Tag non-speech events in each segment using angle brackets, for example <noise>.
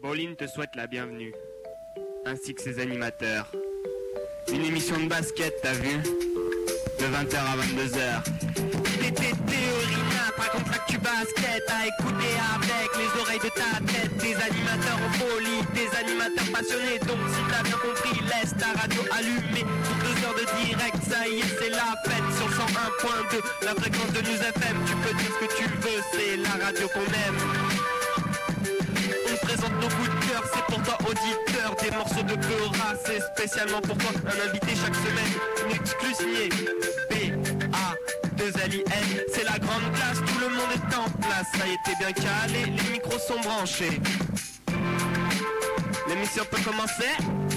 Pauline te souhaite la bienvenue, ainsi que ses animateurs. Une émission de basket, t'as vu? De 20h à 22h. T'étais théorina, raconte tu basket, à écouter avec les oreilles de ta tête. Des animateurs en folie, des animateurs passionnés. Donc si t'as bien compris, laisse ta radio allumée. Pour deux heures de direct, ça y est, c'est la fête. Sur 101.2, la fréquence de News FM. Tu peux dire ce que tu veux, c'est la radio qu'on aime. Pour toi auditeur Des morceaux de Cora, c'est spécialement pour toi Un invité chaque semaine, une exclus signée B, A, 2 L, I, N C'est la grande classe, tout le monde est en place Ça y était bien calé, les micros sont branchés. L'émission peut commencer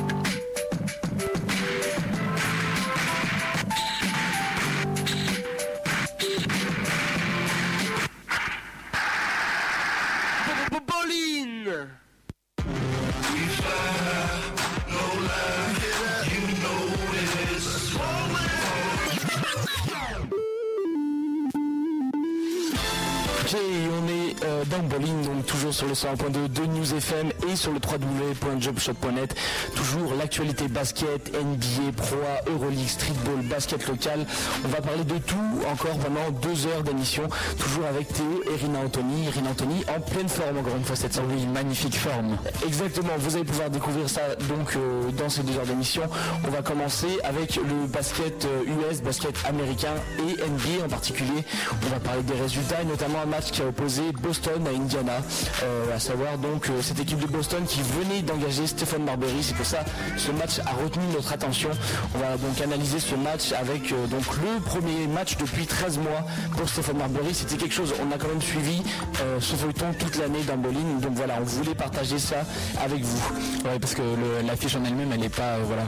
euh, Bowling, donc toujours sur le 101.2 de News FM et sur le www.jobshot.net. Toujours l'actualité basket, NBA, Pro, A, Euroleague, Streetball, basket local. On va parler de tout encore pendant deux heures d'émission, toujours avec Théo et Rina Anthony. Rina Anthony en pleine forme encore une fois cette semaine. Oui, magnifique forme. Exactement, vous allez pouvoir découvrir ça donc euh, dans ces deux heures d'émission. On va commencer avec le basket euh, US, basket américain et NBA en particulier. On va parler des résultats et notamment un match qui a opposé Boston à Indiana, euh, à savoir donc euh, cette équipe de Boston qui venait d'engager Stephen Marbury. C'est pour ça ce match a retenu notre attention. On va donc analyser ce match avec euh, donc le premier match depuis 13 mois pour Stephen Marbury. C'était quelque chose, on a quand même suivi ce feuilleton toute l'année dans Bowling. Donc voilà, on voulait partager ça avec vous. Ouais, parce que l'affiche en elle-même, elle est pas, voilà.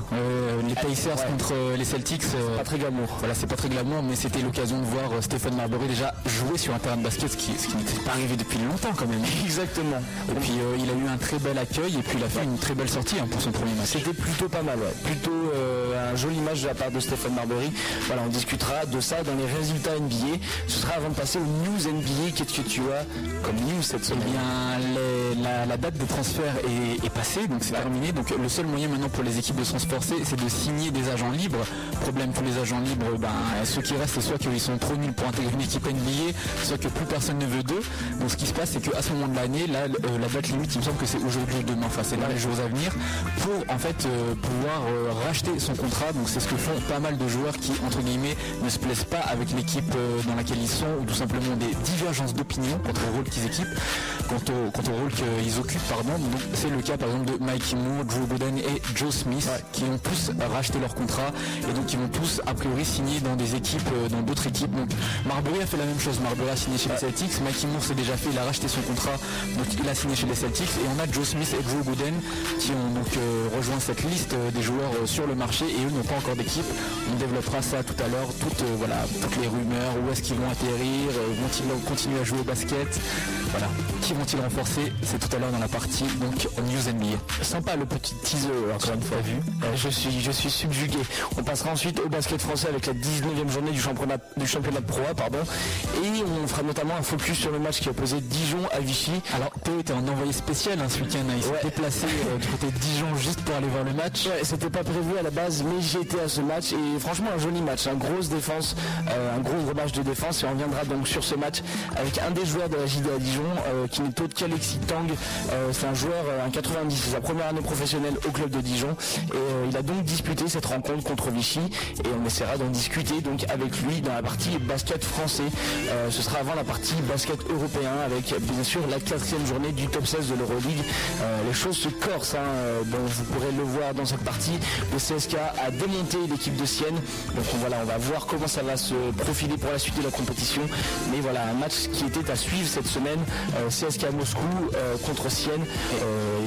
Les Pacers Ouais. contre les Celtics, euh, Pas très glamour. voilà, c'est pas très glamour, mais c'était l'occasion de voir Stephen Marbury déjà jouer sur un terrain de basket, ce qui, ce qui n'était pas arrivé depuis longtemps quand même. Exactement. Et puis euh, il a eu un très bel accueil et puis il a fait une très belle sortie hein, pour son premier match. C'était plutôt pas mal, ouais. Plutôt euh, un joli match de la part de Stephen Marbury. Voilà, on discutera de ça dans les résultats NBA. Ce sera avant de passer aux news NBA. Qu'est-ce que tu as comme news cette Eh semaine bien, les- la, la date de transfert est, est passée, donc c'est terminé. Donc le seul moyen maintenant pour les équipes de se transforcer, c'est de signer des agents libres. Problème pour les agents libres, ben, ceux qui restent, c'est soit qu'ils sont trop nuls pour intégrer une équipe NBA, soit que plus personne ne veut d'eux. Donc ce qui se passe, c'est qu'à ce moment de l'année, là, euh, la date limite, il me semble que c'est aujourd'hui ou demain, enfin c'est dans les jours à venir, pour en fait euh, pouvoir euh, racheter son contrat. Donc c'est ce que font pas mal de joueurs qui, entre guillemets, ne se plaisent pas avec l'équipe dans laquelle ils sont, ou tout simplement des divergences d'opinion quant au rôle qu'ils équipent, quant au, quant au rôle qu'ils occupent, pardon. Donc c'est le cas par exemple de Mike Moore, Drew Gooden et Joe Smith, qui ont tous racheté leur contrat et donc ils vont tous a priori signer dans des équipes, dans d'autres équipes. Donc Marbury a fait la même chose. Marbury a signé chez les Celtics, Mikey Moore s'est déjà fait, il a racheté son contrat, donc il a signé chez les Celtics. Et on a Joe Smith et Drew Gooden qui ont donc euh, rejoint cette liste euh, des joueurs euh, sur le marché. Et eux n'ont pas encore d'équipe. On développera ça tout à l'heure, toutes, voilà, toutes les rumeurs, où est-ce qu'ils vont atterrir, vont-ils continuer à jouer au basket, voilà, qui vont-ils renforcer, c'est tout à l'heure dans la partie donc News NBA. Sympa le petit teaser, encore une fois. Vu? Je suis, je suis subjugué. On passera ensuite au basket français avec la 19e journée du championnat, du championnat de Pro A, pardon. Et on fera notamment un focus sur le match qui a opposé Dijon à Vichy. Alors Théo était en envoyé spécial hein, ce week-end, hein. il s'est Ouais. déplacé euh, du côté de Dijon juste pour aller voir le match. Ouais, c'était pas prévu à la base, mais j'ai été à ce match et franchement un joli match, un grosse défense, euh, un gros gros match de défense et on reviendra donc sur ce match avec un des joueurs de la JD à Dijon euh, qui n'est autre qu'Alexis Tang. C'est un joueur, un 90, c'est sa première année professionnelle au club de Dijon et il a donc disputé cette rencontre contre Vichy et on essaiera d'en discuter donc avec lui dans la partie basket français. Ce sera avant la partie basket européen avec bien sûr la quatrième journée du top 16 de l'Euroleague. Euh, les choses se corsent, hein, euh, vous pourrez le voir dans cette partie. Le CSK a démonté l'équipe de Sienne. Donc on, voilà, on va voir comment ça va se profiler pour la suite de la compétition. Mais voilà, un match qui était à suivre cette semaine. Euh, CSK Moscou euh, contre Sienne.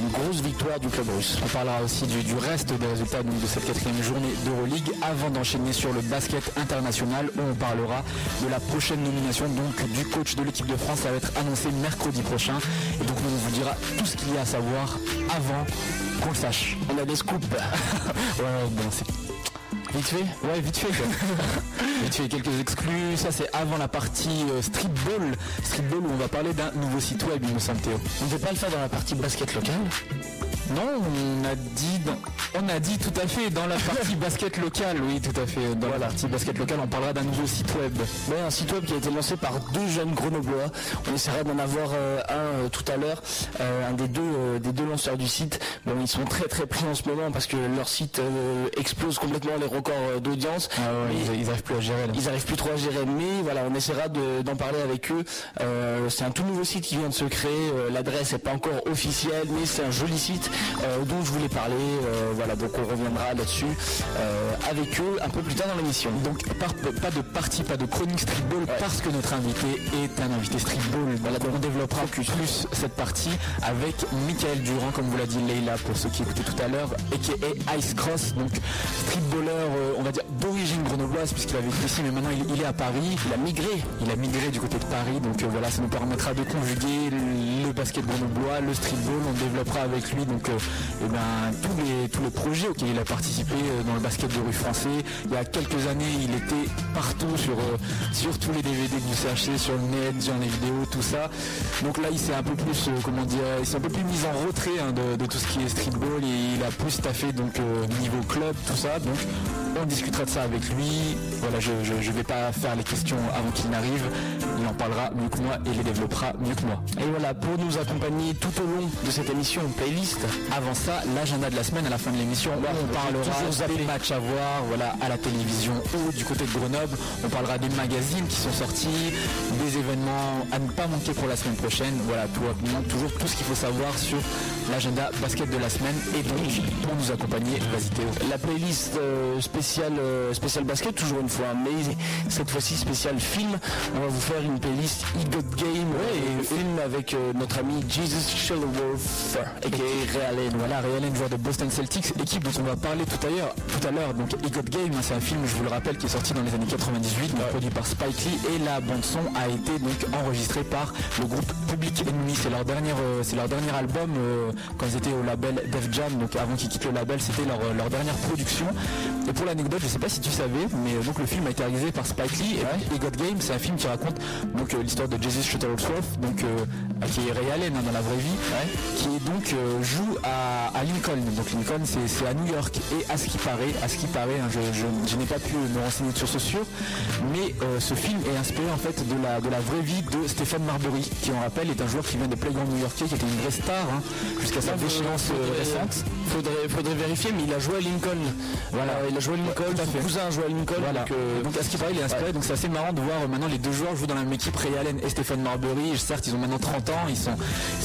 Une grosse victoire du club russe. On parlera aussi du, du reste des résultats donc, de cette quatrième journée d'Euroleague avant d'enchaîner sur le basket international où on parlera de la prochaine nomination donc du coach de l'équipe de France. Ça va être annoncé mercredi prochain et donc on vous dira tout ce qu'il y a à savoir avant qu'on le sache. On a des scoops. <laughs> Ouais, bon, c'est Vite fait Ouais, vite fait. <laughs> vite fait, quelques exclus. Ça, c'est avant la partie euh, streetball. Streetball où on va parler d'un nouveau site web, il me semble, Théo. On ne peut pas le faire dans la partie basket locale non, on a dit, on a dit tout à fait dans la partie <laughs> basket locale, oui, tout à fait. Dans la partie basket locale, on parlera d'un nouveau site web. Ouais, un site web qui a été lancé par deux jeunes grenoblois. On essaiera d'en avoir euh, un euh, tout à l'heure, euh, un des deux, des deux lanceurs du site. Bon, ils sont très très pris en ce moment parce que leur site explose complètement les records d'audience. Ah ils, n'arrivent plus à gérer. Ils arrivent plus trop à gérer. Mais voilà, on essaiera d'en parler avec eux. c'est un tout nouveau site qui vient de se créer. L'adresse n'est pas encore officielle, mais c'est un joli site. Euh, dont je voulais parler. Euh, voilà, donc on reviendra là-dessus euh, avec eux un peu plus tard dans l'émission. Donc pas de partie, pas de chronique streetball parce que notre invité est un invité streetball. Voilà, donc on développera plus, cette partie avec Michael Durand, comme vous l'a dit Leila pour ceux qui écoutaient tout à l'heure, et qui est Ice Cross, donc streetballer, on va dire d'origine grenobloise puisqu'il avait été ici, mais maintenant il, est à Paris. Il a migré, il a migré du côté de Paris, donc voilà, ça nous permettra de conjuguer le basket grenoblois, le streetball, on développera avec lui donc eh ben, tous, les, tous les projets auxquels il a participé euh, dans le basket de rue français. Il y a quelques années, il était partout sur, euh, sur tous les DVD vous cherchez, sur le net, sur les vidéos, tout ça. Donc là, il s'est un peu plus, euh, comment dire, il s'est un peu plus mis en retrait hein, de, tout ce qui est streetball et il a plus taffé donc niveau club, tout ça. Donc on discutera de ça avec lui. Voilà, je ne vais pas faire les questions avant qu'il n'arrive. Il en parlera mieux que moi et les développera mieux que moi. Et voilà, pour nous accompagner tout au long de cette émission playlist, avant ça, l'agenda de la semaine à la fin de l'émission, on parlera des matchs à voir voilà, à la télévision ou du côté de Grenoble. On parlera des magazines qui sont sortis, des événements à ne pas manquer pour la semaine prochaine. Voilà, tout, toujours tout ce qu'il faut savoir sur l'agenda basket de la semaine. Et donc, pour nous accompagner, vas-y Théo. La playlist euh, spéciale, euh, spéciale basket, toujours une fois, mais cette fois-ci spéciale film. On va vous faire une playlist e Game, et film avec euh, notre ami Jesus Shuttleworth, a.k.a. Real Voilà, Real joueur de Boston Celtics, équipe dont on va parler tout à l'heure. Tout à l'heure, donc Game, hein, c'est un film, je vous le rappelle, qui est sorti dans les années 98, produit par Spike Lee, et la bande son a été donc enregistrée par le groupe Public Enemy. C'est leur dernier, c'est leur dernier album quand ils étaient au label Def Jam, donc avant qu'ils quittent le label, c'était leur, dernière production. Et pour l'anecdote, je sais pas si tu savais, mais euh, donc le film a été réalisé par Spike Lee et, Game, c'est un film qui raconte donc euh, l'histoire de Jesus Shuttlesworth, donc euh, qui est Ray Allen hein, dans la vraie vie, qui est donc joue à, Lincoln. Donc Lincoln, c'est à New York. Et à ce qui paraît, à ce qui paraît, hein, je, n'ai pas pu me renseigner sur ce sûr, mais ce film est inspiré en fait de la, de la vraie vie de Stephen Marbury, qui on rappelle est un joueur qui vient des playgrounds new-yorkais, qui était une vraie star hein, jusqu'à sa déchéance récente. Faudrait, faudrait vérifier, mais il a joué à Lincoln. Voilà, il a joué à Lincoln, son cousin a joué à Lincoln. Euh, donc, à ce qui paraît, il est inspiré. Donc c'est assez marrant de voir euh, maintenant les deux joueurs jouent dans la même équipe, Ray Allen et Stephen Marbury. Certes, ils ont maintenant 30 ans, ils sont,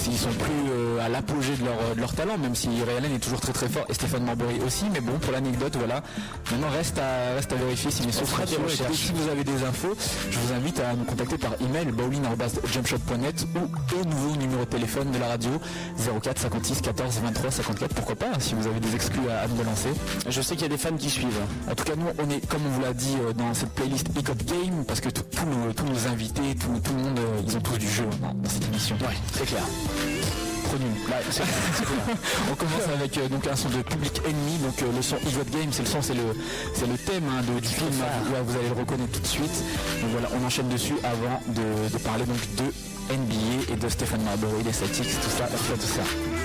ils sont plus euh, à l'apogée de leur, talent, même si Ray Allen est toujours très très fort et Stephen Marbury aussi. Mais bon, pour l'anecdote, voilà. Maintenant, reste à, reste à vérifier si les sources Et si vous avez des infos, je vous invite à nous contacter par email bowling.jumpshot.net ou au nouveau numéro de téléphone de la radio 04 56 14 23 54. Pourquoi pas, si vous avez des exclus à, nous relancer. Je sais qu'il y a des fans qui suivent. En tout cas, nous, on est, comme on vous l'a dit euh, dans cette playlist Ecop Game, parce que tous nos, invités, tout, le monde, euh, ils ont tous du jeu dans, cette émission. Ouais, c'est clair. <laughs> on commence avec euh, donc un son de Public Enemy, donc le son Ecop Game, c'est le son, c'est le, c'est le thème hein, de, du film, vous allez le reconnaître tout de suite. Donc voilà, on enchaîne dessus avant de, parler donc de NBA et de Stephen Marbury, des Celtics, tout ça, tout ça, tout ça.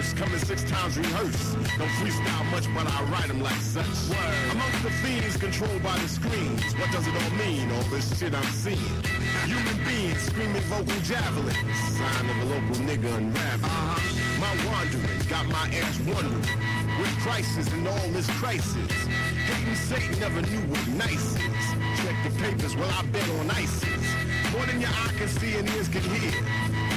Verse coming six times rehearsed? Don't freestyle much, but I write them like such. Word. Amongst the fiends controlled by the screens, what does it all mean? All this shit I'm seeing. Human beings screaming vocal javelins, sign of a local nigga unraveling. Uh-huh. My wandering got my ass wondering. With crisis and all this crisis. Hating Satan never knew what nice is. Check the papers, well I bet on ISIS. More than your eye can see and ears can hear.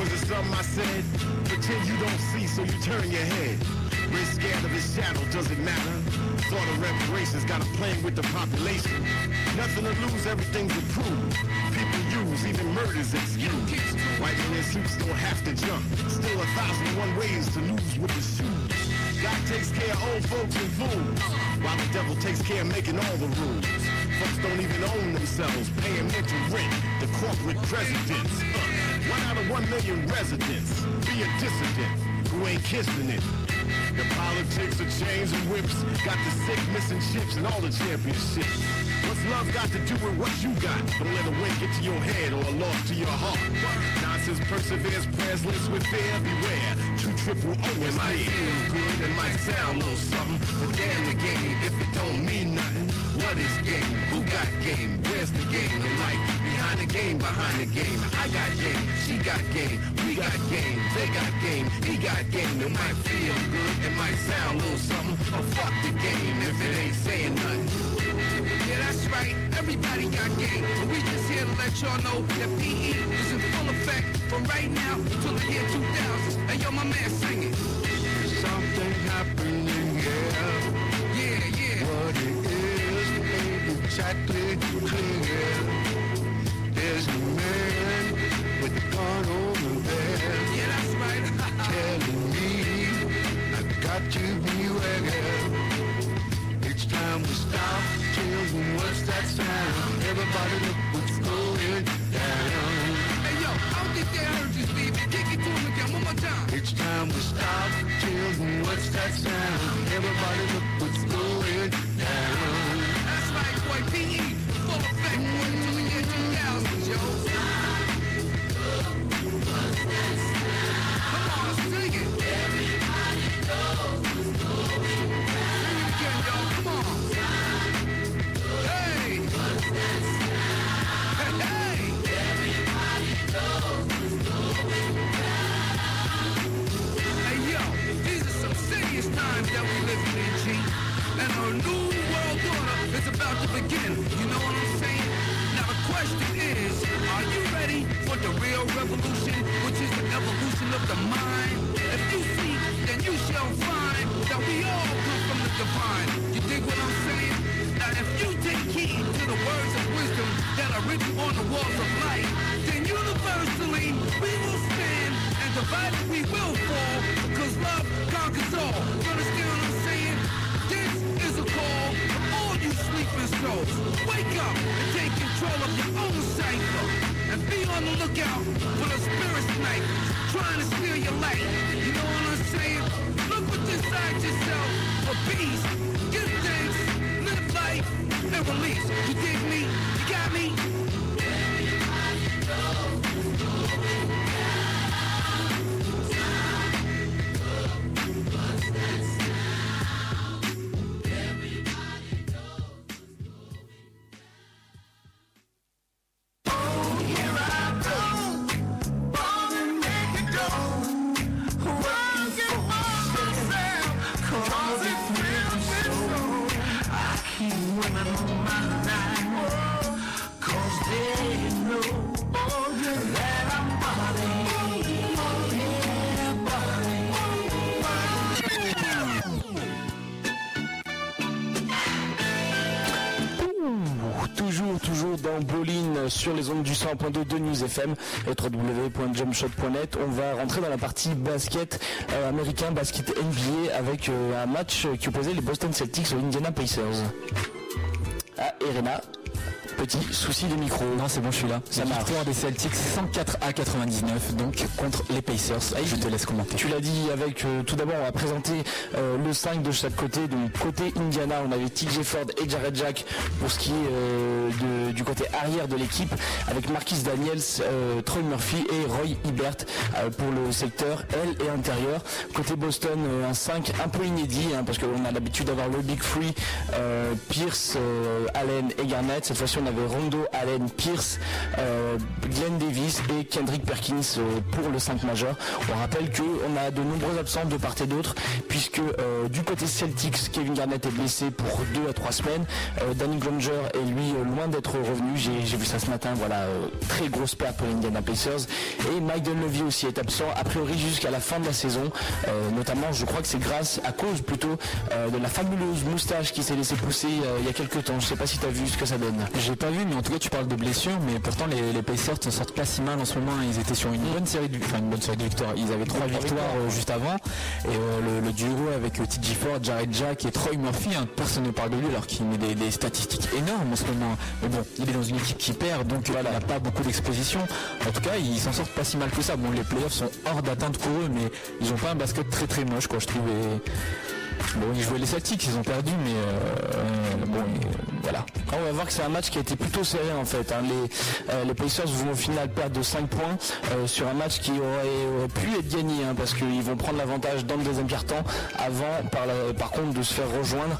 was it something I said? Pretend you don't see, so you turn your head. We're scared of his shadow, does it matter? Thought of reparations, got a plan with the population. Nothing to lose, everything's approved. People use even murders excuse. White men in suits don't have to jump. Still a thousand and one ways to lose with the shoes. God takes care of old folks and fools, while the devil takes care of making all the rules. Folks don't even own themselves, paying mental rent. The corporate presidents. Uh, one out of one million residents. Be a dissident who ain't kissing it. The politics of chains and whips got the sick missing chips and all the championships. What's love got to do with what you got? Don't let a win get to your head or a loss to your heart. Nonsense perseveres, prayers laced with fear. Beware, two triple O it might feel good, it might sound a little something, but damn the game if it don't mean nothing. What is game? Who got game? Where's the game in life? Behind the game, behind the game. I got game, she got game, we got game, they got game, he got game. It might feel good, it might sound a little something, but fuck the game if it ain't saying nothing. Yeah, that's right. Everybody got game. But we just here to let y'all know that PE is in full effect from right now till the year 2000. Hey, yo, my man, sing it. Something happening exactly clear. There's a man with a gun over there Yeah, that's right. <laughs> telling me I've got to beware. It's time to stop. Children, what's that sound? Everybody look what's going down. hey, yo, I don't think they heard you, Steve. Kick it to him again one more time. It's time to stop. Children, what's that sound? Everybody look what's sur les ondes du 100.2 de News FM et www.jumpshot.net. On va rentrer dans la partie basket euh, américain, basket NBA avec euh, un match qui opposait les Boston Celtics aux Indiana Pacers. Ah, Irena, petit souci de micro. Non, c'est bon, je suis là. Ça La marche. victoire des Celtics 104 à 99, donc contre les Pacers. je te laisse commenter. Tu l'as dit avec euh, tout d'abord on va présenter euh, le 5 de chaque côté. Donc côté Indiana on avait TJ Ford et Jared Jack pour ce qui est euh, de- du côté arrière de l'équipe avec Marquis Daniels, euh, Troy Murphy et Roy Hibbert euh, pour le secteur L et intérieur. Côté Boston euh, un 5 un peu inédit hein, parce qu'on a l'habitude d'avoir le Big Free, euh, Pierce, euh, Allen et Garnett. Cette fois-ci on avait Rondo, Allen, Pierce, euh, Glenn Davis et Kendrick Perkins euh, pour le 5 majeur. On rappelle qu'on a de nombreux absents de part et d'autre puisque euh, du côté Celtics, Kevin Garnett est blessé pour deux à trois semaines. Euh, Danny Granger est lui euh, loin d'être revenu. J'ai j'ai vu ça ce matin. Voilà, euh, très grosse perte pour les Indiana Pacers. Et Mike Dunleavy aussi est absent a priori jusqu'à la fin de la saison. Euh, notamment, je crois que c'est grâce à cause plutôt euh, de la fabuleuse moustache qui s'est laissée pousser il y a quelques temps. Je sais pas si tu as vu ce que ça donne. J'ai pas vu, mais en tout cas, tu parles de blessures, mais pourtant, les, les Pacers s'en sortent pas si mal en ce moment. Ils étaient sur une bonne série de, enfin, une bonne série de victoires. Ils avaient trois victoires euh, juste avant. Et le, le duo avec TJ Ford, Jared Jack et Troy Murphy, hein, personne ne parle de lui alors qu'il met des, des statistiques énormes en ce moment. Mais bon, il est dans une équipe qui perd, donc voilà, il n'a pas beaucoup d'exposition. En tout cas, ils s'en sortent pas si mal que ça. Bon, les playoffs sont hors d'atteinte pour eux, mais ils ont pas un basket très très moche, quoi, je trouve. Bon, ils jouaient les Celtics, ils ont perdu, mais euh, bon, voilà. On va voir que c'est un match qui a été plutôt serré en fait. hein. Les, euh, les Pacers vont au final perdre de 5 points euh, sur un match qui aurait, pu être gagné hein, parce qu'ils vont prendre l'avantage dans le deuxième quart-temps avant par, par contre de se faire rejoindre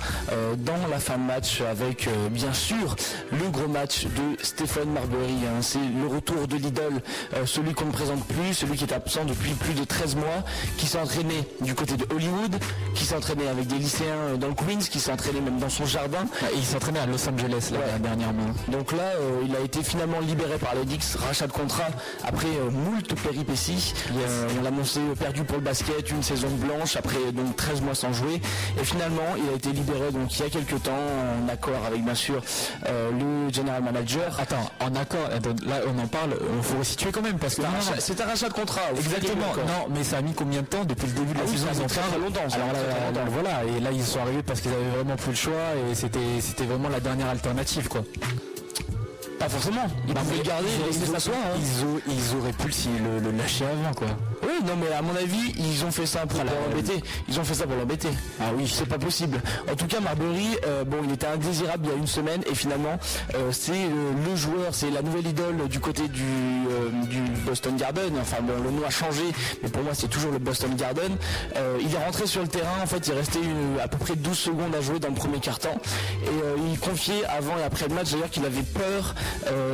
dans la fin de match avec bien sûr le gros match de Stephen Marbury. hein. C'est le retour de l'idole, celui qu'on ne présente plus, celui qui est absent depuis plus de 13 mois, qui s'est entraîné du côté de Hollywood, qui s'est entraîné avec des lycéens euh, dans le Queens, qui entraîné même dans son jardin. Et il s'entraînait à Los Angeles là, Ouais. dernièrement. Donc là, euh, il a été finalement libéré par les Knicks, rachat de contrat après euh, moult péripéties. Euh, on l'a annoncé perdu pour le basket, une saison blanche après donc 13 mois sans jouer. Et finalement, il a été libéré donc il y a quelques temps en accord avec bien sûr le general manager. Attends, en accord, là on en parle, il faut resituer quand même parce que. C'est un rachat- de contrat. Exactement, non, mais ça a mis combien de temps depuis le début de la Ah oui, saison ça a mis très, très ça Alors là, longtemps. Et là ils sont arrivés parce qu'ils avaient vraiment plus le choix et c'était c'était vraiment la dernière alternative quoi. Pas forcément. Il Bah, pouvait mais le garder, ils, et laisser ils- s'asseoir. hein. ils au- ils auraient pu le, le- lâcher avant quoi. Oui, non, mais à mon avis, ils ont fait ça pour l'embêter. Ils ont fait ça pour l'embêter. Ah oui, c'est pas possible. En tout cas, Marbury, euh, bon, il était indésirable il y a une semaine et finalement, euh, c'est euh, le joueur, c'est la nouvelle idole du côté du, du Boston Garden. Enfin, bon, le nom a changé, mais pour moi, c'est toujours le Boston Garden. Il est rentré sur le terrain. En fait, il restait une- à peu près 12 secondes à jouer dans le premier quart-temps et euh, il confiait avant et après le match d'ailleurs qu'il avait peur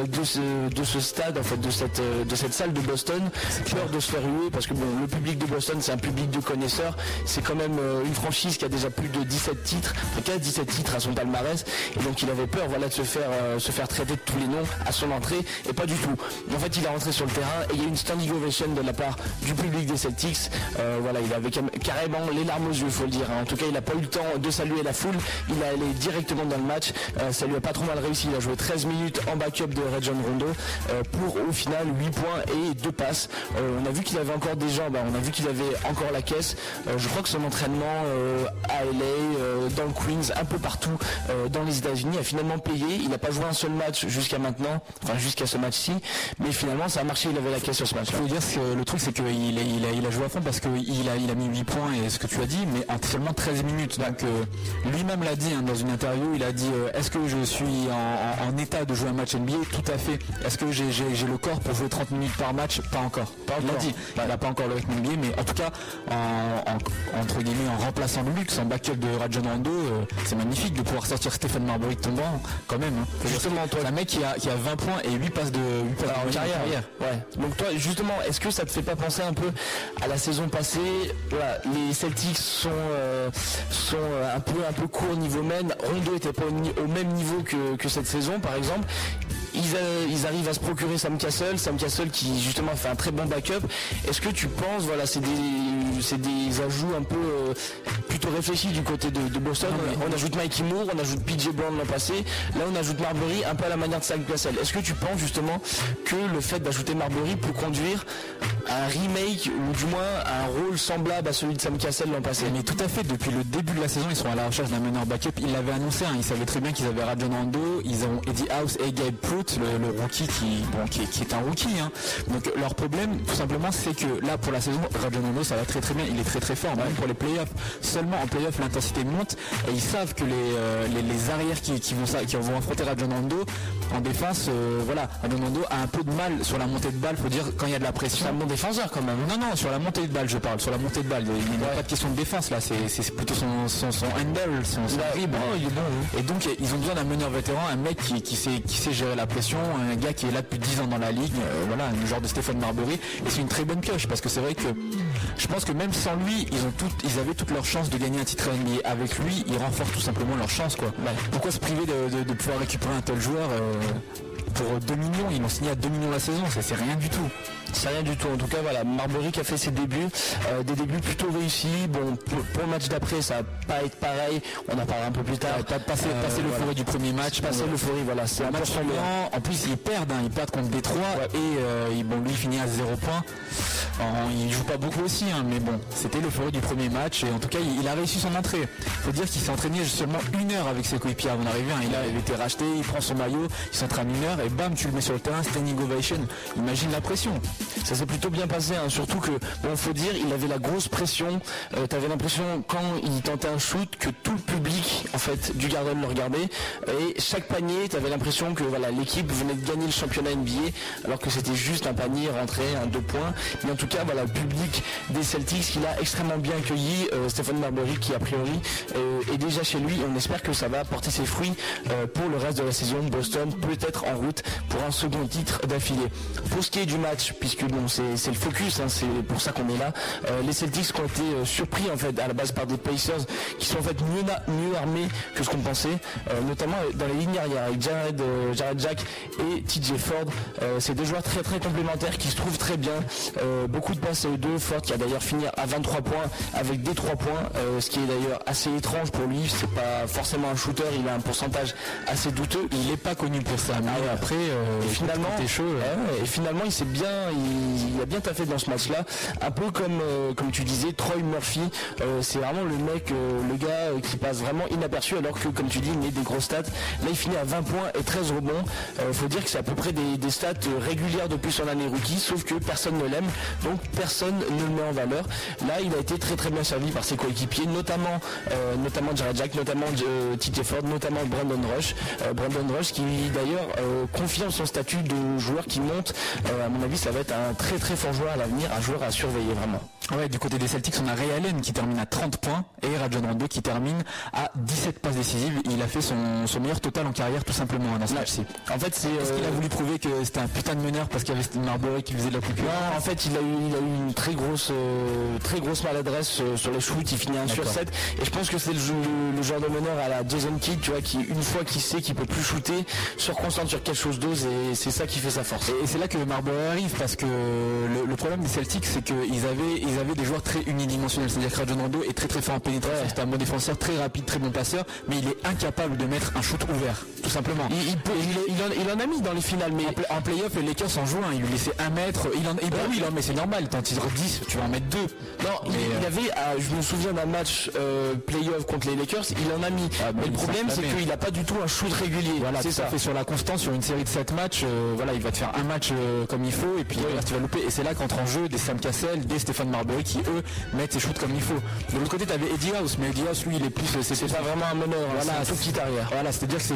de, ce, de ce stade, en fait, de cette, euh, de cette salle de Boston, peur de se faire huer parce que bon, le public de Boston, c'est un public de connaisseurs. C'est quand même euh, une franchise qui a déjà plus de 17 titres, en tout cas 17 titres à son palmarès. Et donc il avait peur voilà, de se faire, euh, se faire traiter de tous les noms à son entrée. Et pas du tout. En fait, il est rentré sur le terrain et il y a eu une standing ovation de la part du public des Celtics. Euh, voilà, il avait carrément les larmes aux yeux, faut le dire. hein. En tout cas, il n'a pas eu le temps de saluer la foule. Il a allé directement dans le match. Euh, ça lui a pas trop mal réussi. Il a joué 13 minutes en backup de Red John Rondo euh, pour au final 8 points et 2 passes. Euh, on a vu qu'il avait encore des jambes, hein. on a vu qu'il avait encore la caisse. Euh, je crois que son entraînement à LA, dans le Queens, un peu partout dans les États-Unis a finalement payé. Il n'a pas joué un seul match jusqu'à maintenant, enfin jusqu'à ce match-ci, mais finalement ça a marché. Il avait la caisse sur ce match. Je veux dire que le truc c'est qu'il a, il il joué à fond parce qu'il a, il mis 8 points et ce que tu as dit, mais en seulement 13 minutes. Donc lui-même l'a dit hein, dans une interview, il a dit est-ce que je suis en état de jouer un match NBA Tout à fait. Est-ce que j'ai j'ai- j'ai le corps pour jouer 30 minutes par match? Pas encore. il l'a encore. dit. Il n'a pas encore le rythme NBA, mais en tout cas, en, en- entre guillemets, en remplaçant le luxe, en backup de Rajon Rondo, euh, c'est magnifique de pouvoir sortir Stéphane Marbury de ton banc, quand même. hein. Justement, toi- un mec qui a, qui a 20 points et 8 passes de, 8 passes Alors, de en moyenne carrière, Ouais. Donc toi, justement, est-ce que ça te fait pas penser un peu à la saison passée? Voilà, les Celtics sont euh, sont euh, un peu un peu courts niveau men. Rondo était pas au, au même niveau que, que cette saison, par exemple. Ils, euh, ils arrivent à se procurer Sam Castle, Sam Castle qui justement fait un très bon backup. Est-ce que tu penses, voilà, c'est des, des ajouts un peu euh, plutôt réfléchis du côté de, de Boston. On ajoute Mikey Moore, on ajoute PJ Brown l'an passé. Là, on ajoute Marbury un peu à la manière de Sam Castle. Est-ce que tu penses justement que le fait d'ajouter Marbury peut conduire à un remake ou du moins à un rôle semblable à celui de Sam Castle l'an passé? Mais tout à fait, depuis le début de la saison, ils sont à la recherche d'un meneur backup. Ils l'avaient annoncé, hein, ils savaient très bien qu'ils avaient Rajon Rondo, ils ont Eddie House et Gabe Le, le rookie qui, bon, qui, est- qui est un rookie. hein. Donc leur problème, tout simplement, c'est que là, pour la saison, Rajon Rondo, ça va très très bien, il est très très fort, même pour les playoffs. Seulement en playoffs, l'intensité monte et ils savent que les, euh, les, les arrières qui, qui vont, ça- qui vont affronter Rajon Rondo, en défense, euh, voilà, Rajon Rondo a un peu de mal sur la montée de balle, faut dire, quand il y a de la pression. C'est un bon défenseur quand même. Non, non, sur la montée de balle, je parle, sur la montée de balle. Il n'y a pas de question de défense là, c'est c'est plutôt son, son, son handle, son, son dribble. Et donc, ils ont besoin d'un meneur vétéran, un mec qui, qui, sait, qui sait gérer la pression, un gars qui est là depuis 10 ans dans la ligue, euh, voilà, le genre de Stéphane Marbury. Et c'est une très bonne pioche parce que c'est vrai que je pense que même sans lui, ils, ont tout, ils avaient toutes leurs chances de gagner un titre NBA. Avec lui, ils renforcent tout simplement leurs chances. Quoi. Pourquoi se priver de, de- de pouvoir récupérer un tel joueur euh, pour 2 millions Ils l'ont signé à 2 millions la saison, c'est c'est rien du tout. C'est rien du tout. En tout cas, voilà, Marbury qui a fait ses débuts, euh, des débuts plutôt réussis. Bon, pour, pour le match d'après, ça va pas être pareil. On en parlera un peu plus tard. T'as passé, Euh, passé voilà. l'euphorie du premier match. Passer euh, l'euphorie, voilà, c'est un match en plus ils perdent, hein, ils perdent contre Détroit et euh, bon, lui il finit à 0 points. Il joue pas beaucoup aussi, hein, mais bon, c'était l'euphorie du premier match et en tout cas il, il a réussi son entrée. Faut dire qu'il s'est entraîné seulement une heure avec ses coéquipiers avant d'arriver. hein. Il a été racheté, il prend son maillot, il s'entraîne une heure et bam tu le mets sur le terrain, standing ovation. Imagine la pression. Ça s'est plutôt bien passé, hein, surtout que, bon, faut dire, il avait la grosse pression. Euh, T'avais l'impression, quand il tentait un shoot, que tout le public, en fait, du Garden le regardait. Et chaque panier, t'avais l'impression que, voilà, l'équipe venait de gagner le championnat NBA, alors que c'était juste un panier rentré, un deux points. Mais en tout cas, voilà, le public des Celtics, qui l'a extrêmement bien accueilli, euh, Stéphane Marbury, qui a priori euh, est déjà chez lui. On espère que ça va porter ses fruits euh, pour le reste de la saison. Boston peut être en route pour un second titre d'affilée. Pour ce qui est du match, puisque bon, c'est le focus, hein, c'est pour ça qu'on est là. euh, les Celtics ont été euh, surpris en fait à la base par des Pacers qui sont en fait mieux, armés que ce qu'on pensait, euh, notamment dans les lignes arrière avec Jared, Jared Jack et TJ Ford. C'est deux joueurs très très complémentaires qui se trouvent très bien. Beaucoup de passes à eux deux. Ford qui a d'ailleurs fini à 23 points avec des 3 points, ce qui est d'ailleurs assez étrange pour lui. C'est pas forcément un shooter, il a un pourcentage assez douteux. Il n'est pas connu pour ça. Après, euh, Et finalement, chaud, Ouais, ouais, et finalement, il s'est bien, il, il a bien taffé dans ce match-là. Un peu comme, euh, comme tu disais, Troy Murphy. Euh, c'est vraiment le mec, le gars qui passe vraiment inaperçu, alors que, comme tu dis, il met des grosses stats. Là, il finit à 20 points et 13 rebonds. Faut dire que c'est à peu près des, des stats régulières depuis son année rookie, sauf que personne ne l'aime, donc personne ne le met en valeur. Là, il a été très très bien servi par ses coéquipiers, notamment, notamment Jared Jack, notamment TJ Ford, notamment Brandon Rush. Brandon Rush qui d'ailleurs confirme son statut de joueur qui monte. Euh, à mon avis, ça va être un très très fort joueur à l'avenir, un joueur à surveiller vraiment. Ouais, du côté des Celtics, on a Ray Allen qui termine à 30 points et Rajon Rondo qui termine à 17 passes décisives. Il a fait son, son meilleur total en carrière tout simplement hein, dans ce match-ci. En fait, c'est Est-ce qu'il a euh, voulu prouver que c'était un putain de meneur parce qu'il y avait Steve Marbury qui faisait de la coupure Non, en fait, il a eu, il a eu une très grosse, euh, très grosse maladresse euh, sur les shoots. Il finit 1 sur D'accord. 7. Et je pense que c'est le, le genre de meneur à la Jason Kidd, tu vois, qui une fois qu'il sait qu'il peut plus shooter, se reconcentre sur quelque chose d'autre et c'est ça qui fait sa force. Et c'est là que Marbury arrive parce que le, le problème des Celtics c'est qu'ils avaient, ils avaient des joueurs très unidimensionnels. C'est-à-dire que Rajon Rondo est très très fort en pénétration. C'est un bon défenseur, très rapide, très bon passeur, mais il est incapable de mettre un shoot ouvert, tout simplement. Il, il peut- il- il en, il en a mis dans les finales, mais En, play- playoff, les Lakers en jouent un. Il lui laissait un mètre. Il en, et bah oui, il en met, c'est normal. T'en tires 10, tu vas en mettre deux. Non, il, Mais, il euh, avait, ah, je me souviens d'un match euh, playoff contre les Lakers, il en a mis. Ah, mais le problème, c'est qu'il n'a pas du tout un shoot régulier. Voilà, c'est ça. fait sur la constance, sur une série de 7 matchs, euh, voilà, il va te faire un match euh, comme il faut, et puis le reste, tu vas louper. Et c'est là qu'entre en jeu des Sam Cassell, des Stéphane Marbury qui, eux, mettent ses shoots comme il faut. De l'autre côté, tu avais Eddie House, mais Eddie House, lui, il est plus. C'est pas vraiment un meneur, Voilà, c'est petit arrière. Voilà, c'est-à-dire que c'est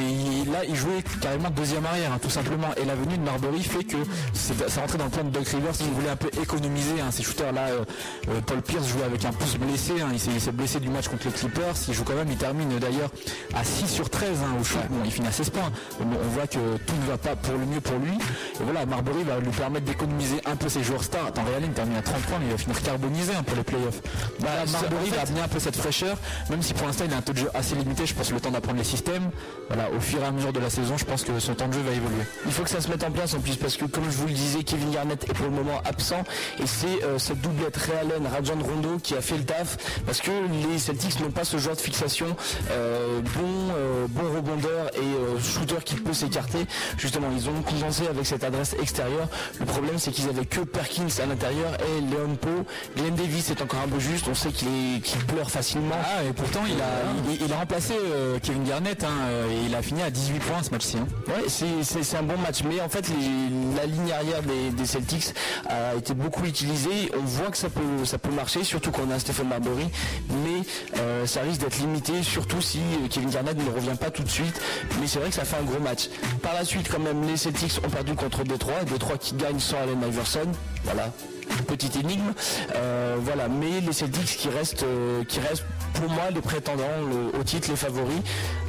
là il jouait carrément deuxième arrière, hein, tout simplement. Et la venue de Marbury fait que c'est- ça rentrait dans le plan de Doug Rivers qui voulait un peu économiser hein, ces shooters là. euh, euh, Paul Pierce jouait avec un pouce blessé, hein, il s'est blessé du match contre les Clippers. Il joue quand même, il termine d'ailleurs à 6 sur 13 hein, au shoot. Bon, il finit à 16 points. Bon, on voit que tout ne va pas pour le mieux pour lui. Et voilà, Marbury va lui permettre d'économiser un peu ses joueurs stars. Attends, Real il termine à 30 points, mais il va finir carbonisé pour les playoffs. Bah, Marbury va amener un peu cette fraîcheur, même si pour l'instant il a un taux de jeu assez limité, je pense le temps d'apprendre les systèmes. Voilà, au fur et à mesure de la saison, je pense que son temps de jeu va évoluer. Il faut que ça se mette en place en plus parce que comme je vous le disais, Kevin Garnett est pour le moment absent et c'est euh, cette doublette Realen Rajon Rondo qui a fait le taf parce que les Celtics n'ont pas ce genre de fixation euh, bon, euh, bon rebondeur et shooter qui peut s'écarter. Justement, ils ont compensé avec cette adresse extérieure. Le problème c'est qu'ils avaient que Perkins à l'intérieur et Leon Poe. Glenn Davis est encore un peu juste. On sait qu'il est- qu'il pleure facilement. Ah, et pourtant il a, il, il a remplacé euh, Kevin Garnett hein, euh, et il a fini à 18 points ce match-ci. hein. Ouais, c'est- un bon match, mais en fait les- la ligne arrière des, des Celtics a été beaucoup utilisée. On voit que ça peut ça peut marcher, surtout quand on a Stephen Marbury, mais euh, ça risque d'être limité, surtout si euh, Kevin Garnett ne revient pas tout de suite. Mais c'est vrai que ça fait un gros match. Par la suite, quand même, les Celtics ont perdu contre Détroit, Détroit qui gagne sans Allen Iverson. Voilà, petite énigme. Euh, voilà, mais les Celtics qui restent, euh, qui restent pour moi les prétendants au titre, les favoris,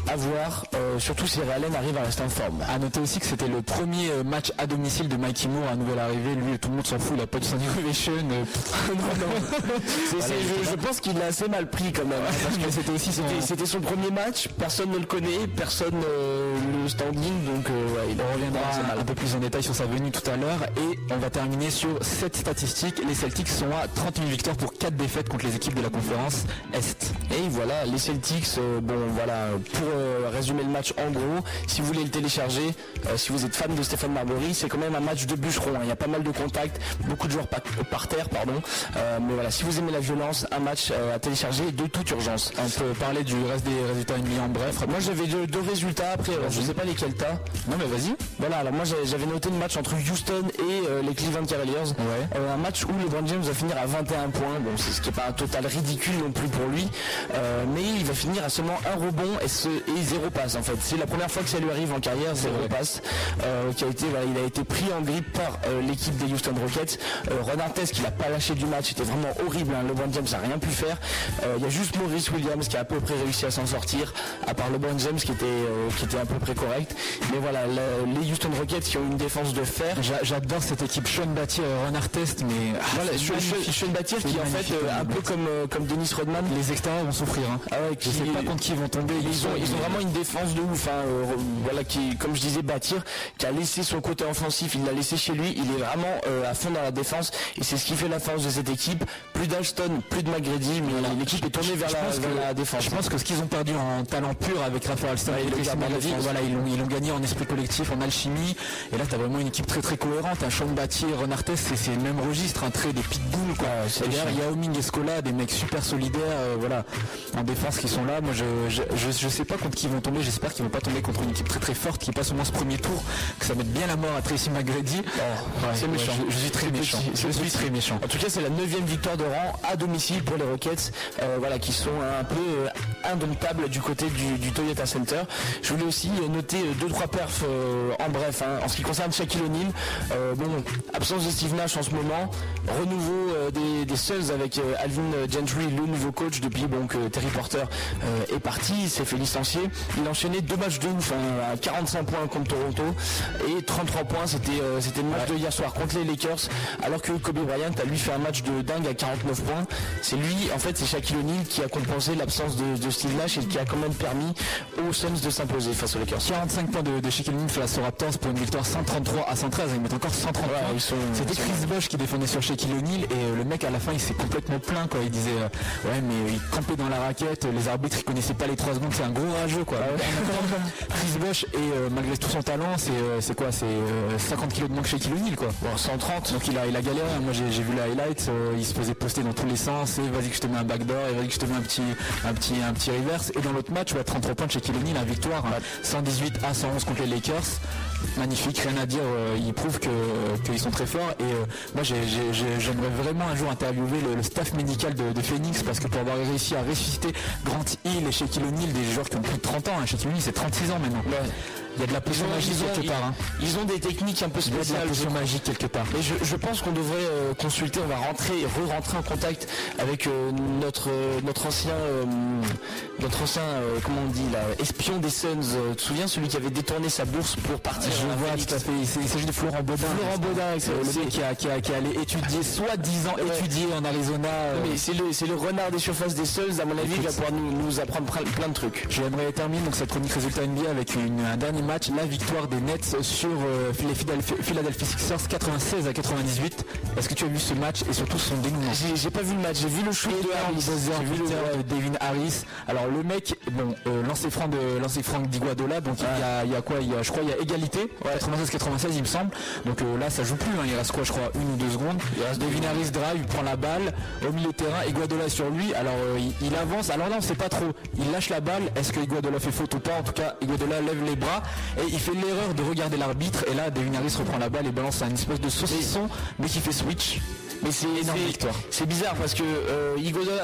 à voir, euh, surtout si Allen arrive à rester en forme. À noter aussi que c'était le premier euh, match à domicile de Mikey Moore à nouvelle arrivée. Lui, tout le monde s'en fout, il a pas de standing ovation. euh, <laughs> c'est- je, je pense qu'il l'a assez mal pris quand même. hein, parce que Mais c'était aussi son. c'était- C'était son premier match, personne ne le connaît, personne euh, le standing, donc euh, ouais, il On reviendra un peu plus en détail sur sa venue tout à l'heure et on va terminer sur cette statistique. Les Celtics sont à 31 victoires pour 4 défaites contre les équipes de la conférence Est. Et voilà, les Celtics, bon voilà, pour euh, résumer le match en gros, si vous voulez le télécharger, euh, si vous êtes fan de Stéphane Marbury, c'est quand même un match de bûcheron, hein. il y a pas mal de contacts, beaucoup de joueurs par, par terre, pardon, Euh, mais voilà, si vous aimez la violence, un match à télécharger de toute urgence. On peut parler du reste des résultats NBA en bref. Moi j'avais deux, deux résultats après, alors, je sais pas lesquels t'as. Non mais vas-y. Voilà, alors moi j'avais noté le match entre Houston et les Cleveland Cavaliers. Ouais. Un match où LeBron James va finir à 21 points. Bon, c'est ce qui est pas un total ridicule non plus pour lui, mais il va finir à seulement un rebond et, ce, et zéro passe en fait. C'est la première fois que ça lui arrive en carrière, zéro passe. Euh, qui a été, voilà, il a été pris en grippe par euh, l'équipe des Houston Rockets. Euh, Ron Artest qui l'a pas lâché du match, c'était vraiment horrible. Hein. LeBron James n'a rien pu faire. Euh, Il y a juste Maurice Williams qui a à peu près réussi à s'en sortir, à part LeBron James qui était, qui était à peu près correct. Mais voilà, le- les Houston Rockets qui ont une défense de fer. J'a- J'adore cette équipe Sean Battier, Ron Artest, mais ah, Voilà, Sean- Battier qui en fait un peu comme, comme Dennis Rodman. les extérieurs vont souffrir. Hein. Ah ouais, Je qui- sais pas contre qui ils vont tomber. Ils ont, ils ont vraiment une défense de ouf. hein, euh, voilà, qui, comme je disais, Bâtir, qui a laissé son côté offensif, il l'a laissé chez lui. Il est vraiment euh, à fond dans la défense et c'est ce qui fait la force de cette équipe. Plus d'Alston, plus de McGrady, mais l'équipe est tournée vers, la, pense vers que- la défense. Je pense que ce qu'ils ont perdu en talent pur avec Raphaël Alston et le défense. voilà, ils l'ont ils gagné en esprit collectif, en alchimie. Et là, tu as vraiment une équipe très très cohérente. Un Sean Battier, Ron Artest, c'est c'est le même registre, un trait des pitbulls. Quoi. c'est et derrière. Yao Ming et Scola, des mecs super solidaires, euh, voilà, en défense qui sont là. Moi, je, je, je, je sais pas contre qui ils vont tomber. J'espère qu'ils vont pas tomber contre une équipe très très forte qui passe au moins ce premier tour, que ça mette bien la mort à Tracy McGrady. Ouais, c'est ouais, méchant. je, je suis très méchant. petit, Je suis très méchant. En tout cas, c'est la neuvième victoire de rang à domicile pour les Rockets, euh, voilà, qui sont un peu euh, indomptables du côté du, du Toyota Center. Je voulais aussi noter euh, deux trois perfs euh, en bref, hein, en ce qui concerne Shaquille O'Neal. Bon, absence de Steve Nash en ce moment, renouveau des, des Suns avec Alvin Gentry, le nouveau coach depuis bon que Terry Porter est parti, il s'est fait licencier. Il a enchaîné deux matchs de ouf, hein, à 45 points contre Toronto et 33 points, c'était euh, c'était le match de hier soir contre les Lakers, alors que Kobe Bryant a lui fait un match de dingue à 49 points. C'est lui, en fait, c'est Shaquille O'Neal qui a compensé l'absence de, de Steve Nash et qui a quand même permis aux Suns de s'imposer face aux Lakers. 45 points de, de Shaquille O'Neal face aux Raptors pour une victoire 133 à 113. Ils mettent encore 130 Ouais, points. ils sont- C'était Chris Bosh qui défendait sur Shaquille O'Neal et euh, le mec à la fin il s'est complètement plaint quoi. Il disait euh, ouais mais il campait dans la raquette, les arbitres ils connaissaient pas les 3 secondes, c'est un gros rageux quoi. Chris Bosh et euh, malgré tout son talent c'est euh, c'est quoi? C'est euh, 50 kilos de moins que Shaquille O'Neal quoi. Bon, 130. Donc il a, il a galéré, moi j'ai vu la highlight, euh, il se faisait poster dans tous les sens, et vas-y que je te mets un backdoor, et vas-y que je te mets un petit, un petit, un petit reverse. Et dans l'autre match, ouais, 33 points de Shaquille O'Neal, la victoire, hein, 118 à 111 contre les Lakers. Magnifique, rien à dire, euh, ils prouvent qu'ils sont très forts. Et euh, moi j'ai- j'ai- j'ai- j'aimerais vraiment un jour interviewer le, staff médical de, de Phoenix, parce que pour avoir réussi à ressusciter Grant Hill et Shaquille O'Neal, des joueurs qui ont plus de 30 ans, hein, Shaquille O'Neal c'est 36 ans maintenant. Il y a de la potion magique quelque part. hein. ils ont des techniques un peu Il y a de la spéciales. potion magique quelque part. Et je, je pense qu'on devrait euh, consulter, on va rentrer, re-rentrer en contact avec euh, notre euh, notre ancien notre ancien comment on dit là, espion des Suns. Tu te souviens celui qui avait détourné sa bourse pour partir. Je vois tout à fait. Il s'agit de Florent Baudin. Florent Baudin, c'est- le mec qui a, qui, a, qui a allé étudier, soi-disant Ouais. étudier en Arizona. Mais c'est le, c'est le renard des surfaces des Suns, à mon avis, il va pouvoir nous, nous apprendre plein, plein de trucs. J'aimerais terminer donc cette chronique résultat NBA avec une- un dernier match, la victoire des Nets sur euh, les Philadelphia, Sixers 96 à 98. Est-ce que tu as vu ce match et surtout son dénouement? J'ai pas vu le match, j'ai vu le shoot de Harris. J'ai vu le- Devin Harris. Alors le mec, bon, euh, lancer franc de lancer franc d'Iguadola, donc il, y a, il y a quoi? Il y a, Je crois il y a égalité, 96-96 il me semble. Donc euh, là ça joue plus, hein. il reste quoi je crois une ou deux secondes. Devin Harris drive, il prend la balle au milieu de terrain, Iguadola sur lui. Alors euh, il, il avance, alors là on sait pas trop. Il lâche la balle, est-ce que Iguadola fait faute ou pas? En tout cas Iguadola lève les bras et il fait l'erreur de regarder l'arbitre. Et là Devin Harris reprend la balle et balance un espèce de saucisson, mais qui fait switch. Mais c'est Énorme c'est- victoire. C'est bizarre parce que euh,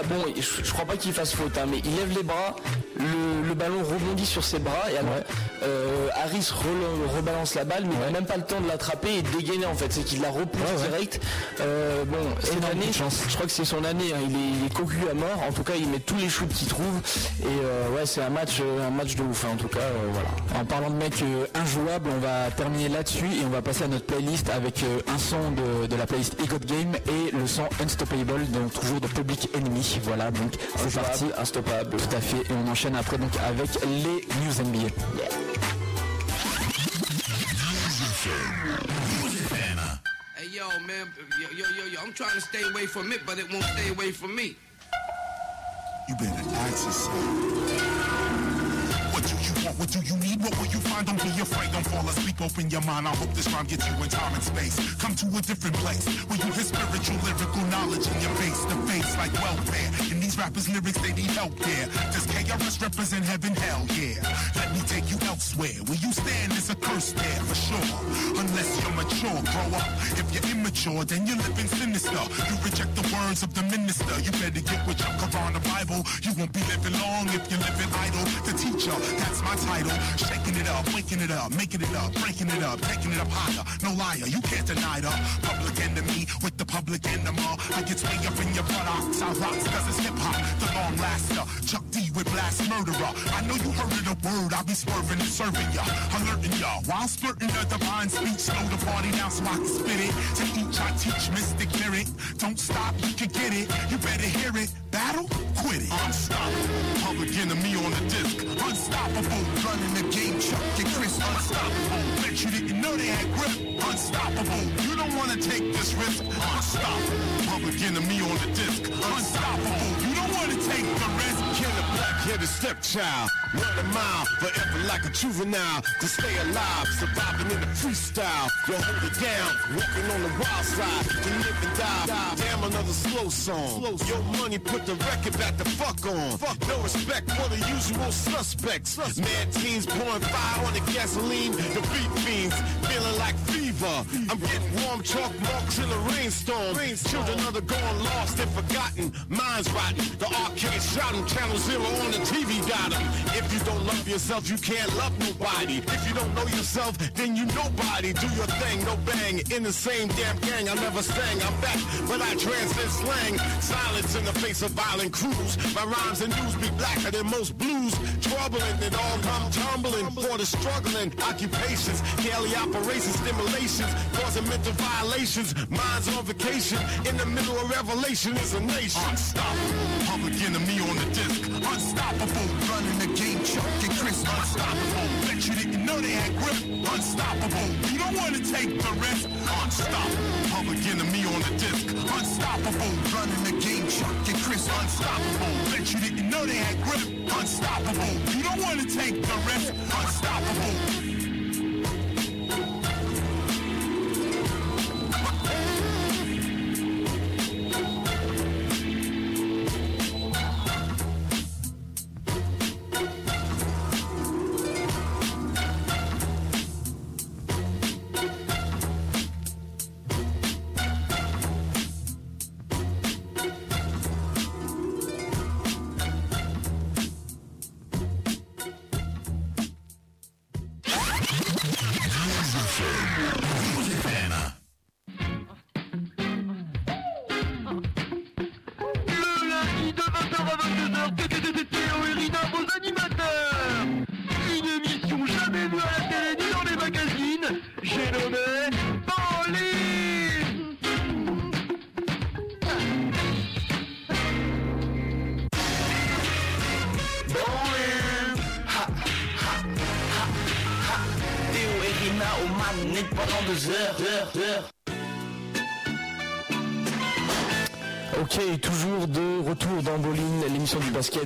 bon, je, je crois pas qu'il fasse faute, hein, mais il lève les bras, le, le ballon rebondit sur ses bras et alors euh, Harris re- rebalance la balle, mais il n'a même pas le temps de l'attraper et de dégainer en fait, c'est qu'il la repousse Ouais, direct. Euh, bon, cette année, je crois que c'est son année, hein, il, est, il est cocu à mort. En tout cas, il met tous les shoots qu'il trouve et euh, ouais, c'est un match, un match de ouf. hein, en tout cas, voilà. En parlant de mecs injouables, on va terminer là-dessus et on va passer à notre playlist avec un son de, de la playlist Egot Game et le son Unstoppable, donc toujours de Public Enemy. Voilà, donc c'est parti. instoppable. Tout à fait. Et on enchaîne après donc avec les News NBA. Hey yo, man, yo, yo, yo, yo, I'm trying to stay away from it, but it won't stay away from me. You better ask yourself. What do you want? What do you need? What will you find? Don't be afraid. Don't fall asleep. Open your mind. I hope this rhyme gets you in time and space. Come to a different place where you hear spiritual, lyrical knowledge in your face to face like welfare. In rappers' lyrics, they need help there. Does KRS represent heaven? Hell yeah. Let me take you elsewhere. Where you stand is a curse there for sure. Unless you're mature, grow up. If you're immature, then you're living sinister. You reject the words of the minister. You better get with your Quran, the Bible. You won't be living long if you're living idle. The teacher, that's my title. Shaking it up, waking it up, making it up, breaking it up, taking it up higher. No liar, you can't deny the public enemy with the public enema. I get way up in your buttocks. I rocks cause it's hip hop. The long laster, Chuck D with blast murderer. I know you heard of the word. I'll be swerving and serving ya, alerting ya while splurting the divine speech. Slow the party down so I can spit it. To each I teach mystic lyric. Don't stop, you can get it. You better hear it. Battle, quit it. Unstoppable, public enemy on the disc. Unstoppable, running the game, Chuck and Chris. Unstoppable, bet you didn't know they had grip. Unstoppable, you don't want to take this risk. Unstoppable, public enemy on the disc. Unstoppable, you to take the risk. Kill a black-headed stepchild, run a mile forever like a juvenile. To stay alive, surviving in the freestyle. You hold it down, walking on the wild side. You live and die. Damn, another slow song. Your money put the record back the fuck on. Fuck no respect for the usual suspects. Mad teens pouring fire on the gasoline. The beat fiends feeling like fever. I'm getting warm chalk marks in the rainstorm. Children gone lost and forgotten. Minds rotten. The arcade shouting. Channel Zero on the TV got 'em. If you don't love yourself, you can't love nobody. If you don't know yourself, then you nobody. Do your thing, no bang. In the same damn gang, I never sang. I'm back, but I transcend slang. Silence in the face of violent crews. My rhymes and news be blacker than most blues. Troubling it all come tumbling for the struggling occupations. Daily operations, stimulations, causing mental violations. Minds on vacation. In the middle of revelation is a nation. Unstoppable. Public enemy on the disc. Unstoppable. Running the game, Chuck and Chris. Unstoppable. Bet you didn't know they had grip. Unstoppable. You don't want to take the risk. Unstoppable. Public enemy on the disc. Unstoppable. Running the game, Chuck and Chris. Unstoppable. Bet you didn't know they had grip. Unstoppable. You don't want to take the risk. Unstoppable.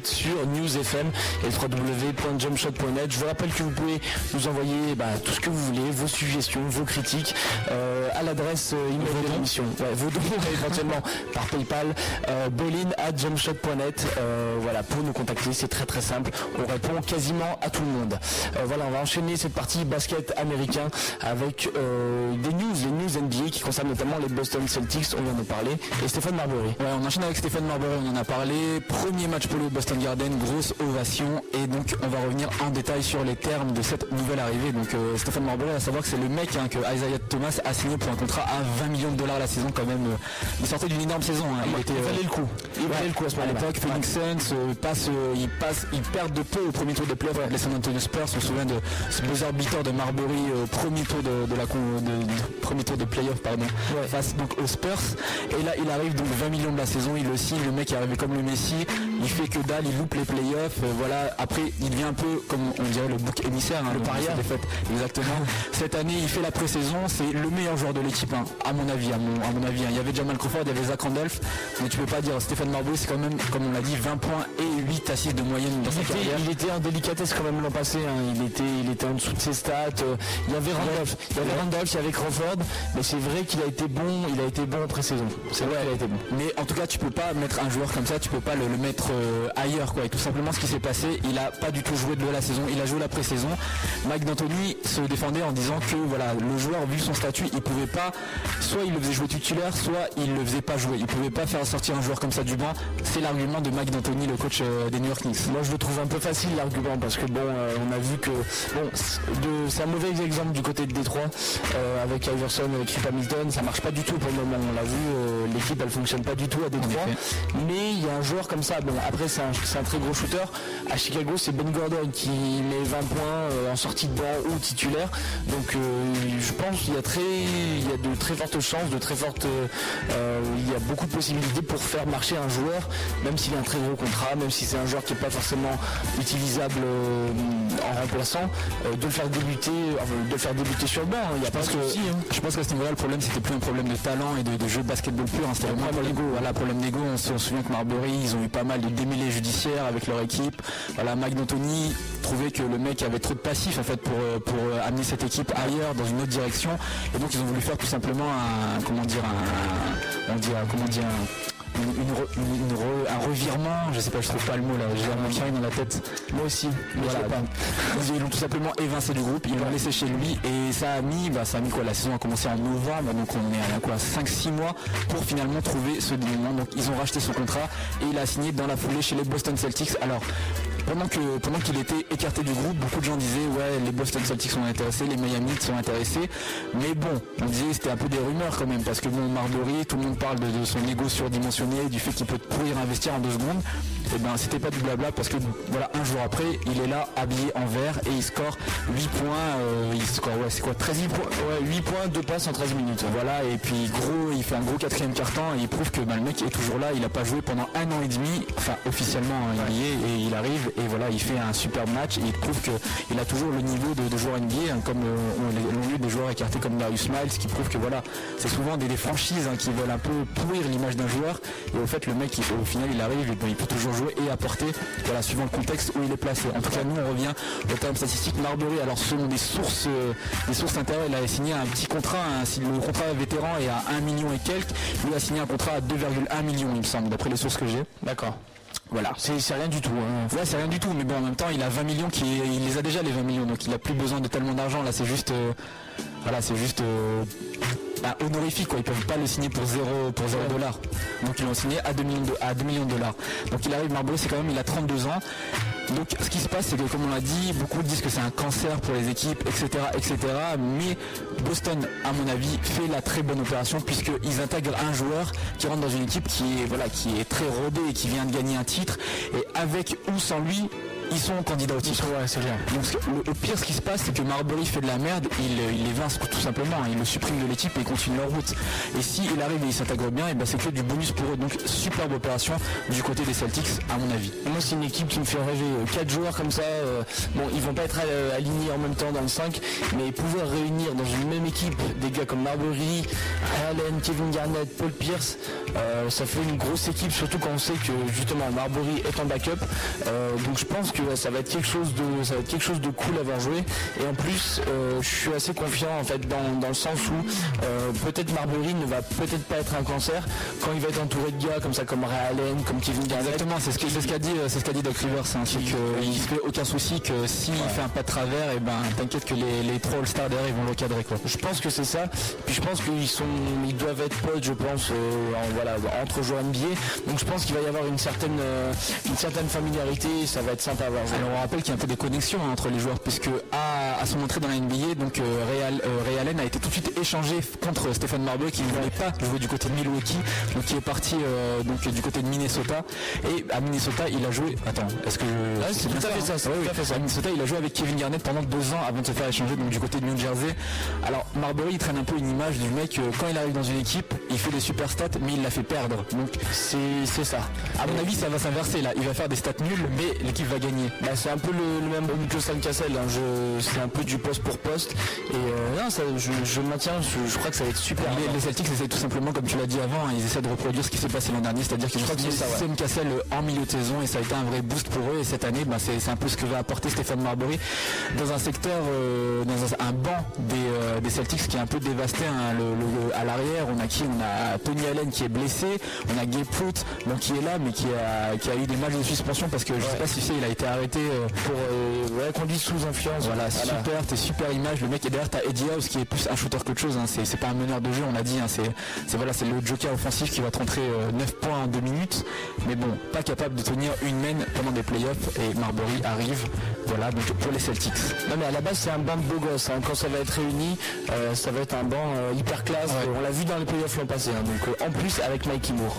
Sur News FM et www.jumpshot.net. Je vous rappelle que vous pouvez nous envoyer bah, tout ce que vous voulez, vos suggestions, vos critiques euh, à l'adresse euh, email de l'émission. Ouais, vos dons <laughs> éventuellement par PayPal, euh, bolin at jumpshot.net. Euh, voilà, pour nous contacter, c'est très très simple. On répond quasiment à tout le monde. Euh, voilà, on va enchaîner cette partie basket américain avec euh, des news, les news NBA qui concernent notamment les Boston Celtics, on vient de parler, et Stéphane Marbury. Ouais, on enchaîne avec Stéphane Marbury, on en a parlé. Premier match pour le Boston Garden, grosse ovation. Et donc on va revenir en détail sur les termes de cette nouvelle arrivée. Donc euh, Stéphane Marbury, à savoir que c'est le mec hein, que Isaiah Thomas a signé pour un contrat à 20 millions de dollars la saison quand même. Il sortait d'une énorme saison. hein. Il, était, Il euh, valait le coup. Il valait le coup à ce à moment-là. l'époque, Phoenix Suns passe, euh, ils passent, ils perdent de peu au premier tour de playoff avec les San Antonio Spurs. On se souvient de ce buzzer beater de Marbury au premier tour de, de la con- de- de- premier tour de playoff pardon, face donc aux Spurs. Et là, il arrive donc 20 millions de la saison, il le signe, le mec est arrivé comme le Messi, il fait que dalle, il loupe les playoffs. euh, voilà, après il devient un peu comme on dirait le bouc émissaire, hein, le paria. des fêtes. Exactement. <laughs> Cette année, il fait la pré-saison, c'est le meilleur joueur de l'équipe, hein, à mon avis, à mon, à mon avis. hein. Il y avait Jamal Crawford, il y avait Zach Randolph, mais tu peux pas dire Stéphane Marbury, c'est quand même, comme on l'a dit, 20 points et 8 assists de moyenne dans sa Il était, carrière. il était en délicatesse quand même l'an passé, hein. il, était, il était en dessous de ses stats. euh, Il y avait Randolph, il y avait Randolph, il y avait Crawford, mais c'est vrai qu'il a été bon, il a été bon en pré-saison. C'est vrai qu'il a été bon. Mais en tout cas, tu peux pas mettre un joueur comme ça, tu peux pas le, le mettre euh, ailleurs, quoi. Et tout simplement, ce qui s'est passé, il a pas du tout joué de la saison, il a joué la pré-saison. Mike D'Antoni se défendait en disant que voilà, le joueur, vu son statut, il pouvait pas, soit il le faisait jouer titulaire, soit il le faisait pas jouer. Il pouvait pas faire sortir un joueur comme ça du banc. C'est l'argument de Mike D'Antoni, le coach euh, des New York Knicks. Moi je le trouve un peu facile l'argument parce que bon, euh, on a vu que bon, c'est un mauvais exemple du côté de Détroit euh, avec Iverson, avec Chip Hamilton, ça marche pas du tout pour le moment. On l'a vu, l'équipe elle fonctionne pas du tout à Détroit. Mais il y a un joueur comme ça. Bon, après c'est un, très gros shooter. À Chicago, c'est Ben Gordon qui met 20 points en sortie de banc ou titulaire. Donc je pense qu'il y a très, il y a de très fortes chances, de très fortes, il y a beaucoup de possibilités pour faire marcher un joueur, même s'il a un très gros contrat, même si c'est un joueur qui n'est pas forcément utilisable euh, en remplaçant, euh, de le faire débuter, de le faire débuter sur le banc. Il n'y a pas que, hein. je pense qu'à ce niveau-là, le problème, c'était plus un problème de talent et de, de jeu de basketball pur. hein. C'était vraiment un problème d'ego. Voilà, problème d'ego. On se souvient que Marbury, ils ont eu pas mal de démêlés judiciaires avec leur équipe. Voilà, Mike D'Antoni trouvait que le mec avait trop de passifs en fait pour, euh, pour amener cette équipe ailleurs dans une autre direction. Et donc ils ont voulu faire tout simplement un, comment dire, un, on dit, un- comment dire, un, une- une une- un revirement, je sais pas, je trouve pas le mot là, j'ai un carré dans la tête. Moi aussi, mais Voilà, pas. ils ils l'ont tout simplement évincé du groupe, ils l'ont laissé chez lui et ça a mis, bah, ça a mis quoi La saison a commencé en novembre, donc on est à quoi 5-6 mois pour finalement trouver ce dénouement. Donc ils ont racheté son contrat et il a signé dans la foulée chez les Boston Celtics. Alors pendant que pendant qu'il était écarté du groupe, beaucoup de gens disaient ouais les Boston Celtics sont intéressés, les Miami sont intéressés, mais bon, on disait c'était un peu des rumeurs quand même parce que bon Marbury, tout le monde parle de, son ego surdimensionné, du fait qu'il peut pourrir un vestiaire en deux secondes. Et ben c'était pas du blabla parce que voilà un jour après il est là habillé en vert et il score 8 points, euh, il score ouais c'est quoi 13 points, Ouais, 8 points, 2 passes en 13 minutes. voilà, et puis gros, il fait un gros quatrième carton et il prouve que bah, le mec est toujours là. Il a pas joué pendant un an et demi, enfin officiellement hein, il y est et il arrive et voilà, il fait un super match et il prouve qu'il a toujours le niveau de, joueur NBA, hein, comme euh, on l'ont eu des joueurs écartés comme Darius Miles, qui prouve que voilà, c'est souvent des, franchises hein, qui veulent un peu pourrir l'image d'un joueur et au fait le mec au final il arrive et ben, il peut toujours jouer et apporter, voilà, suivant le contexte où il est placé. En tout cas nous on revient au terme statistique Marbury, alors selon des sources, euh, des sources intérieures, il a signé un petit contrat, si le contrat vétéran est à 1 million et quelques, lui a signé un contrat à 2,1 millions il me semble, d'après les sources que j'ai. D'accord. Voilà. C'est rien du tout. hein. Ouais, c'est rien du tout, mais bon, en même temps, il a 20 millions, qui, il les a déjà les 20 millions, donc il a plus besoin de tellement d'argent. Là, c'est juste, euh, voilà, c'est juste euh, bah, honorifique, quoi. Ils peuvent pas le signer pour 0 pour 0 dollars. Donc ils l'ont signé à 2 millions de, à 2 millions de dollars. Donc il arrive, Marbury, c'est quand même, il a 32 ans. Donc ce qui se passe, c'est que comme on l'a dit, beaucoup disent que c'est un cancer pour les équipes, etc., etc. Mais Boston, à mon avis, fait la très bonne opération puisqu'ils intègrent un joueur qui rentre dans une équipe qui est voilà, qui est très rodée et qui vient de gagner un titre. Et avec ou sans lui, ils sont candidats au titre. Ouais, c'est clair. Donc ce le, au pire, ce qui se passe, c'est que Marbury fait de la merde, il, euh, il les vince tout simplement, hein. il le supprime de l'équipe et il continue leur route. Et si il arrive et il s'intègre bien, et ben c'est que du bonus pour eux. Donc superbe opération du côté des Celtics, à mon avis. Moi, c'est une équipe qui me fait rêver. Euh, Quatre joueurs comme ça, euh, bon, ils vont pas être alignés en même temps dans le 5, mais pouvoir réunir dans une même équipe des gars comme Marbury, Allen, Kevin Garnett, Paul Pierce, euh, ça fait une grosse équipe, surtout quand on sait que justement Marbury est en backup. Euh, donc je pense que ça va être quelque chose de, ça va être quelque chose de cool à avoir joué. Et en plus, euh, je suis assez confiant en fait dans, dans le sens où euh, peut-être Marbury ne va peut-être pas être un cancer quand il va être entouré de gars comme ça, comme Ray Allen, comme Kevin Garnett. Exactement, c'est ce qu'a dit, euh, c'est ce qu'a dit Doc Rivers, hein, c'est qu'il se fait aucun souci que s'il fait un pas de travers, et ben t'inquiète que les, les trois All-Stars derrière ils vont le cadrer quoi. Je pense que c'est ça. Puis je pense qu'ils sont, ils doivent être potes, je pense, euh, en- voilà, entre joueurs NBA. Donc je pense qu'il va y avoir une certaine, euh, une certaine familiarité. Ça va être sympa voir. jouer. Alors on rappelle qu'il y a un peu des connexions hein, entre les joueurs puisque à, à son entrée dans la NBA, donc euh, Ray, Al- euh, Ray Allen a été tout de suite échangé contre Stéphane Marbury qui ne voulait pas jouer du côté de Milwaukee, donc qui est parti euh, donc du côté de Minnesota. Et à Minnesota, il a joué. Attends, est-ce que je... Ouais, c'est tout à fait ça, c'est Ouais, tout oui. à fait ça. À Minnesota, il a joué avec Kevin Garnett pendant deux ans avant de se faire échanger donc du côté de New Jersey. Alors Marbury, il traîne un peu une image du mec euh, quand il arrive dans une équipe, il fait des super stats, mais il la fait perdre. Donc C'est, c'est ça. à mon avis, ça va s'inverser là. Il va faire des stats nuls, mais l'équipe va gagner. Bah, c'est un peu le, le même que Sam Cassel. hein. C'est un peu du poste pour poste. Et euh, non, ça, je, je maintiens. Je, je crois que ça va être super. Les, les Celtics essaient tout simplement, comme tu l'as dit avant, hein, ils essaient de reproduire ce qui s'est passé l'an dernier, c'est-à-dire qu'ils ont signé ça, ouais. Sam Cassel en milieu de saison et ça a été un vrai boost pour eux. Et cette année, bah, c'est un peu ce que va apporter Stéphane Marbury dans un secteur, euh, dans un, un banc des, euh, des Celtics qui est un peu dévasté. hein, le- le- à l'arrière, on a qui? On a Tony Allen qui est blessé, on a Gabe Pruitt, bon, qui est là, mais qui a, qui a eu des matchs de suspension parce que je sais pas si c'est, il a été arrêté. euh, pour euh, ouais, conduite sous influence. voilà, super, t'es super image. Le mec est derrière, t'as Eddie House qui est plus un shooter qu'autre chose. hein. C'est, c'est pas un meneur de jeu, on l'a dit. hein. C'est, c'est voilà, c'est le joker offensif qui va te rentrer euh, 9 points en 2 minutes. Mais bon, pas capable de tenir une main pendant des playoffs. Et Marbury arrive, voilà, donc pour les Celtics. Non mais à la base c'est un banc de beaux gosses. hein. Quand ça va être réuni, euh, ça va être un banc euh, hyper classe. Ouais. Euh, On l'a vu dans les playoffs l'an passé. hein. Donc euh, en plus avec Mikey Moore.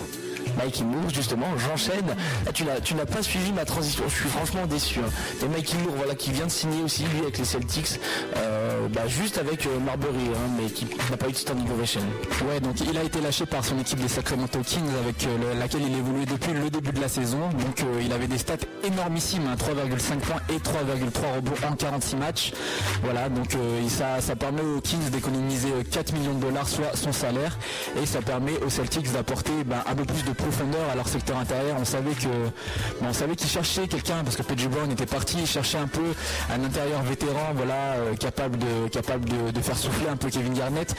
Mikey Moore justement, j'enchaîne. Ah, tu n'as pas suivi ma transition. Je suis franchement déçu. hein. Et Mikey Moore voilà qui vient de signer aussi lui avec les Celtics, euh, bah, juste avec euh, Marbury, hein, mais qui n'a pas eu de standing ovation. Ouais, donc il a été lâché par son équipe des Sacramento Kings avec euh, le- laquelle il évoluait depuis le début de la saison. Donc il avait des stats énormissimes, hein, 3,5 points et 3,3 rebonds en 46 matchs. Voilà, donc ça, permet aux Kings d'économiser euh, 4 millions de dollars, soit son salaire, et ça permet aux Celtics d'apporter ben, un peu plus de profondeur à leur secteur intérieur. On savait que, ben, on savait qu'ils cherchaient quelqu'un parce que PJ Brown était parti, ils cherchaient un peu un intérieur vétéran, voilà, euh, capable de, capable de, de faire souffler un peu Kevin Garnett.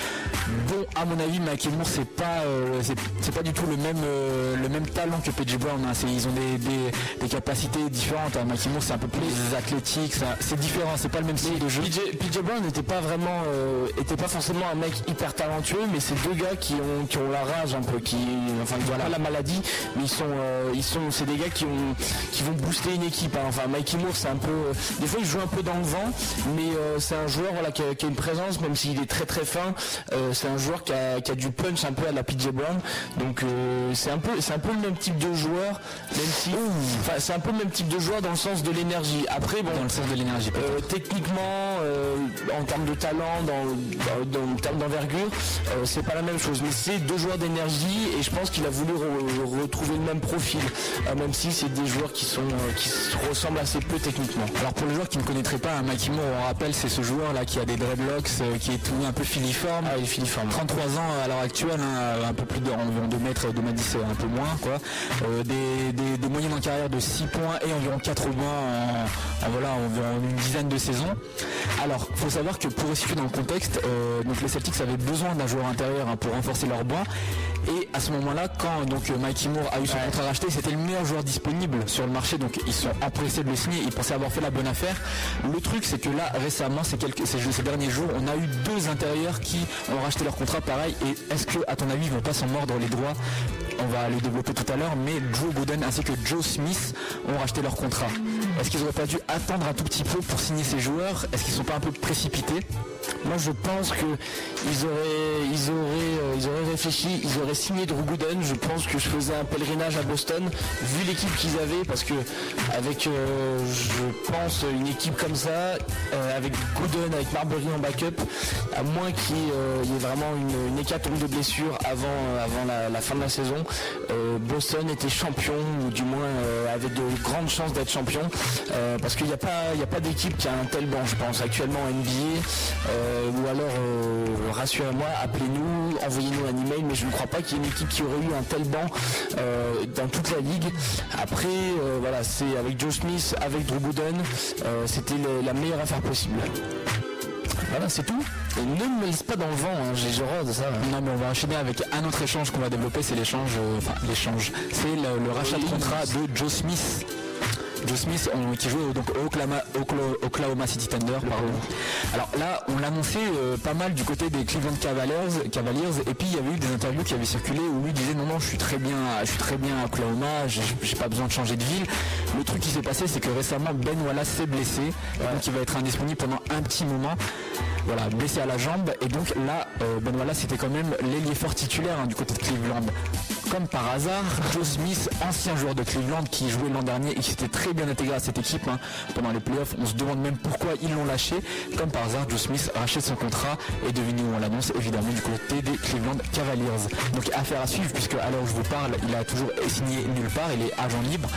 Bon, à mon avis, Michael Moore c'est pas, euh, c'est, pas du tout le même, euh, le même talent que PJ Brown. hein. C'est- ils ont des, des, des capacités différentes. Hein. Michael Moore c'est un peu plus athlétique, c'est différent, c'est pas le même style de jeu. PJ, Brown n'était pas vraiment, était pas forcément un mec hyper talentueux, mais c'est deux gars qui ont, qui ont la rage un peu, qui, enfin, pas la maladie, mais ils sont, euh, ils sont, c'est des gars qui ont, qui vont booster une équipe. hein. Enfin, Mikey Moore, c'est un peu, euh, des fois il joue un peu dans le vent, mais euh, c'est un joueur voilà qui a, qui a une présence, même s'il est très très fin. c'est un joueur qui a, qui a du punch un peu à la PJ Brown. Donc c'est un peu, c'est un peu le même type de joueur, même si, enfin, c'est un peu le même type de joueur dans le sens de l'énergie. Après, bon, dans le sens de l'énergie. techniquement, en termes de talent, dans, dans- dans- en termes d'envergure, c'est pas la même chose. Mais c'est deux joueurs d'énergie et je pense qu'il a voulu retrouver le même profil, euh, même si c'est des joueurs qui sont euh, qui se ressemblent assez peu techniquement. Alors pour les joueurs qui ne connaîtraient pas, un Mikey Moore, on rappelle, c'est ce joueur là qui a des dreadlocks, euh, qui est tout un peu filiforme. Ah, il est filiforme. 33 ans à l'heure actuelle, hein, un peu plus de environ 2 mètres, 2 mètres 10, un peu moins quoi. Euh, des, des, des moyennes en carrière de 6 points et environ 4 rebonds en, en voilà, environ une dizaine de saisons. Alors, faut savoir que pour resituer dans le contexte, euh, donc les Celtics avaient besoin d'un joueur intérieur hein, pour renforcer leur banc. Et à ce moment-là, quand donc euh, Mikey Moore a eu son contrat racheté, c'était le meilleur joueur disponible sur le marché, donc ils sont empressés de le signer. Ils pensaient avoir fait la bonne affaire. Le truc, c'est que là, récemment, ces, quelques, ces, ces derniers jours, on a eu deux intérieurs qui ont racheté leur contrat pareil. Et est-ce que, à ton avis, ils vont pas s'en mordre les doigts On va le développer tout à l'heure, mais Joe Gooden ainsi que Joe Smith ont racheté leur contrat. Est-ce qu'ils auraient pas dû attendre un tout petit peu pour signer ces joueurs? Est-ce qu'ils sont pas un peu précipités? Moi, je pense que euh, ils auraient réfléchi, ils auraient signé Drew Gooden. Je pense que je faisais un pèlerinage à Boston, vu l'équipe qu'ils avaient, parce que avec, euh, je pense, une équipe comme ça, euh, avec Gooden, avec Marbury en backup, à moins qu'il y ait, vraiment une, une hécatombe de blessures avant, la fin de la saison, euh, Boston était champion, ou du moins euh, avait de grandes chances d'être champion, euh, parce qu'il n'y a pas, d'équipe qui a un tel banc, je pense, actuellement en NBA, ou alors rassurez-moi, appelez-nous, envoyez-nous un email, mais je ne crois pas qu'il y ait une équipe qui aurait eu un tel banc dans toute la ligue. Après, voilà, c'est avec Joe Smith, avec Drew Gooden, c'était la meilleure affaire possible. Voilà, c'est tout. Et ne me laisse pas dans le vent, hein, j'ai j'ai horreur de ça. hein. Non mais on va enchaîner avec un autre échange qu'on va développer, c'est l'échange, euh, enfin l'échange, c'est le, le rachat de contrat de Joe Smith. Joe Smith on- qui joue au- donc au Oklahoma, City Thunder. Pardon. Alors là, on l'annonçait euh, pas mal du côté des Cleveland Cavaliers, Cavaliers, et puis il y avait eu des interviews qui avaient circulé où lui disait non non, je suis très bien, je suis très bien à Oklahoma, j'ai pas besoin de changer de ville. Le truc qui s'est passé, c'est que récemment Ben Wallace s'est blessé, donc il va être indisponible pendant un petit moment. Voilà, blessé à la jambe, et donc là, euh, Ben Wallace c'était quand même l'ailier fort titulaire hein, du côté de Cleveland. Comme par hasard, Joe Smith, ancien joueur de Cleveland qui jouait l'an dernier et qui s'était très bien intégré à cette équipe hein, pendant les playoffs, on se demande même pourquoi ils l'ont lâché. Comme par hasard, Joe Smith rachète son contrat et devenu où on l'annonce évidemment du côté des Cleveland Cavaliers. Donc affaire à suivre puisque à l'heure où je vous parle, il a toujours signé nulle part, il est agent libre.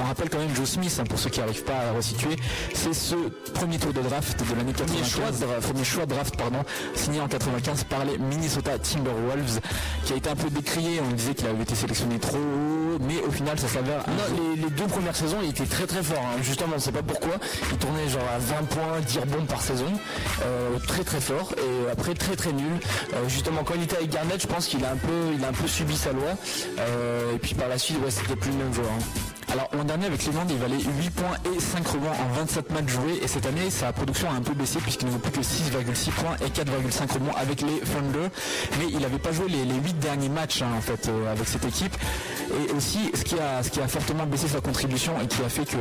On rappelle quand même Joe Smith, hein, pour ceux qui n'arrivent pas à resituer, c'est ce premier tour de draft de l'année 95. choix de draft. Premier choix de draft, pardon, signé en 95 par les Minnesota Timberwolves, qui a été un peu décrié. On disait qu'il avait été sélectionné trop haut, mais au final, ça s'avère. Non, les, deux premières saisons, il était très très fort. hein. Justement, on ne sait pas pourquoi. Il tournait genre à 20 points, 10 rebonds par saison. Euh, très très fort. Et après, très très nul. Euh, justement, quand il était avec Garnett, je pense qu'il a un peu, a un peu subi sa loi. Euh, et puis par la suite, ouais, c'était plus le même joueur. hein. Alors l'an dernier avec Cleveland il valait 8 points et 5 rebonds en 27 matchs joués. Et cette année sa production a un peu baissé puisqu'il ne vaut plus que 6,6 points et 4,5 rebonds avec les Thunder. Mais il n'avait pas joué les, les 8 derniers matchs hein, en fait euh, avec cette équipe. Et aussi ce qui, a, ce qui a fortement baissé sa contribution et qui a fait que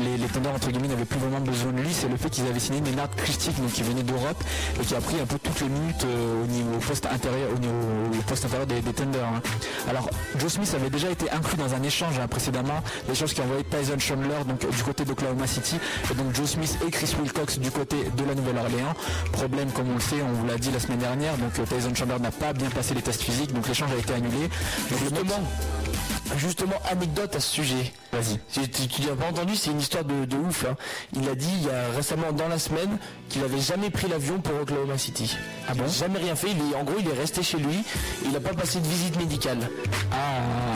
les, les entre guillemets n'avaient plus vraiment besoin de lui c'est le fait qu'ils avaient signé Nenad Christic donc qui venait d'Europe et qui a pris un peu toutes les minutes euh, au niveau poste intérieur au niveau au poste intérieur des, des hein. alors Joe Smith avait déjà été inclus dans un échange hein, précédemment l'échange qui a envoyé Tyson Chandler donc du côté d'Oklahoma City. Et donc Joe Smith et Chris Wilcox du côté de la Nouvelle-Orléans. Problème comme on le sait on vous l'a dit la semaine dernière donc euh, Tyson Chandler n'a pas bien passé les tests physiques donc l'échange a été annulé. Donc le mec- Justement, anecdote à ce sujet. vas-y Tu, l'as pas entendu, c'est une histoire de, de ouf. hein. Il a dit il y a récemment dans la semaine qu'il avait jamais pris l'avion pour Oklahoma City. Ah bon Jamais rien fait. Il est, en gros, il est resté chez lui. Il n'a pas passé de visite médicale. ah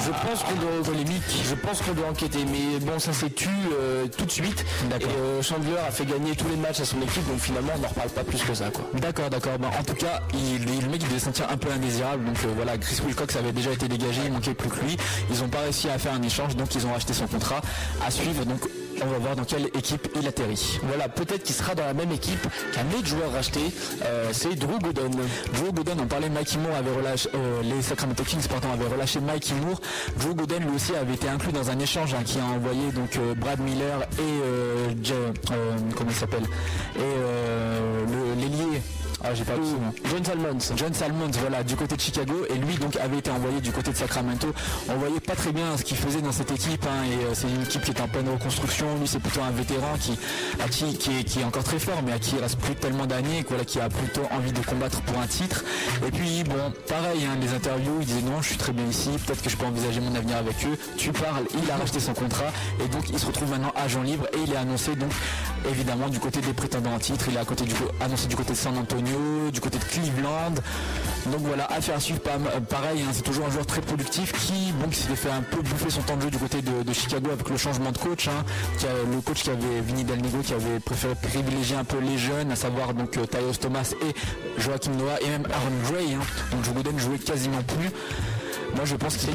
Je pense qu'on doit polémique. Je pense qu'on doit enquêter. Mais bon, ça s'est tu euh, tout de suite. D'accord. Et euh, Chandler a fait gagner tous les matchs à son équipe. Donc finalement, on n'en reparle pas plus que ça, quoi. D'accord, d'accord. Ben, en tout cas, il, le mec il devait se sentir un peu indésirable. Donc euh, voilà, Chris Wilcox avait déjà été dégagé, il manquait plus que lui. Ils n'ont pas réussi à faire un échange, donc ils ont racheté son contrat. À suivre, donc on va voir dans quelle équipe il atterrit. Voilà, peut-être qu'il sera dans la même équipe qu'un autre joueur racheté. Euh, c'est Drew Gooden. Drew Gooden, on parlait, Mikey Moore avait relâché, euh, les Sacramento Kings pardon, avaient relâché Mikey Moore. Drew Gooden lui aussi avait été inclus dans un échange hein, qui a envoyé donc euh, Brad Miller et comment il s'appelle? Et le- l'ailier. Ah, j'ai pas le nom. John Salmons. John Salmons, voilà, du côté de Chicago, et lui donc avait été envoyé du côté de Sacramento. On voyait pas très bien ce qu'il faisait dans cette équipe, hein, et euh, c'est une équipe qui est en pleine reconstruction. Lui, c'est plutôt un vétéran qui, à qui, qui, est, qui est encore très fort, mais à qui il reste plus tellement d'années, voilà, qui a plutôt envie de combattre pour un titre. Et puis bon, pareil, hein, les interviews, il disait non, je suis très bien ici, peut-être que je peux envisager mon avenir avec eux. Tu parles, il a racheté son contrat, et donc il se retrouve maintenant agent libre, et il est annoncé donc évidemment du côté des prétendants en titre. Il est à côté du, annoncé du côté de San Antonio, du côté de Cleveland. Donc voilà, affaire à suivre. Pas, pareil, hein, c'est toujours un joueur très productif qui, bon, s'était fait un peu bouffer son temps de jeu du côté de, Chicago avec le changement de coach. hein, qui a- le coach qui avait Vinny Del qui avait préféré privilégier un peu les jeunes, à savoir donc euh, Tyus Thomas et Joachim Noah et même Aaron Gray. hein. donc Joe Gooden jouait quasiment plus. Moi je pense qu'il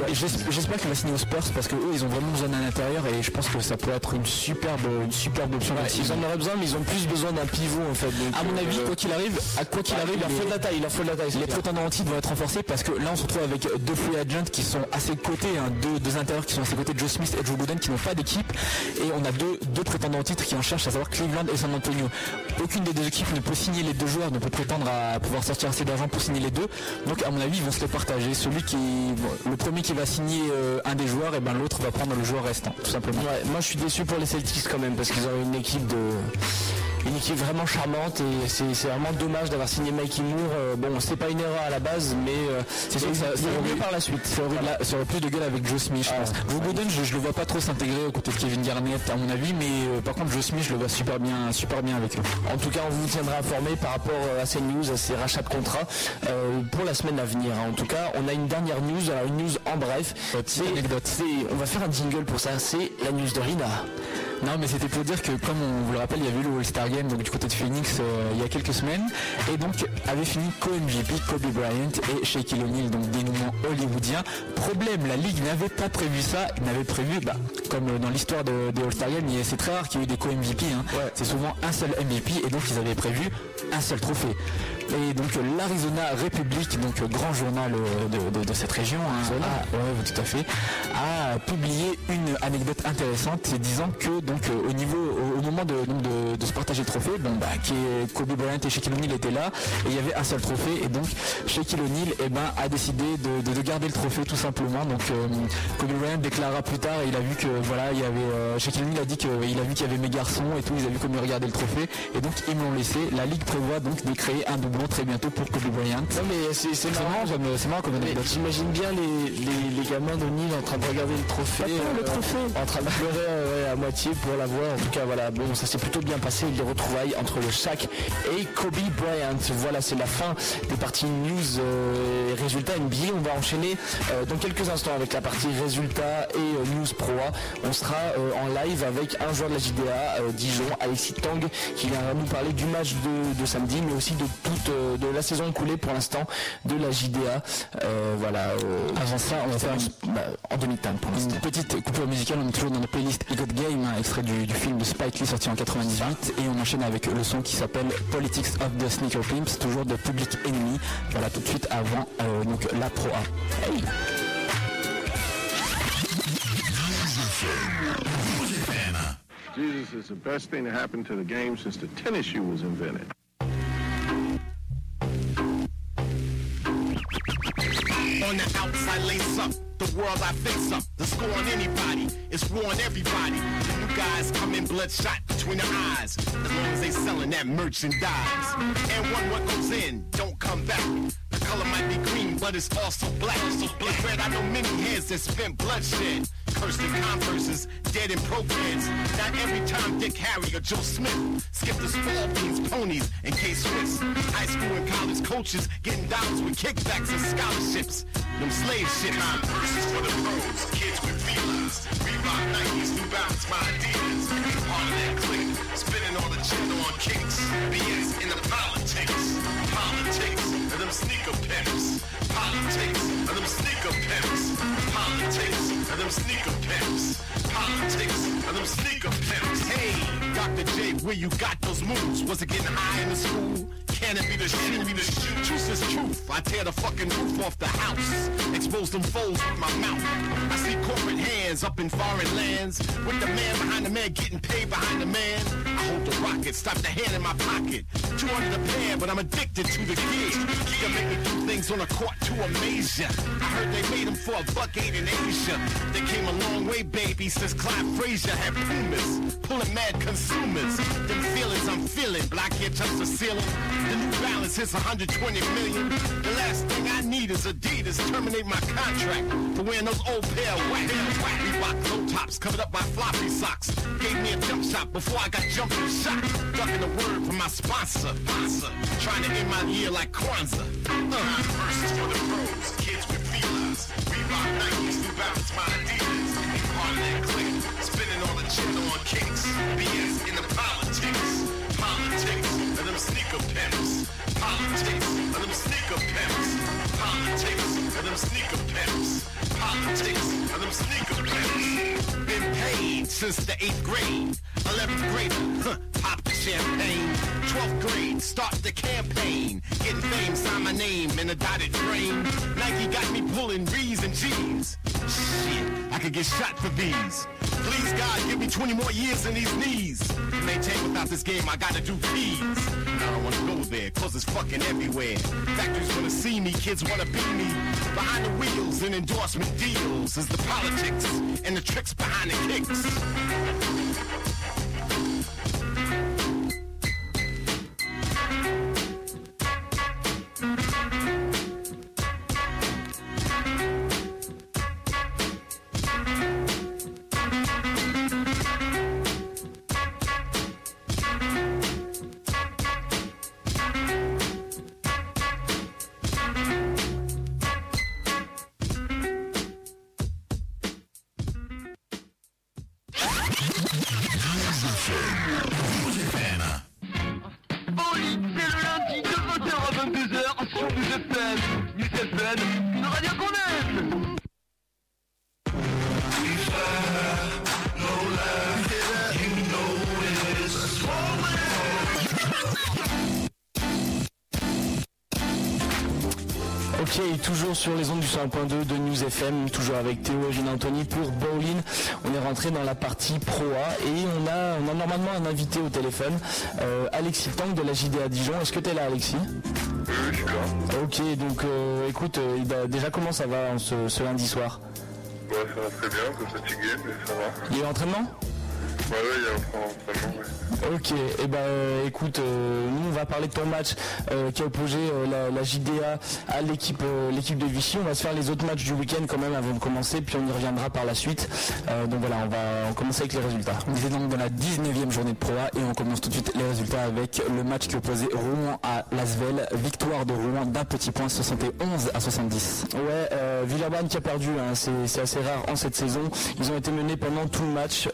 j'espère qu'il va signer aux Spurs parce que eux ils ont vraiment besoin d'un intérieur et je pense que ça pourrait être une superbe une superbe option. Ouais, ils en auraient besoin, mais ils ont plus besoin d'un pivot en fait. Donc, À mon avis, euh, quoi qu'il arrive, à quoi qu'il arrive, il leur faut de la taille, il leur faut de la taille. les prétendants en titre vont être renforcés parce que là on se retrouve avec deux free agents qui sont à ses côtés, hein, deux, deux intérieurs qui sont à ses côtés, Joe Smith et Joe Gooden qui n'ont pas d'équipe et on a deux, deux prétendants en titre qui en cherchent, à savoir Cleveland et San Antonio. Aucune des deux équipes ne peut signer les deux joueurs, ne peut prétendre à pouvoir sortir assez d'argent pour signer les deux. Donc à mon avis ils vont se les partager. Celui qui, le premier qui va signer euh, un des joueurs, et ben l'autre va prendre le joueur restant, tout simplement. Ouais, moi je suis déçu pour les Celtics quand même parce qu'ils ont une équipe de une équipe vraiment charmante et c'est vraiment dommage d'avoir signé Mikey Moore. Euh, bon, c'est pas une erreur à la base, mais euh, C'est sûr que ça, ça mieux par la suite. Ça aurait, plus de gueule avec Joe Smith, je Ah, pense. Je, je le vois pas trop s'intégrer aux côtés de Kevin Garnett, à mon avis, mais euh, par contre, Joe Smith, je le vois super bien, super bien avec eux. En tout cas, on vous tiendra informé par rapport à ces news, à ces rachats de contrats euh, pour la semaine à venir. hein. En tout cas, on a une dernière news, alors une news en bref. C'est anecdote. c'est- On va faire un jingle pour ça. C'est la news de Rina. Non, mais c'était pour dire que, comme on vous le rappelle, il y avait eu le All-Star Game donc, du côté de Phoenix euh, il y a quelques semaines, et donc avait fini co-MVP Kobe Bryant et Shaquille O'Neal, donc dénouement hollywoodien. Problème, la Ligue n'avait pas prévu ça, n'avait prévu, bah, comme euh, dans l'histoire de- des All-Star Game, il y a- c'est très rare qu'il y ait eu des co-MVP, hein. c'est souvent un seul MVP, et donc ils avaient prévu un seul trophée. Et donc l'Arizona Republic, donc grand journal euh, de, de- de cette région, hein, a- ouais, tout à fait, a publié une anecdote intéressante, disant que donc euh, au niveau, au, au moment de, donc, de, de se partager le trophée, bon bah qui est- Kobe Bryant et Shaquille O'Neal étaient là, et il y avait un seul trophée, et donc Shaquille O'Neal eh ben, a décidé de, de- de garder le trophée tout simplement. Donc euh, Kobe Bryant déclara plus tard, il a vu que voilà, il y avait euh, Shaquille O'Neal a dit qu'il a vu qu'il y avait mes garçons et tout, ils a vu comment ils regardaient le trophée, et donc ils me l'ont laissé. La ligue prévoit donc de créer un très bientôt pour Kobe Bryant. Non mais c'est marrant. c'est marrant comme anecdote. J'imagine bien les, les, les gamins d'O'Neill en train de regarder le trophée. Le euh, trophée. En train de pleurer euh, ouais, à moitié pour l'avoir. En tout cas, voilà, bon, ça s'est plutôt bien passé. Les retrouvailles entre le Shaq et Kobe Bryant. Voilà, c'est la fin des parties news euh, et résultats NBA. On va enchaîner euh, dans quelques instants avec la partie résultats et news pro A. On sera en live avec un joueur de la JDA, Dijon, Alexis Tang, qui viendra nous parler du match de, de samedi, mais aussi de toute euh, de la saison écoulée pour l'instant de la JDA. Euh, voilà. euh, Avant ça, on va faire une, bah, en demi-teinte pour l'instant. une petite coupure musicale. On est toujours dans la playlist Got Game, un extrait du, du film de Spike Lee sorti en 98. Et on enchaîne avec le son qui s'appelle Politics of the Sneaker Pimps, toujours de Public Enemy. Voilà, tout de suite avant euh, donc la Pro A. Hey Jesus is the best thing that happened to the game since the tennis shoe was invented. On the outside lace up, the world I face up. The score on anybody, it's war on everybody. You guys come in bloodshot between the eyes. As long as they selling that merchandise. And one what goes in, don't come back. The color might be green, but it's also black. So black red, I know many heads that spent bloodshed. Cursed in converses, dead in programs. Not every time Dick Harry or Joe Smith skip the small beans, ponies, and K-Swiss. High school and college coaches getting dollars with kickbacks and scholarships. Them slave ships. Time verses for the pros, kids with feelers. Reebok, Nikes, New Balance, my Adidas. Part of that clique, spinning all the cheddar on kicks. BS in the politics, sneaker pimps. Politics of them sneaker pimps. Politics of them sneaker pimps. Politics of them sneaker pimps. Hey, Dr. J, where you got those moves? Was it getting high in the school? Can it be the shoe? Be the shoe? Truth is truth. I tear the fucking roof off the house. Expose them foes with my mouth. I see corporate hands up in foreign lands. With the man behind the man getting paid behind the man. I hold the rocket, stop the hand in my pocket. Two under the pair, but I'm addicted to the gig. Can make me do things on a court to amaze ya. I heard they made them for a buck eight in Asia. They came a long way, baby, since Clyde Frazier had Pumas. Pulling mad consumers. Them feelings I'm feeling. Black hair touch the ceiling. The new balance hits 120 million. The last thing Is Adidas. Terminate my contract for wearing those old pair of whack. Reebok low tops covered up by floppy socks. Gave me a jump shot before I got jumped and shot. Ducking the word from my sponsor. sponsor. Trying to end my year like Kwanzaa. Uh. Verses for the pros, kids with feelers. Reebok, Nikes, New Balance, my Adidas. Part of that clique. Spinning all the cheddar on kicks. BS in the politics. Politics of them sneaker pimps. Politics of them sneaker pimps. Politics of them sneaker pimps. Politics and them sneaker pimps. Been paid since the eighth grade. 11th grade, huh, pop the champagne. 12th grade, start the campaign. Getting fame, sign my name in a dotted frame. Nike got me pulling V's and G's. Shit, I could get shot for these. Please God, give me 20 more years in these knees. To maintain without this game, I gotta do keys. And I don't wanna go there, cause it's fucking everywhere. Factories wanna see me, kids wanna be me. Behind the wheels and endorsement deals is the politics and the tricks behind the kicks. FM, toujours avec Théo et Gina Anthony pour Bowling. On est rentré dans la partie Pro A et on a, on a normalement un invité au téléphone, euh, Alexis Tank de la JDA Dijon. Est-ce que tu es là Alexis? Oui, je suis là. Ok, donc euh, écoute, euh, déjà comment ça va ce, ce lundi soir? Ouais, ça va très bien, un peu fatigué, mais ça va. Il y a ouais. Ok, et ben euh, écoute, euh, nous on va parler de ton match euh, qui a opposé la, JDA à l'équipe de Vichy. On va se faire les autres matchs du week-end quand même avant de commencer, puis on y reviendra par la suite. Donc voilà, on va commencer avec les résultats. On est donc dans la 19e journée de Pro et on commence tout de suite les résultats avec le match qui opposait Rouen à Lasvel. Victoire de Rouen d'un petit point 71 à 70. Ouais, euh, qui a perdu, hein, c'est assez rare en cette saison. Ils ont été menés pendant tout le match,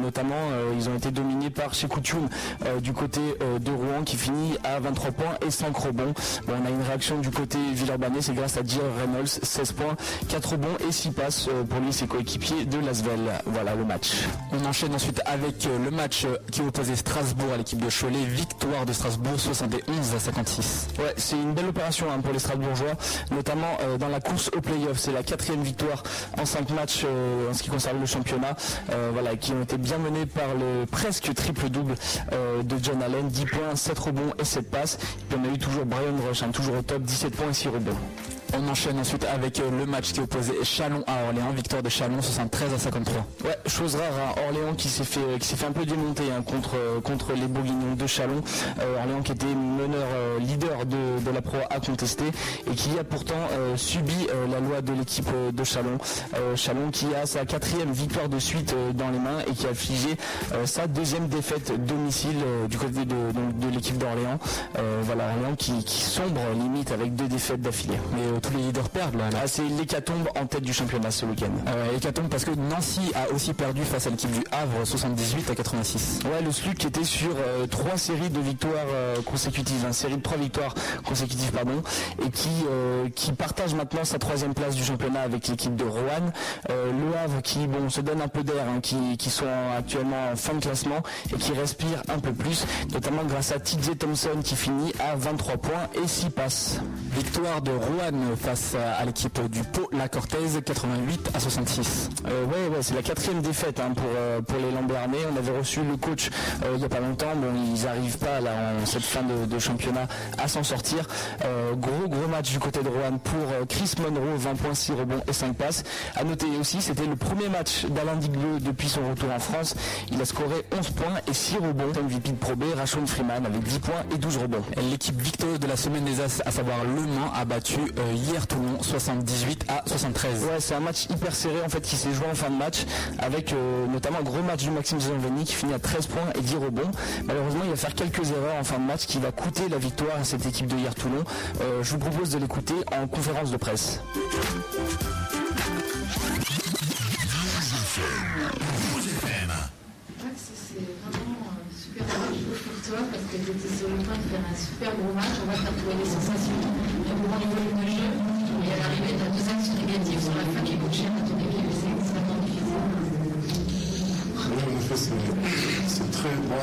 notamment euh, ils ont été dominés par Chekoutoun euh, du côté euh, de Rouen qui finit à 23 points et 5 rebonds. Bon, on a une réaction du côté Villeurbanais, c'est grâce à J.R. Reynolds, 16 points, 4 rebonds et 6 passes pour lui ses coéquipiers de Lasvel. Voilà le match. On enchaîne ensuite avec le match qui opposait Strasbourg à l'équipe de Cholet. Victoire de Strasbourg 71 à 56. Ouais, c'est une belle opération hein, pour les Strasbourgeois, notamment euh, dans la course au playoff. C'est la quatrième victoire en cinq matchs euh, en ce qui concerne le championnat, euh, voilà, qui ont été bien menés par le presque triple-double euh, de John Allen, 10 points, 7 rebonds et 7 passes. Et on a eu toujours Brian Rush, hein, toujours au top, 17 points et 6 rebonds. On enchaîne ensuite avec euh, le match qui opposait Chalon à Orléans. Victoire de Chalon 73 à 53. Ouais, chose rare à Orléans qui s'est fait qui s'est fait un peu démonter hein, contre euh, contre les Bourguignons de Chalon. Euh, Orléans qui était meneur euh, leader de, la Pro A contestée et qui a pourtant euh, subi euh, la loi de l'équipe euh, de Chalon. Euh, Chalon qui a sa quatrième victoire de suite euh, dans les mains et qui a euh, sa deuxième défaite domicile euh, du côté de, l'équipe d'Orléans. Euh, voilà Orléans qui, sombre limite avec deux défaites d'affilée. Euh, tous les leaders perdent là. là. Ah, c'est l'hécatombe en tête du championnat ce week-end. Euh, hécatombe parce que Nancy a aussi perdu face à l'équipe du Havre 78 à 86. Ouais, le SLUC qui était sur euh, trois séries de victoires euh, consécutives, une série de trois victoires consécutives, pardon, et qui qui partage maintenant sa troisième place du championnat avec l'équipe de Roanne. Le Havre qui bon se donne un peu d'air, hein, qui, qui sont actuellement en fin de classement et qui respire un peu plus, notamment grâce à TJ Thompson qui finit à 23 points et 6 passes. Victoire de Rouen face à, l'équipe du Pau La Cortez 88 à 66. Euh, ouais, ouais, c'est la quatrième défaite hein, pour, euh, pour les Lambernais. On avait reçu le coach euh, il n'y a pas longtemps. Bon, ils n'arrivent pas là en cette fin de, de championnat à s'en sortir. Euh, gros gros match du côté de Rouen pour euh, Chris Monroe, 20 points, 6 rebonds et 5 passes. À noter aussi, c'était le premier match d'Alain Digleux depuis son retour en France. Il a scoré 11 points et 6 rebonds. MVP de Pro B, Rachon Freeman avec 10 points et 12 rebonds. L'équipe victorieuse de la semaine des As, à savoir Le Mans, a battu hier Toulon 78 à 73. Ouais, c'est un match hyper serré en fait qui s'est joué en fin de match avec euh, notamment un gros match du Maxime Zanveni qui finit à 13 points et 10 rebonds. Malheureusement, il va faire quelques erreurs en fin de match qui va coûter la victoire à cette équipe de hier Toulon. Euh, je vous propose de l'écouter en conférence de presse. Max, c'est vraiment un super match pour parce que tu étais sur le point de faire un super gros match. On va pas trouver les sensations. Il y a beaucoup de jeu. Et à l'arrivée, tu as deux axes négatifs sur la fin qui coûte cher à ton équipe. C'est extrêmement difficile. Oui, en effet, c'est- très, bon,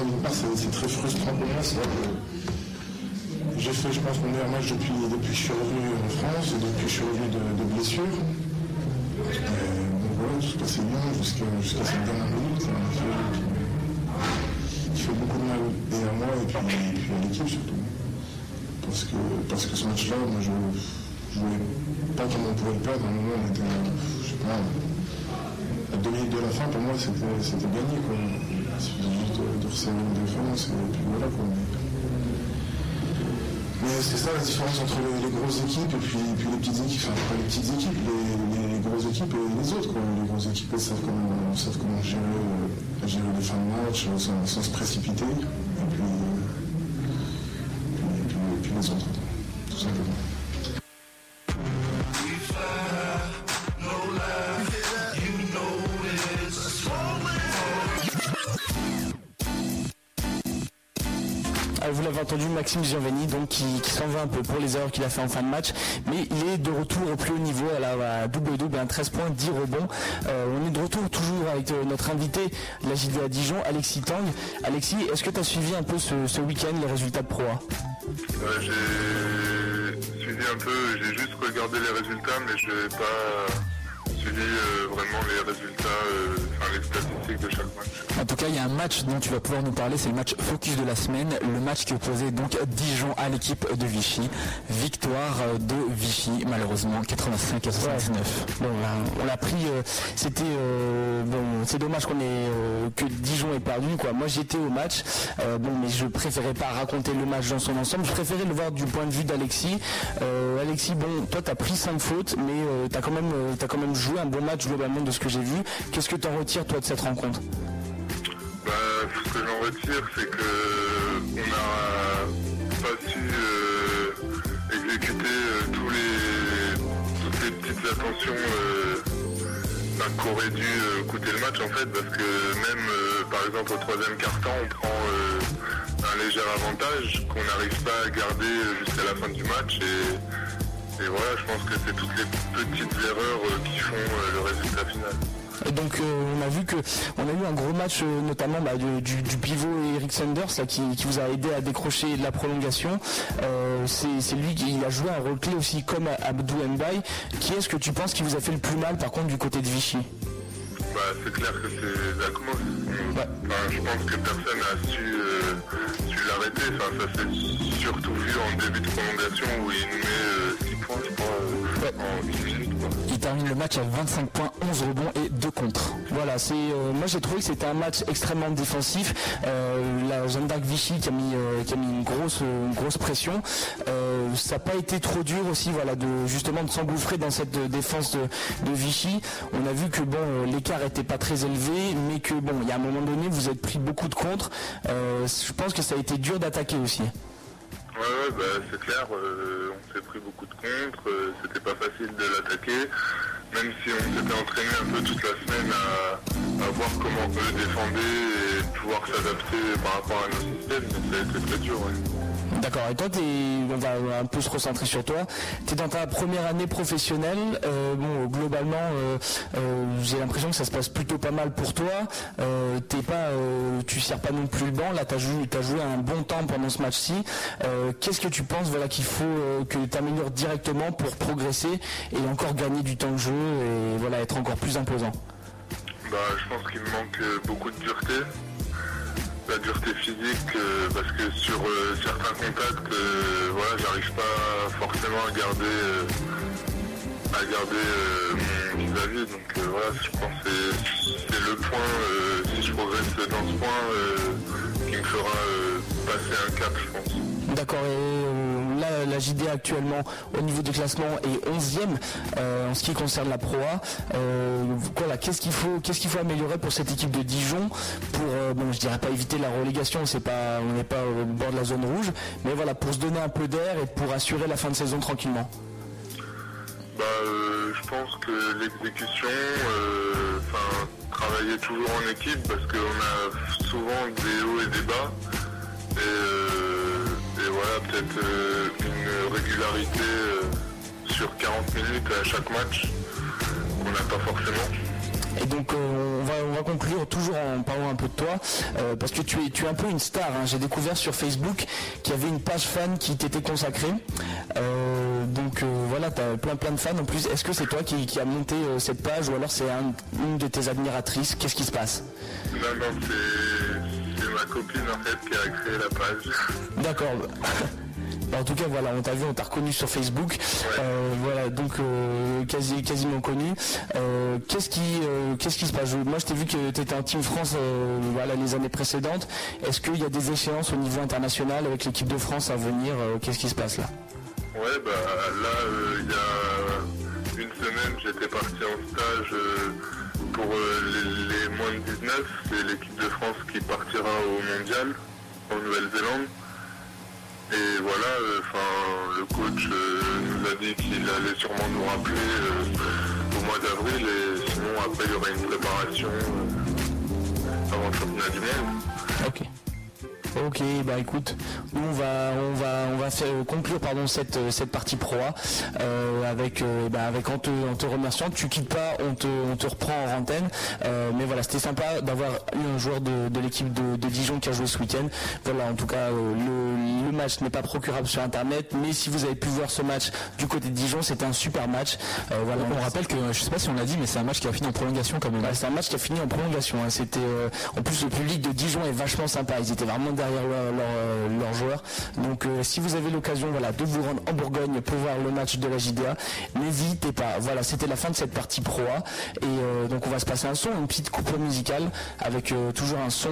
c'est très frustrant pour moi. c'est vrai que J'ai fait, je pense, mon meilleur match depuis, depuis que je suis revenu en France et depuis que je suis revenu de, de blessure. Et voilà, tout se passait bien jusqu'à jusqu'à cette dernière minute. Qui fait beaucoup de mal et à moi et puis, à l'équipe surtout. Parce que, parce que ce match-là, moi, je ne voyais pas comment on pouvait perdre. À un moment, on était, à, je deux minutes de la fin, pour moi, c'était gagné. Quoi. Juste de, une défense et puis voilà. Quoi. Mais, c'est ça la différence entre les, grosses équipes et puis, les petites équipes. Enfin, pas les petites équipes, les, grosses équipes et les autres. Les grosses équipes, savent comment, savent comment gérer, euh, gérer les fins de match sans, sans se précipiter. Et puis, et puis les autres, tout simplement. Maxime Giovanni, donc qui, s'en va un peu pour les erreurs qu'il a fait en fin de match, mais il est de retour au plus haut niveau à la à double double, un 13 points, 10 rebonds. Euh, on est de retour toujours avec euh, notre invité, la JD à Dijon, Alexis Tang. Alexis, est-ce que tu as suivi un peu ce, week-end les résultats de Pro A? J'ai suivi un peu, j'ai juste regardé les résultats, mais je n'ai pas suivi euh, vraiment les résultats, euh, enfin les statistiques de chaque match. En tout cas, il y a un match dont tu vas pouvoir nous parler, c'est le match focus de la semaine, le match qui opposait donc Dijon à l'équipe de Vichy. Victoire euh, de Vichy, malheureusement, 85 à 79. Bon, ben, on l'a pris. euh, C'était euh, bon, c'est dommage qu'on ait euh, que Dijon ait perdu. Quoi. Moi, j'étais au match. euh, bon, mais je préférais pas raconter le match dans son ensemble. Je préférais le voir du point de vue d'Alexis. Euh, Alexis, bon, toi, t'as pris 5 fautes, mais euh, t'as quand même, euh, t'as quand même joué un bon match globalement de ce que j'ai vu. Qu'est-ce que t'en retires toi de cette rencontre? Bah, ce que j'en retire, c'est que on n'a pas su euh, exécuter euh, tous les, toutes les petites attentions euh, enfin, qu'aurait dû coûter le match en fait, parce que même par exemple au troisième quart-temps, on prend un léger avantage qu'on n'arrive pas à garder jusqu'à la fin du match et, et voilà, je pense que c'est toutes les petites erreurs euh, qui font euh, le résultat final. Et donc euh, on a vu que on a eu un gros match euh, notamment bah, du, du- du pivot Eric Sanders là, qui, qui vous a aidé à décrocher la prolongation. Euh, c'est lui qui il a joué un rôle clé aussi comme Abdou Mbaye. Qui est-ce que tu penses qui vous a fait le plus mal par contre du côté de Vichy? Bah, c'est clair que c'est Zachmos. Enfin, je pense que personne n'a su, su l'arrêter. Enfin, ça s'est surtout vu en début de prolongation où il nous met 6 points, je crois, en 10 minutes. Quoi. Il termine le match à 25 points, 11 rebonds et 2 contre. Voilà, c'est euh, moi j'ai trouvé que c'était un match extrêmement défensif. Euh, la Jeanne d'Arc Vichy qui a mis euh, qui a mis une grosse une grosse pression. Ça n'a pas été trop dur aussi, voilà, de justement de s'engouffrer dans cette défense de, de Vichy. On a vu que bon l'écart était pas très élevé, mais que bon il y a un moment donné vous êtes pris beaucoup de contre. Je pense que ça a été dur d'attaquer aussi. Ouais, bah, c'est clair. euh, on s'est pris beaucoup de contre. euh, C'était pas facile de l'attaquer. Même si on s'était entraîné un peu toute la semaine à, voir comment eux défendaient et pouvoir s'adapter par rapport à nos systèmes, mais ça a été très dur. D'accord. Et toi, t'es- on va un peu se recentrer sur toi. Tu es dans ta première année professionnelle. Euh, bon, globalement, euh, euh, j'ai l'impression que ça se passe plutôt pas mal pour toi. T'es pas, tu sers pas non plus le banc. Là, tu as joué, un bon temps pendant ce match-ci. Qu'est-ce que tu penses voilà, qu'il faut que tu améliores directement pour progresser et encore gagner du temps de jeu et voilà, être encore plus imposant? Bah, je pense qu'il me manque beaucoup de dureté. La dureté physique, euh, parce que sur euh, certains contacts, euh, voilà, j'arrive pas forcément à garder, à garder euh, vis-à-vis. Donc euh, voilà, je pense que c'est- le point, euh, si je progresse dans ce point, qui me fera passer un cap, je pense. D'accord, et là, la JD actuellement au niveau du classement est 11e euh, en ce qui concerne la Pro A. Euh, voilà, qu'est-ce qu'il faut, qu'est-ce qu'il faut améliorer pour cette équipe de Dijon pour, euh, bon, je dirais pas éviter la relégation, c'est pas, on n'est pas au bord de la zone rouge, mais voilà, pour se donner un peu d'air et pour assurer la fin de saison tranquillement. Bah, euh, je pense que l'exécution, euh, travailler toujours en équipe parce qu'on a souvent des hauts et des bas. Et, euh, voilà, peut-être une régularité sur 40 minutes à chaque match, qu'on n'a pas forcément. Et donc euh, on, va, on va conclure toujours en parlant un peu de toi, euh, parce que tu es, tu es un peu une star. hein. J'ai découvert sur Facebook qu'il y avait une page fan qui t'était consacrée. Euh, donc voilà, tu as plein plein de fans en plus. Est-ce que c'est toi qui, qui a monté cette page ou alors c'est un- une de tes admiratrices? Qu'est-ce qui se passe? Non, non, c'est ma copine en fait qui a créé la page. D'accord. <laughs> En tout cas, voilà, on t'a vu, on t'a reconnu sur Facebook. Euh, voilà, donc euh, quasi, quasiment connu. Euh, qu'est-ce qui, se passe? Moi, je t'ai vu que tu étais en Team France, voilà, les années précédentes. Est-ce qu'il y a des échéances au niveau international avec l'équipe de France à venir Qu'est-ce qui se passe là? Ouais, bah là, il y a une semaine, j'étais parti en stage pour les moins de 19. C'est l'équipe de France qui partira au mondial en Nouvelle-Zélande. Et voilà, euh, le coach euh, nous a dit qu'il allait sûrement nous rappeler euh, au mois d'avril et sinon après il y aurait une préparation avant le championnat du monde. Ok, bah écoute, nous on va on va on va faire conclure pardon cette euh, cette partie pro A, euh, avec euh, bah, avec en te en te remerciant. Tu quittes pas, on te on te reprend en antenne. Euh, mais voilà, c'était sympa d'avoir eu un joueur de, de l'équipe de, de Dijon qui a joué ce week-end. Voilà, en tout cas euh, le, le match n'est pas procurable sur internet, mais si vous avez pu voir ce match du côté de Dijon, c'était un super match. Euh, voilà, On rappelle que, je sais pas si on l'a dit, mais c'est un match qui a fini en prolongation quand même. C'est un match qui a fini en prolongation. hein. C'était euh, en plus le public de Dijon est vachement sympa. Ils étaient vraiment derrière leur- leur, euh, leurs joueurs. Donc euh, si vous avez l'occasion voilà, de vous rendre en Bourgogne pour voir le match de la JDA, n'hésitez pas. Voilà, c'était la fin de cette partie Pro A. Et euh, donc on va se passer un son, une petite coupure musicale avec euh, toujours un son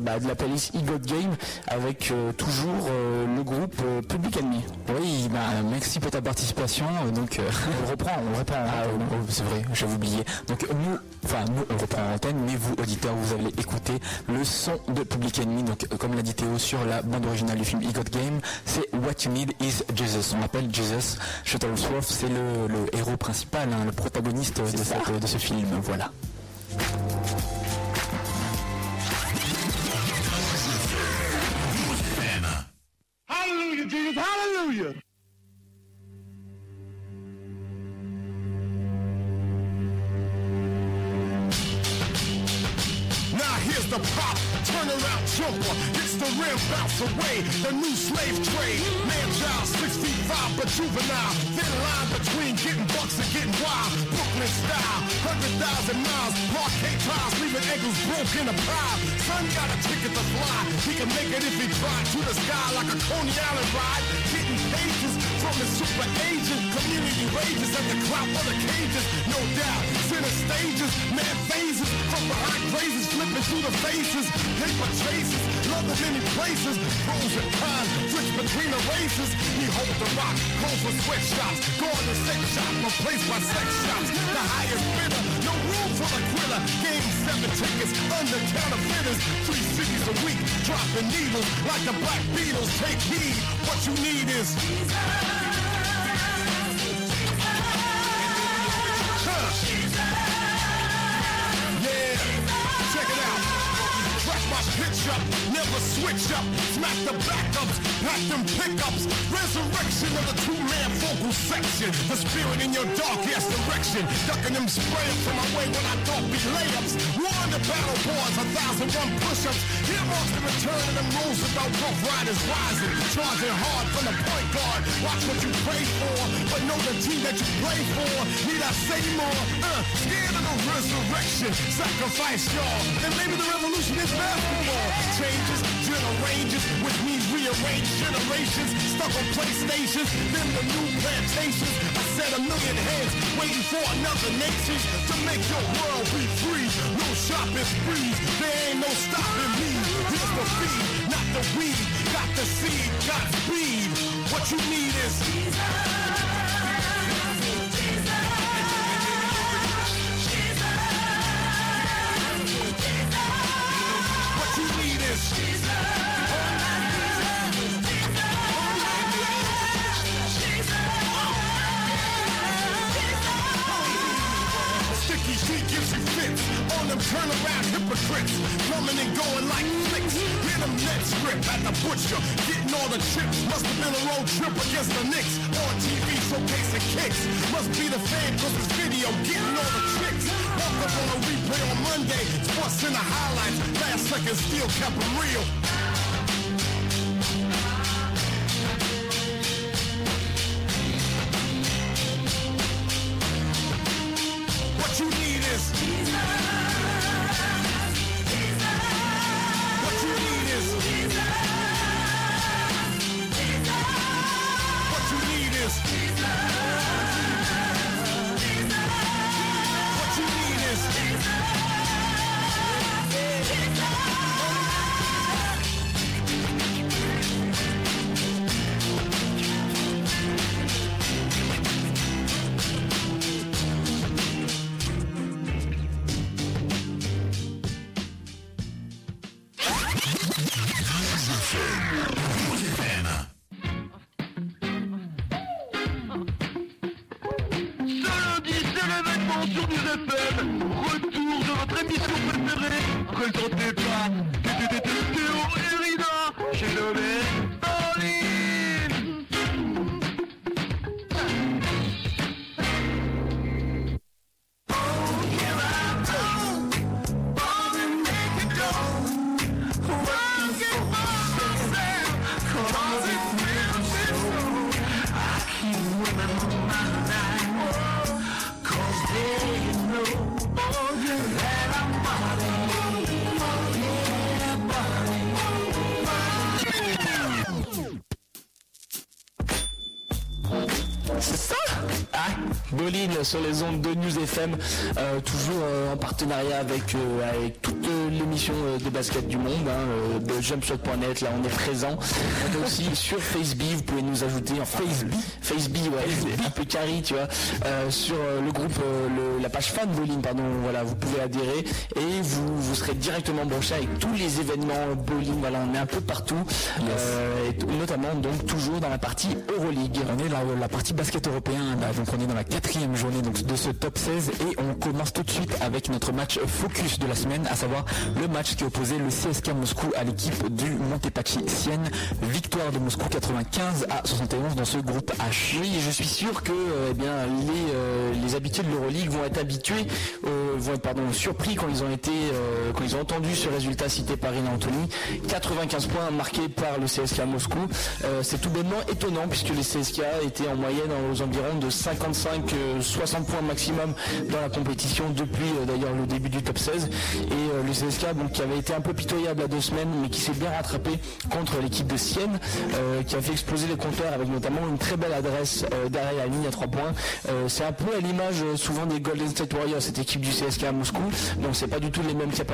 bah, de la playlist E God Game avec toujours le groupe Public Enemy. Oui, bah, merci pour ta participation. Donc, <laughs> On reprend, on reprend. Ah, oh, c'est vrai, j'avais oublié. Donc nous, enfin nous, on reprend l'antenne, mais vous, auditeurs, vous allez écouter le son de Public Enemy. Donc comme l'a dit Théo sur la bande originale du film E God Game, c'est What You Need Is Jesus. On l'appelle Jesus. Shuttlesworth, c'est le, le héros principal, hein, le protagoniste de, cette- de ce film. Voilà. Hallelujah, Jesus, hallelujah. Now here's the pop, turn around jumper. It's the rim bounce away. The new slave trade. Man child, six feet five, but juvenile. Thin line between getting bucks and getting wild. Brooklyn style, hundred thousand miles. Parquet tiles, leaving ankles broke in a pile. Son got a ticket to fly. He can make it if he tried. To the sky like a Coney Island ride. Getting pages from the super agent. Community rages at the clout of the cages. No doubt, center stages, mad phases. From behind crazes, flipping through the faces. Paper chases, love in many places. Pros and cons, switch between the races. He holds the rock, goes for sweatshops. Going to sex shop, replaced by sex shops. The highest bidder, no room the. Game seven tickets, under counterfeiters. Three cities a week, dropping needles like the Black Beatles. Take heed, what you need is. Yeah, pitch up, never switch up. Smack the backups, pack them pickups. Resurrection of the two-man vocal section. The spirit in your dark ass direction. Ducking them spray from my way when I thought be layups. War the battle boards, a thousand one push-ups. Here marks the return of the them Roosevelt rough riders rising. Charging hard from the point guard. Watch what you pray for, but know the team that you play for. Need I say more? Uh, scared of the resurrection. Sacrifice y'all. And maybe the revolution is basketball. Changes, generations, which means rearrange generations. Stuck on PlayStations, then the new plantations. I said a million heads waiting for another nation to make your world be free. No shopping sprees, there ain't no stopping me. Here's the feed, not the weed. Got the seed, got speed. What you need is What turnaround hypocrites. Coming and going like at the butcher. Getting all the. Must have been a road trip against the Knicks. On TV showcasing kicks. Must be the fame cause this video getting all the chicks. Up on a replay on Monday. Sports in the highlights. Last second still kept them real. Sur les ondes de News FM, euh, toujours euh, en partenariat avec, euh, avec toutes euh, l'émission euh, de basket du monde, hein, euh, de jumpshot.net, là on est présent. On est aussi <laughs> sur Facebook, vous pouvez nous ajouter en Facebook, Facebook, ouais, un peu carré, tu vois, euh, sur euh, le groupe, euh, le- la page fan Bolin, pardon, voilà, vous pouvez adhérer. Et vous, vous serez directement branché avec tous les événements Bolin, voilà, on est un peu partout, euh, et notamment donc toujours dans la partie Euroleague. On est là, la partie basket européen, là, donc on est dans la quatrième journée donc, de ce top 16 et on commence tout de suite avec notre match focus de la semaine, à savoir le match qui opposait le CSK Moscou à l'équipe du Montepaschi Sienne. Victoire de Moscou 95 à 71 dans ce groupe H. Oui, je suis sûr que euh, eh bien, les, euh, les habitués de l'Euroleague vont être habitués, euh, vont être pardon, surpris quand ils ont été, euh, quand ils ont entendu ce résultat cité par Rina Anthony. 95 points marqués par le CSK Moscou. Euh, c'est tout bonnement étonnant puisque les CSK étaient en moyenne aux environs de 55-60 points maximum dans la compétition depuis euh, d'ailleurs le début du top 16. Et euh, le CSK donc, qui avait été un peu pitoyable à deux semaines mais qui s'est bien rattrapé contre l'équipe de Sienne euh, qui a fait exploser les compteurs avec notamment une très belle adresse euh, derrière la ligne à 3 points. Euh, c'est un peu à l'image euh, souvent des Golden State Warriors, cette équipe du CSK à Moscou. Donc c'est pas du tout les mêmes capacités,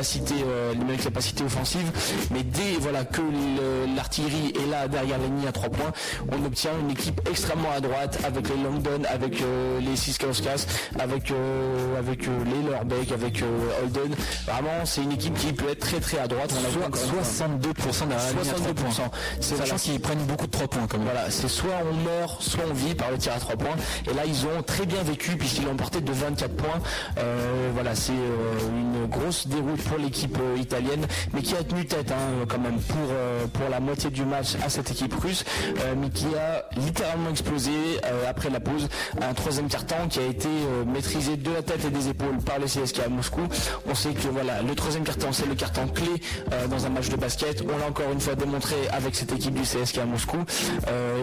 euh, les mêmes capacités offensives, mais dès voilà que le- l'artillerie est là derrière la ligne à 3 points, on obtient une équipe extrêmement à droite avec les Longdon, avec euh, les Siskauskas, avec euh, avec euh, les Lurbeck, avec Holden. Vraiment, c'est une équipe qui peut être très très à droite. On une fois. 62% derrière la ligne à 3 points. 62%. C'est Sachant qu'ils prennent beaucoup de 3 points quand même. voilà, c'est soit on meurt, soit on vit par le tir à 3 points. Et là, ils ont très bien vécu puisqu'ils l'ont porté de 24 points. Voilà, c'est une grosse déroute pour l'équipe euh, italienne, mais qui a tenu tête hein, quand même pour, euh, pour la moitié du match à cette équipe russe, euh, mais qui a littéralement explosé après la pause. Un troisième carton qui a été maîtrisé de la tête et des épaules par le CSK à Moscou. On sait que voilà, le troisième carton, c'est le carton clé dans un match de basket. On l'a encore une fois démontré avec cette équipe du CSK à Moscou.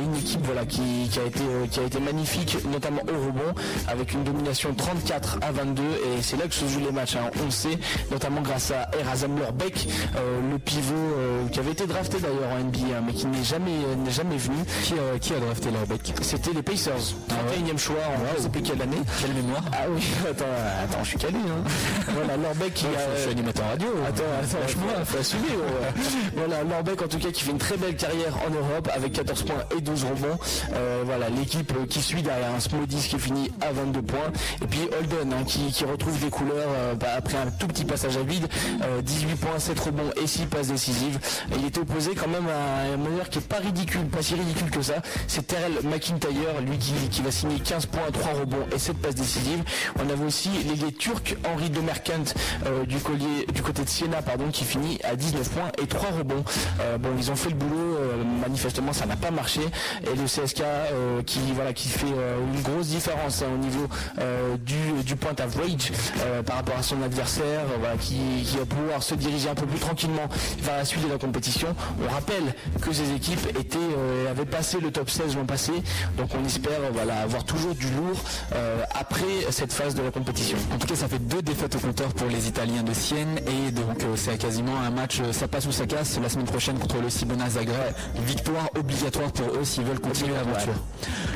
Une équipe voilà qui, a été qui a été magnifique, notamment au rebond, avec une domination 34 à 22 et c'est là que se jouent les matchs. hein. On sait, notamment grâce à Erazam Lurbeck, euh, le pivot euh, qui avait été drafté d'ailleurs en NBA, hein, mais qui n'est jamais euh, n'est jamais venu. Qui, a- qui a drafté Lurbeck C'était les Pacers, 31e choix en je sais plus quelle année. Quelle mémoire Ah oui, <laughs> attends, attends, je suis calé. Hein. <laughs> voilà, Lorbeck qui a... Je suis animateur radio. Attends, attends, franchement, faut assumer. ouais. <laughs> voilà, Lorbeck en tout cas qui fait une très belle carrière en Europe avec 14 points et 12 rebonds. Euh, voilà, l'équipe euh, qui suit derrière un Smodis qui finit à 22 points. Et puis Holden hein, qui, qui retrouve des couleurs euh, bah, après un tout petit passage à vide. Euh, 18 points, 7 rebonds et 6 passes décisives. Il est opposé quand même à un meneur qui est pas ridicule, pas si ridicule que ça. C'est Terrell McIntyre, lui qui, va signer 15 points, 3 rebonds et 7 passes décisives. On avait aussi l'ailier turc Henri de Merkant euh, du, collier, du côté de Siena pardon, qui finit à 19 points et 3 rebonds. Euh, bon, ils ont fait le boulot, euh, manifestement ça n'a pas marché. Et le CSK euh, qui, voilà, qui fait euh, une grosse différence hein, au niveau euh, du, du point average euh, par rapport à son adversaire, euh, qui, qui va pouvoir se diriger un peu plus tranquillement vers la suite de la compétition. On rappelle que ces équipes étaient, euh, avaient passé le top 16 l'an passé, donc on espère euh, voilà, avoir toujours du lourd euh, après cette phase de la compétition. En tout cas, ça fait deux défaites au compteur pour les Italiens de Sienne et donc euh, c'est quasiment un match, ça passe ou ça casse la semaine prochaine contre le Cibona Zagreb. Victoire obligatoire pour eux s'ils veulent continuer l'aventure.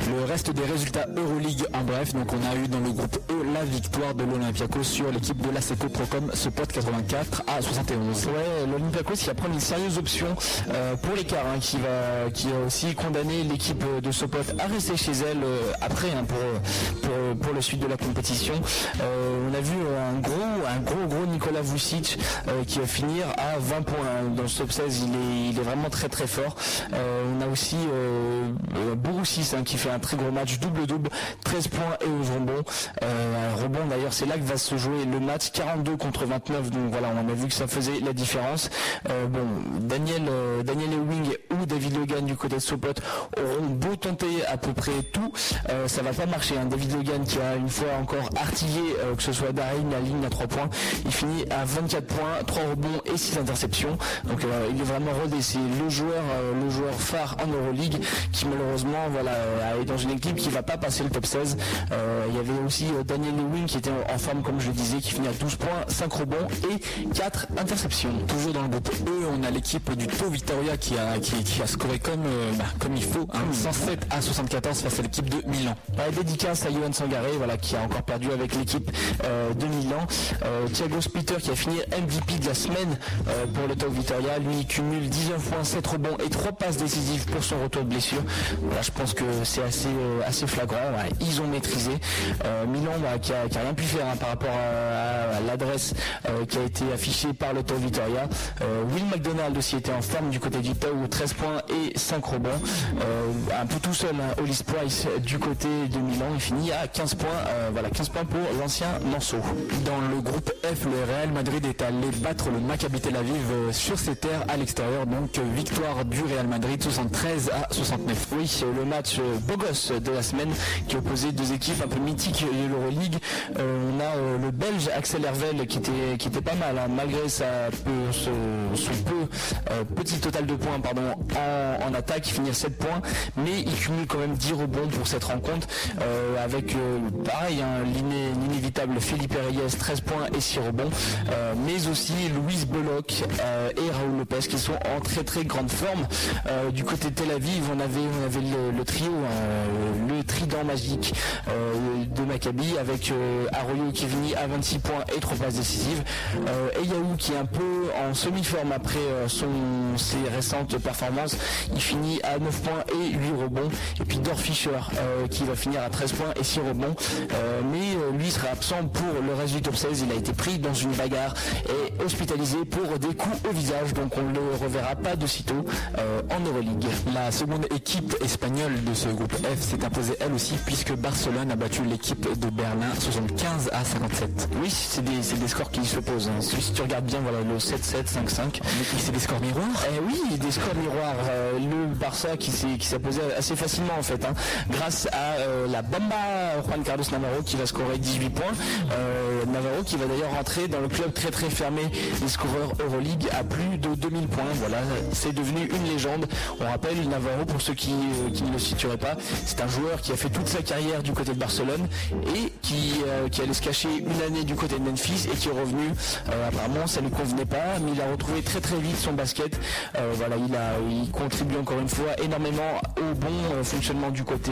Le reste des résultats Euroleague en bref, donc on a eu dans le groupe E la victoire de l'Olympiakos sur l'équipe de l'ASECO Procom Spot 84 à 71. Ouais, l'Olympiakos qui va prendre une sérieuse option euh, pour l'écart, hein, qui va, qui a aussi condamné l'équipe de Sopot à rester chez elle euh, après hein, pour, pour, suite de la compétition. Euh, on a vu un gros, un gros, gros Nicolas Vucic qui va finir à 20 points hein. dans le top 16. Il est, il est vraiment très très fort. On a aussi euh, euh, Bouroussis hein, qui fait un très gros match, double-double, 13 points et 11 rebonds. Rebond d'ailleurs, c'est là que va se jouer le match, 42 contre 29. Donc voilà, on a vu que ça faisait la différence. Euh, bon, Daniel, euh, Daniel Ewing ou David Logan du côté de Sopot auront beau tenter à peu près tout, euh, ça va pas marcher. hein. David Logan qui a une fois encore artillé, euh, que ce soit Darin, la ligne à 3 points, il finit à 24 points, 3 rebonds et 6 interceptions. Donc euh, il est vraiment rodé. C'est le joueur, le joueur phare en Euroleague qui malheureusement voilà est dans une équipe qui va pas passer le top 16. Euh, il y avait aussi Daniel Ewing qui était en forme comme je le disais, qui finit à 12 points, 5 rebonds et 4 interceptions. Toujours dans le groupe E, on a l'équipe du Tau Victoria qui a, qui, qui a scoré comme, euh, bah, comme il faut, hein, 107 à 74 face à l'équipe de Milan. Ouais, dédicace à Johan Sangaré, voilà, qui a encore perdu avec l'équipe euh, de Milan. Euh, Thiago Splitter qui a fini MVP de la semaine pour le Top Vitoria. Lui, il cumule 19 points, 7 rebonds et 3 passes décisives pour son retour de blessure. Voilà, je pense que c'est assez, assez flagrant. Ouais, ils ont maîtrisé. Milan, voilà, qui, a, qui a rien pu faire hein, par rapport à, à l'adresse euh, qui a été affichée par le Top Vitoria. Euh, Will McDonald aussi était en forme du côté du Tau, 13 points et 5 rebonds. Euh, un peu tout seul, hein, Hollis Price du côté de Milan, il finit à 15 points. euh, voilà, 15 points pour l'ancien Manceau. Dans le groupe F, le Real Madrid est allé battre le Maccabi Tel Aviv euh, sur ses terres à l'extérieur. Donc euh, victoire du Real Madrid 73 à 69. Oui, c'est le match euh, beau gosse de la semaine qui opposait deux équipes un peu mythiques de l'Euroleague. Euh, on a euh, le Belge Axel Hervel qui était, qui était pas mal, hein, malgré sa peu, son peu petit total de points pardon, en, attaque, à 7 points, mais il cumule quand même 10 rebonds pour cette rencontre, euh, avec euh, pareil, hein, l'iné- l'inévitable Philippe Reyes, 13 points et 6 rebonds, euh, mais aussi Louise Belloc euh, et Raoul Lopez qui sont en très très grande forme. Du côté de Tel Aviv, on avait, on avait le, trio, hein, le trident magique de Maccabi avec Arroyo qui finit à 26 points et 3 passes décisives. Euh, et qui est un peu en semi-forme après euh, son, ses récentes performances. Il finit à 9 points et 8 rebonds. Et puis Dor Fischer euh, qui va finir à 13 points et 6 rebonds. Euh, mais lui sera absent pour le reste du top 16. Il a été pris dans une bagarre et hospitalisé pour des coups au visage. Donc on ne le reverra pas de sitôt en Euroleague. La seconde équipe espagnole de ce groupe F s'est imposée elle aussi puisque Barcelone a battu l'équipe de Berlin 75 à 57. Oui, c'est des, scores qui se hein. Si tu regardes bien, voilà, le 7-7, 5-5. Mais c'est des scores miroirs? Eh oui, des scores miroirs. Euh, le Barça qui s'est qui s'est posé assez facilement en fait, hein, grâce à euh, la Bamba Juan Carlos Navarro qui va scorer 18 points. Euh, Navarro qui va d'ailleurs rentrer dans le club très très fermé des scoreurs Euroleague à plus de 2000 points. Voilà, c'est devenu une légende. On rappelle Navarro pour ceux qui, qui ne le situeraient pas, c'est un joueur qui a fait toute sa carrière du côté de Barcelone et qui, qui allait se cacher une année du côté de Memphis et qui est revenu. Euh, apparemment, ça ne lui convenait pas, mais il a retrouvé très très vite son basket. Euh, voilà, il a, il contribue encore une fois énormément au bon euh, fonctionnement du côté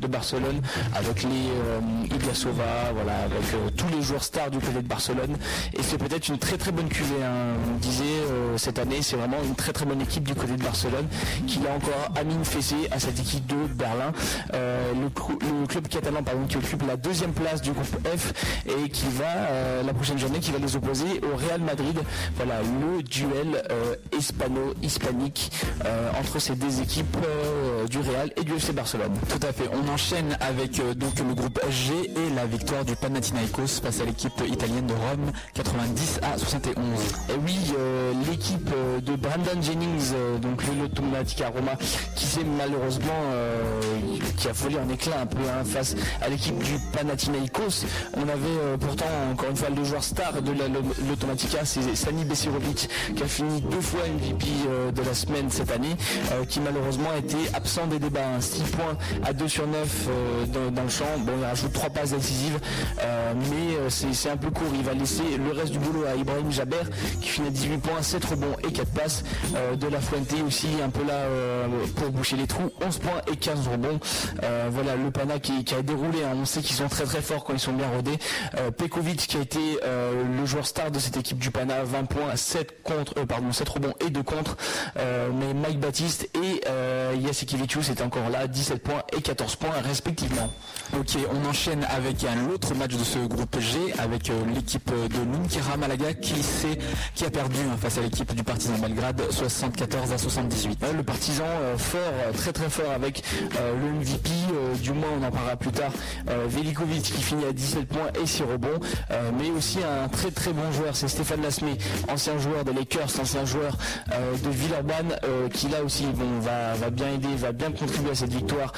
de, Barcelone avec les Ilyasova, voilà, avec tous les joueurs stars du côté de Barcelone. Et c'est peut-être une très très bonne cuvée. Hein. On disait cette année, c'est vraiment une très très bonne équipe du côté de Barcelone qui a encore Amine Fessé à cette équipe de Berlin. Le, club catalan pardon, qui occupe la deuxième place du groupe F et qui va la prochaine journée qui va les opposer au Real Madrid. Voilà le duel euh, hispano-hispanique euh, entre ces deux équipes euh, du Real et du FC Barcelone. Tout à fait. On enchaîne avec donc le groupe G et la victoire du Panathinaikos face à l'équipe italienne de Rome 90 à 71. Et oui, euh, l'équipe de Brandon Jennings, euh, donc le Lotomatica Roma, qui s'est malheureusement euh, qui a volé en éclat un peu hein, face à l'équipe du Panathinaikos. On avait pourtant encore une fois le joueur star de la Lotomatica, c'est Sani Besirovic, qui a fini deux fois MVP euh, de la semaine cette année, euh, qui malheureusement a été absent des débats. 6 points à 2 sur 9 euh, dans, le champ. Bon, il rajoute 3 passes décisives, mais c'est un peu court. Il va laisser le reste du boulot à Ibrahim Jaber, qui finit à 18 points, 7 rebonds et 4 passes. De la Fuente aussi, un peu là pour boucher les trous, 11 points et 15 rebonds. Voilà, le Pana qui, a déroulé. hein. On sait qu'ils sont très très forts quand ils sont bien rodés. Euh, Pekovic qui a été le joueur star de cette équipe du Pana, 20 points, 7 contre, euh, pardon, 7 rebonds et 2 contre. Euh, mais Mike Baptiste et euh, étaient encore là, 17 points et 14 points respectivement. Ok, on enchaîne avec un autre match de ce groupe G avec euh, l'équipe de l'Unkera Malaga qui, qui a perdu hein, face à l'équipe du Partizan Belgrade 74 à 78. Ouais, le partisan euh, fort, euh, très très fort avec le MVP, du moins on en parlera plus tard, Velikovic qui finit à 17 points et 6 rebonds, mais aussi un très très bon joueur, c'est Stéphane Lasmé, ancien joueur des Lakers, ancien joueur de Villeurbanne, qui là aussi va, va bien aider, va bien contribuer à cette victoire,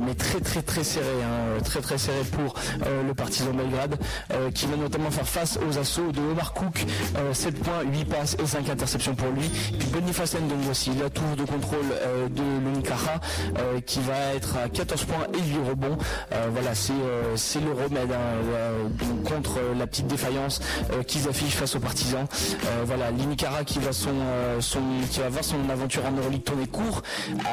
mais très très très serré, hein, très très serré pour euh, le partisan Belgrade, euh, qui va notamment faire face aux assauts de Omar Cook, euh, 7 points, 8 passes et 5 interceptions pour lui, puis Boniface donc aussi, la tour de contrôle euh, de l'Unkara, euh, qui va être à 14 points et 8 rebonds. Euh, voilà, c'est euh, le remède hein, euh, contre euh, la petite défaillance euh, qu'ils affichent face aux partisans. Euh, voilà, l'Unkara qui va son, euh, qui va voir son aventure en Euroleague tourner court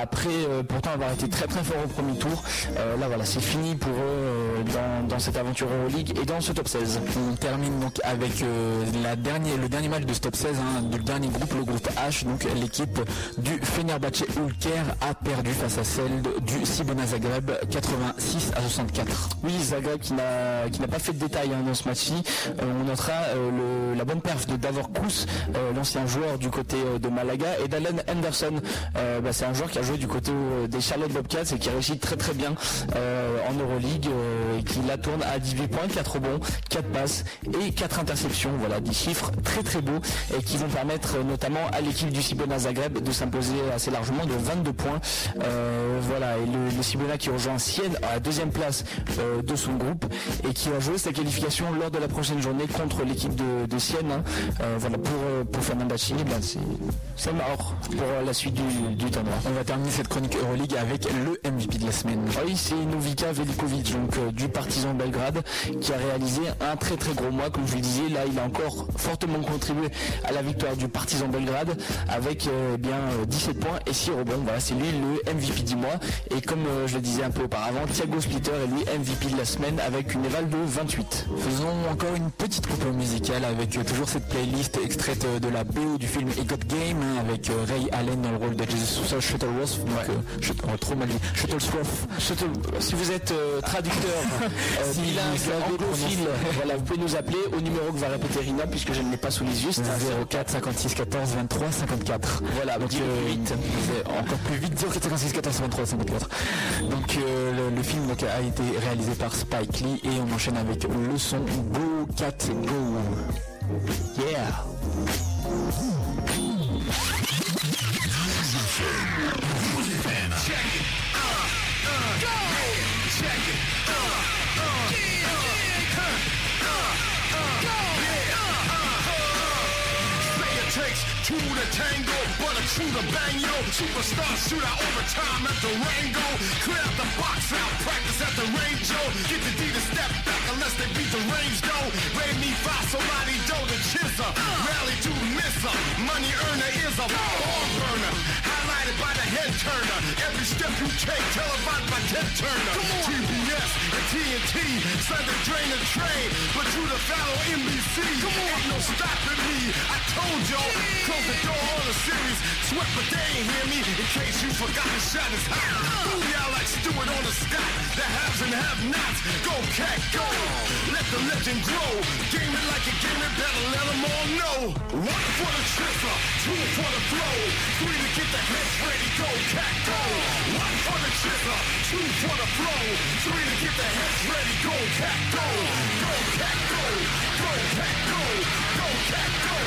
après euh, pourtant avoir été très très fort au premier tour. Euh, là voilà, c'est fini pour eux euh, dans, dans cette aventure Euroleague et dans ce top 16. On termine donc avec euh, la dernière, le dernier match de ce top 16 hein, du dernier groupe, le groupe H. Donc l'équipe du Fenerbahçe Ulker a perdu face à celle du Cibona Zagreb 86 à 64. Oui, Zagreb qui n'a pas fait de détails hein, dans ce match-ci. Euh, on notera euh, le- la bonne perf de Davor Kous, euh, l'ancien joueur du côté de Malaga, et d'Alan Henderson. Euh, bah, c'est un joueur qui a joué du côté des Charlotte Bobcats et qui réussit très très bien en Euroleague euh, et qui la tourne à 18 points, 4 rebonds, 4 passes et 4 interceptions. Voilà, des chiffres très très beaux et qui vont permettre euh, notamment à l'équipe du Cibona Zagreb de s'imposer assez largement de 22 points. Euh, voilà, et le, le Cibona qui rejoint Sienne à la deuxième place euh, de son groupe et qui va jouer sa qualification lors de la prochaine journée contre l'équipe de, de Sienne. hein. Euh, voilà, pour, euh, pour Fernand Bacchini, ben, c'est mort pour euh, la suite du, du tournoi. On va terminer cette chronique Euroleague avec le MVP de la semaine. Oui, c'est Novika Donc euh, du Partizan Belgrade, qui a réalisé un très très gros mois, comme je vous le disais. Là, il a encore fortement contribué à la victoire du Partizan Belgrade avec euh, bien euh, 17 points et 6 rebonds. Voilà, c'est lui le MVP du mois. Et comme euh, je le disais un peu auparavant, Thiago Splitter est lui MVP de la semaine avec une éval de 28. Faisons encore une petite coupe musicale avec euh, toujours cette playlist extraite euh, de la BO du film It Got Game hein, avec euh, Ray Allen dans le rôle de Jesus Shuttleworth. Donc, euh, Shut- oh, trop mal dit. Shuttlesworth. Shuttle- si vous êtes euh, traducteur <laughs> euh, Si bilingue, anglophile, voilà, vous pouvez nous appeler au numéro que va répéter Rina puisque je ne l'ai pas sous les yeux. C'est un 04 56 14 23 54. Voilà, Donc dis-le euh, plus vite. encore plus vite 04 56 14 23 54. Donc euh, le, le film donc, a été réalisé par Spike Lee et on enchaîne avec le son Go Cat Go. Yeah. But a two to bang yo. Superstar shootout overtime at the Rango. Clear out the box out, practice at the range yo. Get the D to step back unless they beat the range though. Ray me five, somebody do the chisel. Rally to miss her. Money earner is a ball burner. Highlighted by the head turner. Every step you take, televised by Ted Turner. TBS and TNT, Sunday drain the train. But you the fellow NBC. Ain't no stopping me. I told y'all, close the door on the series. Sweat, but they ain't hear me. In case you forgot the shot is hot. Booyah like Stewart on the stack, the haves and have-nots. Go cat, go. Let the legend grow. Game it like a game it, better let them all know. One for the tripper, two for the flow, three to get the heads ready. Go cat, go. One for two for the flow, three to get the heads ready. Go cat, go. Go cat, go. Go cat, go. Go cat, go.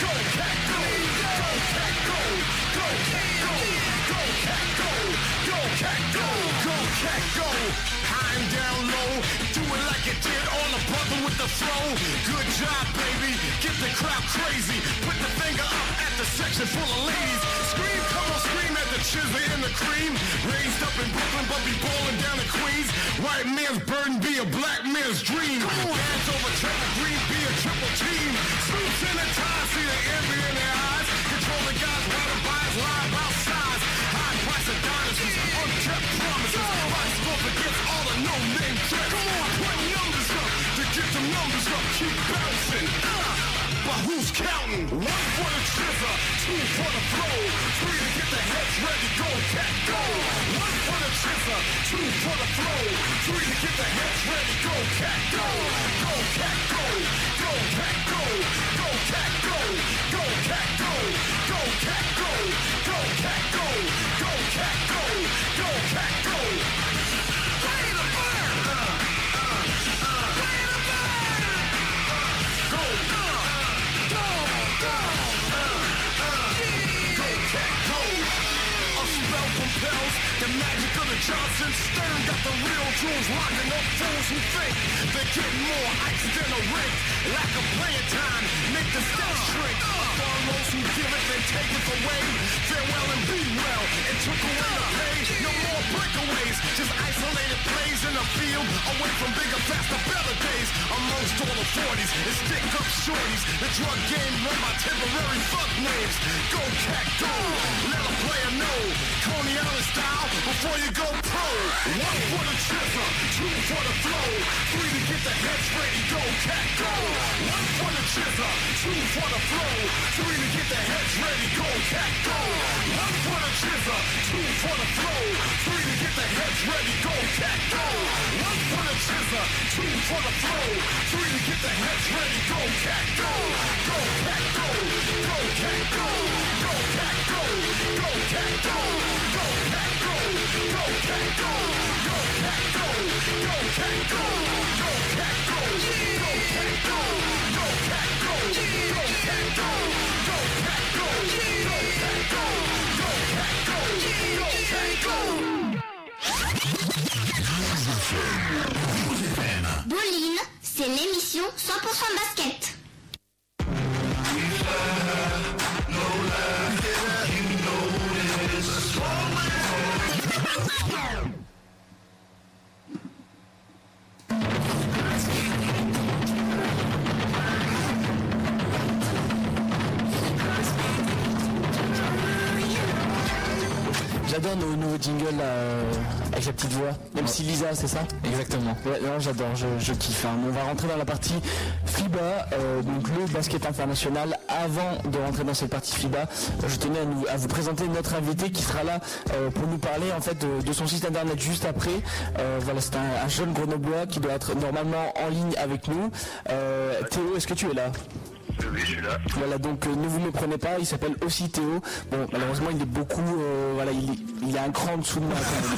Go cat, go. Go cat, go. Go cat, go. Go cat, go. Go cat, go. Go cat, go. And down low. It like it did on the brother with the flow. Good job, baby. Get the crowd crazy. Put the finger up at the section full of ladies. Scream, come on, scream at the chisel and the cream. Raised up in Brooklyn, but be ballin' down in Queens. White man's burden be a black man's dream. Dance over triple green, be a triple team. Suits in the tie, see the envy in their eyes. Control the guys, while the buyers counting? One for the trigger, two for the flow, three to get the heads ready. Go, cat, go. One for the trigger, two for the flow, three to get the heads ready. Go, cat, go. Johnson Stern. Got the real jewels locking up fools who think they're getting more ice than a ring. Lack of playing time make the stats shrink. Follows who give it then take it away. Farewell and be well. It took away the pain. No more breakaways. Just isolated plays in the field. Away from bigger, faster, better days. Amongst all the 40s and stick up shorties. The drug game run by temporary fuck names. Go cat, go. Let a player know. Coney Island style before you go pro. One for the trigger, two for the flow, three to get the heads ready. Go cat, go. One for the trigger, two for the flow, three to get the heads ready. Go cat, go. One for the trigger, two for the flow, three to get the heads ready. Go cat, go. One for the trigger, two for the flow, three to get the heads ready. Go cat, go. Go cat, go. Go cat, go. Go cat, go. Go cat, go. Bowling, c'est l'émission 100% basket. J'adore nos nouveaux jingles euh, avec la petite voix. Même si Lisa, c'est ça Exactement. Ouais, non, j'adore, je, je kiffe. hein. On va rentrer dans la partie FIBA, euh, donc le basket international. Avant de rentrer dans cette partie FIBA, je tenais à, nous- à vous présenter notre invité qui sera là euh, pour nous parler en fait de, de son site internet juste après. Voilà, c'est un, un jeune grenoblois qui doit être normalement en ligne avec nous. Théo, est-ce que tu es là? Oui, je suis là. voilà, donc euh, ne vous méprenez pas, il s'appelle aussi Théo. Bon, malheureusement, il est beaucoup, euh, voilà, il, est- il a un cran en dessous de moi. quand même,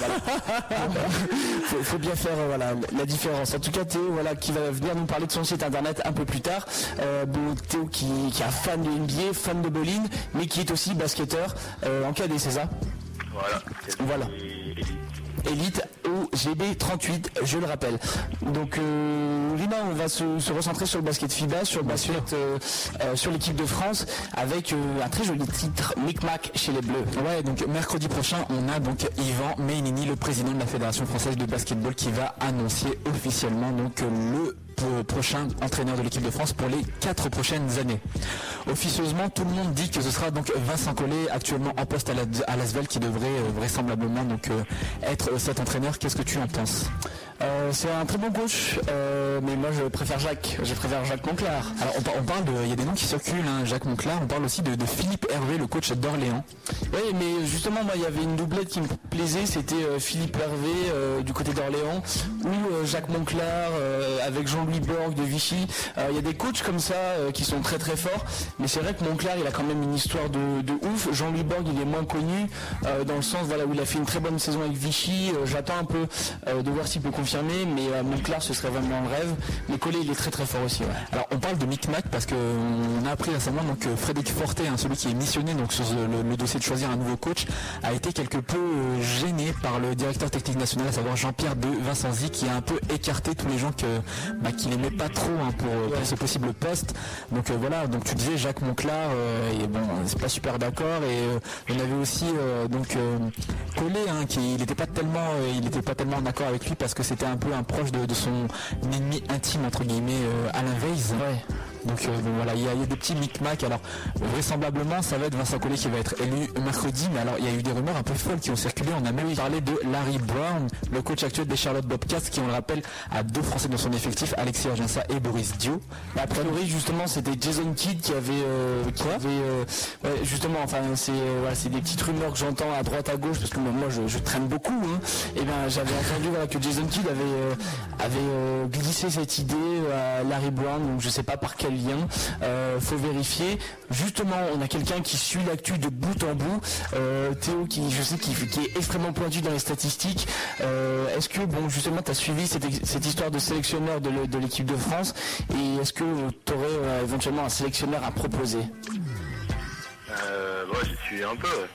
voilà. <laughs> faut, faut bien faire, euh, voilà, la différence. En tout cas, Théo, voilà, qui va venir nous parler de son site internet un peu plus tard. Euh, bon, Théo qui, qui est un fan de NBA, fan de bowling, mais qui est aussi basketteur euh, en cadet, c'est ça? Voilà. Voilà. Au GB 38, je le rappelle. Donc euh, Rina, on va se, se recentrer sur le basket FIBA, sur le basket, euh, euh, sur l'équipe de France, avec euh, un très joli titre, Micmac chez les Bleus. Ouais, donc mercredi prochain, on a donc Yvan Meinini, le président de la Fédération française de basketball, qui va annoncer officiellement donc le prochain entraîneur de l'équipe de France pour les quatre prochaines années. Officieusement, tout le monde dit que ce sera donc Vincent Collet, actuellement en poste à la- à l'Asvel, qui devrait euh, vraisemblablement euh, être cet entraîneur. Qu'est-ce que tu en penses? Euh, c'est un très bon coach, euh, mais moi je préfère Jacques. Je préfère Jacques Monclar. Alors on, on parle de, il y a des noms qui circulent, hein, Jacques Monclar. On parle aussi de, Philippe Hervé, le coach d'Orléans. Oui, mais justement, moi, il y avait une doublette qui me plaisait, c'était euh, Philippe Hervé du côté d'Orléans, ou Jacques Monclar avec Jean-Louis Borg de Vichy. Il y a des coachs comme ça qui sont très très forts, mais c'est vrai que Monclar, il a quand même une histoire de, ouf. Jean-Louis Borg, il est moins connu dans le sens où il a fait une très bonne saison avec Vichy. J'attends un peu de voir s'il peut confirmer, mais euh, Monclar, ce serait vraiment un rêve. Mais Collet, il est très très fort aussi. Alors on parle de Micmac parce que on a appris récemment donc que Frédéric Fortet, hein, celui qui est missionné donc sur le, le dossier de choisir un nouveau coach, a été quelque peu euh, gêné par le directeur technique national, à savoir Jean-Pierre de Vincenzi, qui a un peu écarté tous les gens que bah, qu'il aimait pas trop hein, pour, euh, ce possible poste. Donc euh, voilà, donc tu disais Jacques Monclar, euh, et bon, c'est pas super d'accord. Et euh, on avait aussi euh, donc euh, Collet, hein, qui il n'était pas tellement, euh, il était pas tellement en accord avec lui parce que c'était un peu un proche de, son ennemi intime entre guillemets, euh, Alain Weiss. Donc euh, bon, voilà, il y, a il y a des petits micmacs. Alors vraisemblablement, ça va être Vincent Collet qui va être élu mercredi. Mais alors il y a eu des rumeurs un peu folles qui ont circulé. On a même parlé de Larry Brown, le coach actuel des Charlotte Bobcats, qui on le rappelle a deux Français dans son effectif, Alexis Argensa et Boris Dio. A priori, justement, c'était Jason Kidd qui avait, euh, qui avait, euh, ouais, justement, enfin, c'est, euh, voilà, c'est des petites rumeurs que j'entends à droite à gauche parce que moi, je, je traîne beaucoup. Hein. Et ben, j'avais entendu voilà, que Jason Kidd avait, avait glissé cette idée à Larry Brown, donc je sais pas par quel lien. Euh, faut vérifier. Justement, on a quelqu'un qui suit l'actu de bout en bout. Euh, Théo, qui, je sais, qui, qui est extrêmement pointu dans les statistiques. Euh, est-ce que, bon, justement, tu as suivi cette, cette histoire de sélectionneur de l'équipe de France? Et est-ce que tu aurais éventuellement un sélectionneur à proposer? Euh, ouais, j'y suis un peu, ouais.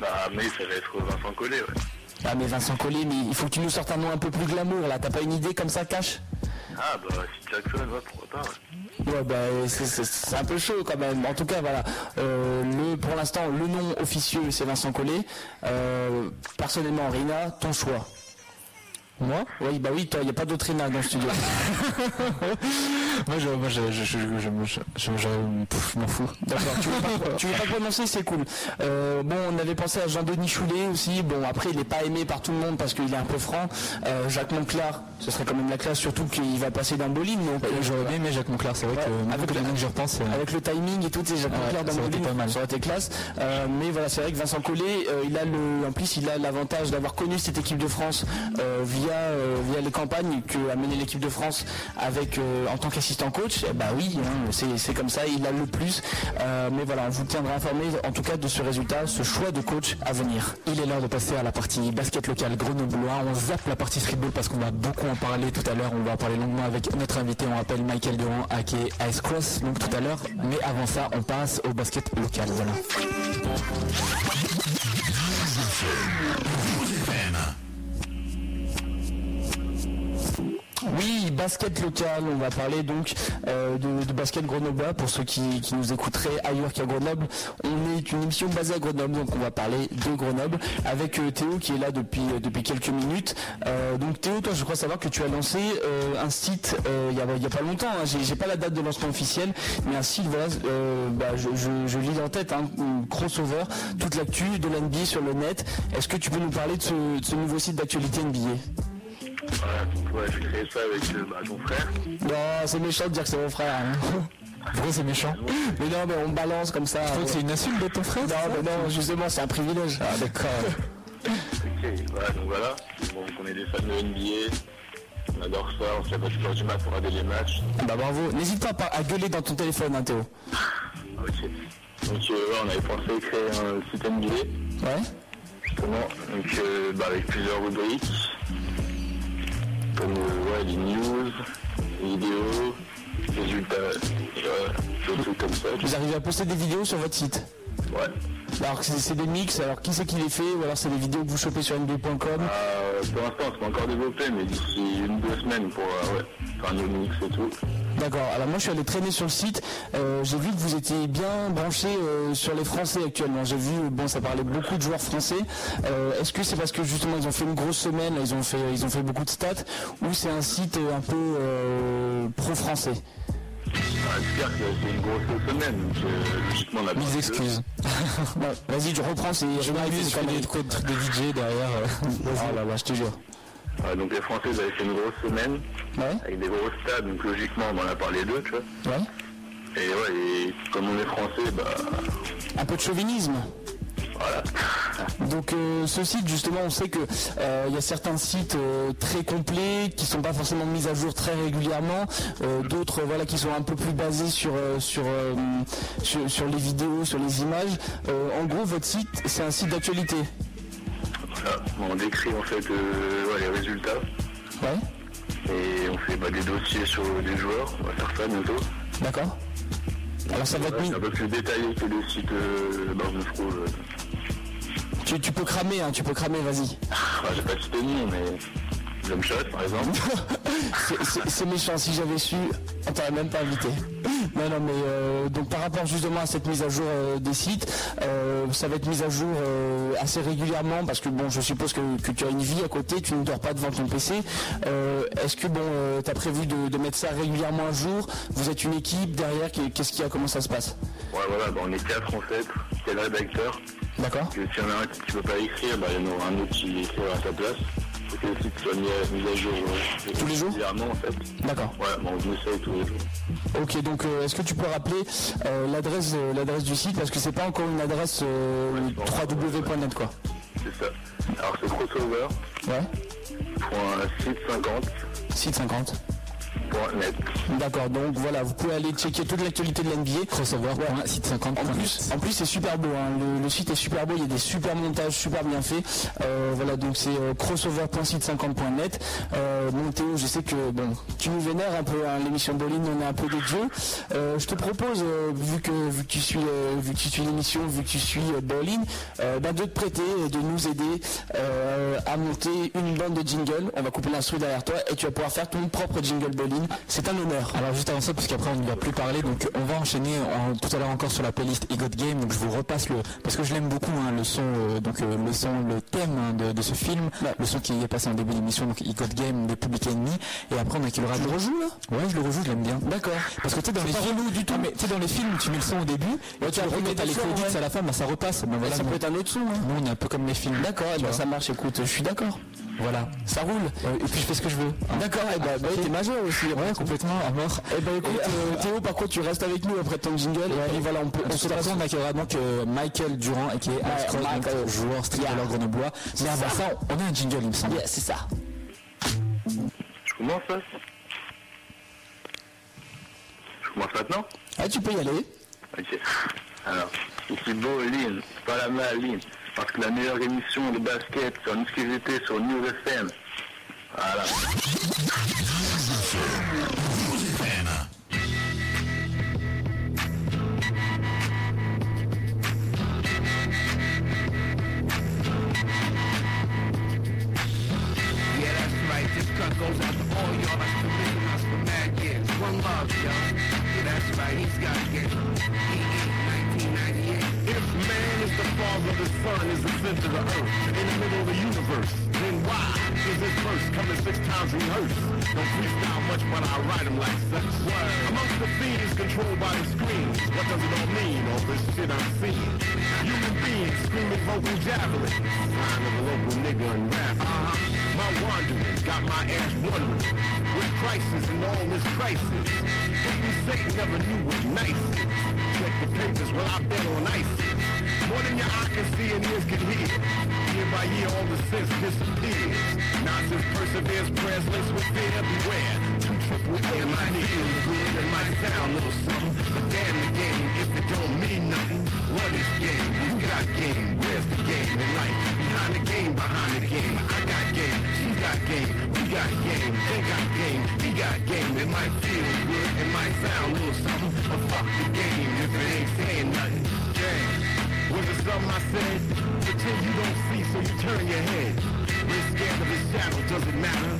Bah, mais ça va être Vincent Collet, ouais. Ah mais Vincent Collet, mais il faut que tu nous sortes un nom un peu plus glamour là, t'as pas une idée comme ça, cash? Ah, bah, si Jackson, ouais, pourquoi pas, ouais. Ouais bah c'est- c'est un peu chaud quand même. En tout cas voilà, Euh, pour l'instant le nom officieux c'est Vincent Collet. Euh, personnellement Rina, ton choix moi Oui, bah oui, il n'y a pas d'autre Rina dans le studio. <laughs> moi, je, moi, je, je, je, je, je, je- je- je m'en fous. D'accord, tu veux pas, tu veux pas prononcer, c'est cool. Euh, bon, on avait pensé à Jean-Denis Choulet aussi. Bon, après, il n'est pas aimé par tout le monde parce qu'il est un peu franc. Euh, Jacques Monclar, ce serait quand même la classe, surtout qu'il va passer d'un bowling. Donc, euh, J'aurais bien aimé Jacques Monclar, c'est vrai Ouais, que avec le- le que j'y repense. euh, avec le timing et tout, c'est Jacques Monclar dans été bowling, pas mal. ça aurait été classe. Euh, mais voilà, c'est vrai que Vincent Collet, euh, il a le, en plus, il a l'avantage d'avoir connu cette équipe de France euh, via euh, via les campagnes que a mené l'équipe de France avec euh, en tant qu'assistant coach. Eh bah oui, hein, c'est comme ça, il a le plus. Euh, mais voilà, on vous tiendra informé en tout cas de ce résultat, ce choix de coach à venir. Il est l'heure de passer à la partie basket locale grenoblois. On zappe la partie streetball parce qu'on va beaucoup en parler tout à l'heure. On va en parler longuement avec notre invité. On rappelle Michael Durand, aka Ice Cross, donc tout à l'heure. Mais avant ça, on passe au basket local. Voilà. Oui, basket local, on va parler donc euh, de, basket grenoblois pour ceux qui, nous écouteraient ailleurs qu'à Grenoble. On est une émission basée à Grenoble, donc on va parler de Grenoble avec euh, Théo qui est là depuis, euh, quelques minutes. Donc Théo, toi je crois savoir que tu as lancé un site il y, a, a pas longtemps, hein. j'ai pas la date de lancement officielle, mais un site, voilà, bah, je, lis en tête, hein, crossover, toute l'actu de l'NBA sur le net. Est-ce que tu peux nous parler de ce, de ce nouveau site d'actualité NBA Ouais, j'ai créé ça avec euh, bah, ton frère. Non, c'est méchant de dire que c'est mon frère. hein. <laughs> Pourquoi c'est méchant? Mais non, mais on balance comme ça. Je que c'est une insulte de ton frère Non, mais non, justement, c'est un privilège. Ah d'accord. Ok, voilà, donc voilà. Bon, on est des fans de NBA. On adore ça, on se lève à 6h du mat pour regarder les matchs. Ah Bah bravo. N'hésite pas à gueuler dans ton téléphone, hein, Théo. Ok. Donc euh, ouais, on avait pensé créer un site NBA, Ouais justement, donc euh, bah, avec plusieurs rubriques, comme euh, ouais, les news, les vidéos, résultats, des trucs comme ça. Vous arrivez à poster des vidéos sur votre site Ouais. Alors c'est c'est des mix, alors qui c'est qui les fait Ou alors c'est des vidéos que vous chopez sur nb.com Euh, pour l'instant, c'est pas encore développé, mais d'ici une deux semaines pour euh, ouais, faire nos mix et tout. D'accord, alors moi je suis allé traîner sur le site, Euh, j'ai vu que vous étiez bien branché euh, sur les Français actuellement. J'ai vu, bon ça parlait beaucoup de joueurs français. Euh, Est-ce que c'est parce que justement ils ont fait une grosse semaine, là, ils ont fait ils ont fait beaucoup de stats, ou c'est un site un peu euh, pro-français? Ah, J'espère que c'est une grosse semaine, donc euh, logiquement on a Mille excuses. <laughs> Vas-y, je reprends, c'est je Je m'amuse, je fais des trucs de DJ derrière. <laughs> Oh là là, je te jure. Donc les Français avaient fait une grosse semaine avec des gros stades, donc logiquement on en a parlé d'eux, tu vois. Ouais. Et ouais, et comme on est français, bah Un peu de chauvinisme. voilà. <laughs> Donc euh, ce site justement on sait que euh, il y a certains sites euh, très complets qui sont pas forcément mis à jour très régulièrement, d'autres voilà qui sont un peu plus basés sur sur, sur sur les vidéos, sur les images. En gros votre site c'est un site d'actualité. On décrit en fait euh, ouais, les résultats Ouais. et on fait bah, des dossiers sur des joueurs. On va faire ça bientôt. D'accord. Alors ça va être c'est un peu plus détaillé que le site euh, Barbe de Frouge. Tu, tu peux cramer hein, tu peux cramer vas-y. Enfin, j'ai pas cité de mais Jump Shot par exemple. <laughs> C'est- c'est- C'est méchant, si j'avais su, on t'aurait même pas invité. Non, non, mais euh, donc par rapport justement à cette mise à jour euh, des sites, euh, ça va être mis à jour assez régulièrement parce que bon, je suppose que, que tu as une vie à côté, tu ne dors pas devant ton PC. Est-ce que bon, tu as prévu de, de mettre ça régulièrement à jour? Vous êtes une équipe derrière, qu'est- qu'est-ce qu'il y a, comment ça se passe? Ouais, voilà, bah, on est quatre en fait. A le rédacteur. D'accord. Y en a un qui ne peut pas écrire, bah, il y en aura un autre qui écrira à sa place. Faut que le site soit mis à, mis à jour Tous les jours régulièrement en fait. D'accord. Ouais, bon, on essaye tous les jours. Ok, donc euh, est-ce que tu peux rappeler euh, l'adresse euh, l'adresse du site? Parce que c'est pas encore une adresse euh, www.net quoi. C'est ça. Alors c'est crossover. Ouais. Point site 50. Site 50. D'accord, donc voilà, vous pouvez aller checker toute l'actualité de l'NBA. Crossover.site50. En plus, en plus c'est super beau, hein. le, le site est super beau, il y a des super montages, super bien faits. Euh, voilà, donc c'est euh, crossover.site50.net. Euh, bon Théo, je sais que bon, tu nous vénères un peu, hein, l'émission Bolin, on est un peu des dieux. Euh, je te propose, euh, vu que vu que tu suis euh, vu que tu suis l'émission, vu que tu suis euh, Bolin, euh, bah, de te prêter, et de nous aider euh, à monter une bande de jingle. On va couper l'instru derrière toi et tu vas pouvoir faire ton propre jingle Bolin. C'est un honneur. Alors juste avant ça, parce qu'après on ne va plus parler, donc on va enchaîner en- tout à l'heure encore sur la playlist Egot Game, donc je vous repasse le, parce que je l'aime beaucoup, hein, le son, euh, donc euh, le son, le thème hein, de, de ce film, le son qui est passé en début d'émission, donc Egot Game de Public Enemy, et après on accueillera... Tu le rejoues là? Ouais, je le rejoue, je l'aime bien. D'accord. Parce que tu sais dans les films, relou du tout. Ah, mais tu sais dans les films, tu mets le son au début, et tu met t'as des les sons, crédits ouais. à la fin, bah ça repasse. Ben voilà, ça peut être un autre son. Hein. nous on est un peu comme les films. D'accord, Tu vois. ça marche, écoute, je suis d'accord. Voilà. Ça roule. Euh, et puis je fais ce que je veux. hein. D'accord, eh ben, bah, t'es majeur aussi. Ouais, complètement, à mort. Eh ben écoute, euh, Théo, par contre, tu restes avec nous après ton jingle. et puis voilà, on peut. De On se toute passe. façon, on accueillera donc euh, Michael Durand, qui est Ouais, Michael. joueur street Yeah. de Grenoblois. Mais avant ça. ça, on a un jingle, il me semble. Yeah, c'est ça. Je commence ça Je commence maintenant? Ah, tu peux y aller. Ok. Alors, ici Bolin, pas la maline, parce que la meilleure émission de basket sur exclusivité sur News FM. Voilà. Yeah, that's right. This cut goes out to all y'all that's been missing us for mad years. One love, y'all. Yeah, that's right. He's got to get EE 1998. If man is the father, the sun is the center of earth, in the middle of the universe, then why is this verse coming six times rehearsed? Don't freestyle much, but I write them like such. Amongst the fiends controlled by the screens, what does it all mean? All this shit I'm seeing. Human beings screaming vocal javelin, sign of a local nigga and rap. Uh-huh. My wandering got my ass wondering, with crisis and all this crisis. Even Satan never knew what nice is. Check the papers, well I've been on ice. More than your eye can see and ears can hear. Year by year, all the sense disappears. Nonsense perseveres, prayers laced with fear. Beware, two triple A might feel good and might sound a little something. But damn the game if it don't mean nothing. What is game? Who got game? Where's the game in life? Behind the game, behind the game. I got game, she got game, we got game, they got game, he got game. It might feel good, it might sound a little something, but fuck the game if it ain't saying nothing. Something I said? Pretend you don't see, so you turn your head. We're scared of his shadow, doesn't matter?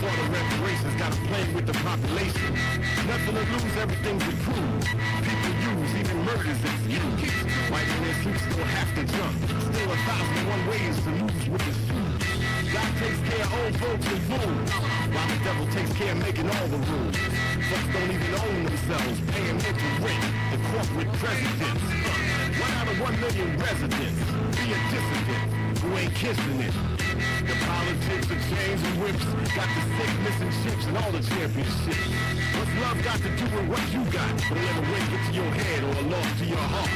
For the reparations, gotta play with the population. Nothing to lose, everything's to prove. People use, even murders it's used. White men and troops don't have to jump. Still a thousand and one ways to lose with the. God takes care of old folks and fools, while the devil takes care of making all the rules. Folks don't even own themselves, paying into rent. The corporate presidents. One out of one million residents. Be a dissident who ain't kissing it. The politics of change and whips. Got the six missing chips and all the championships. What's love got to do with what you got? Don't let a win get to your head or a loss to your heart.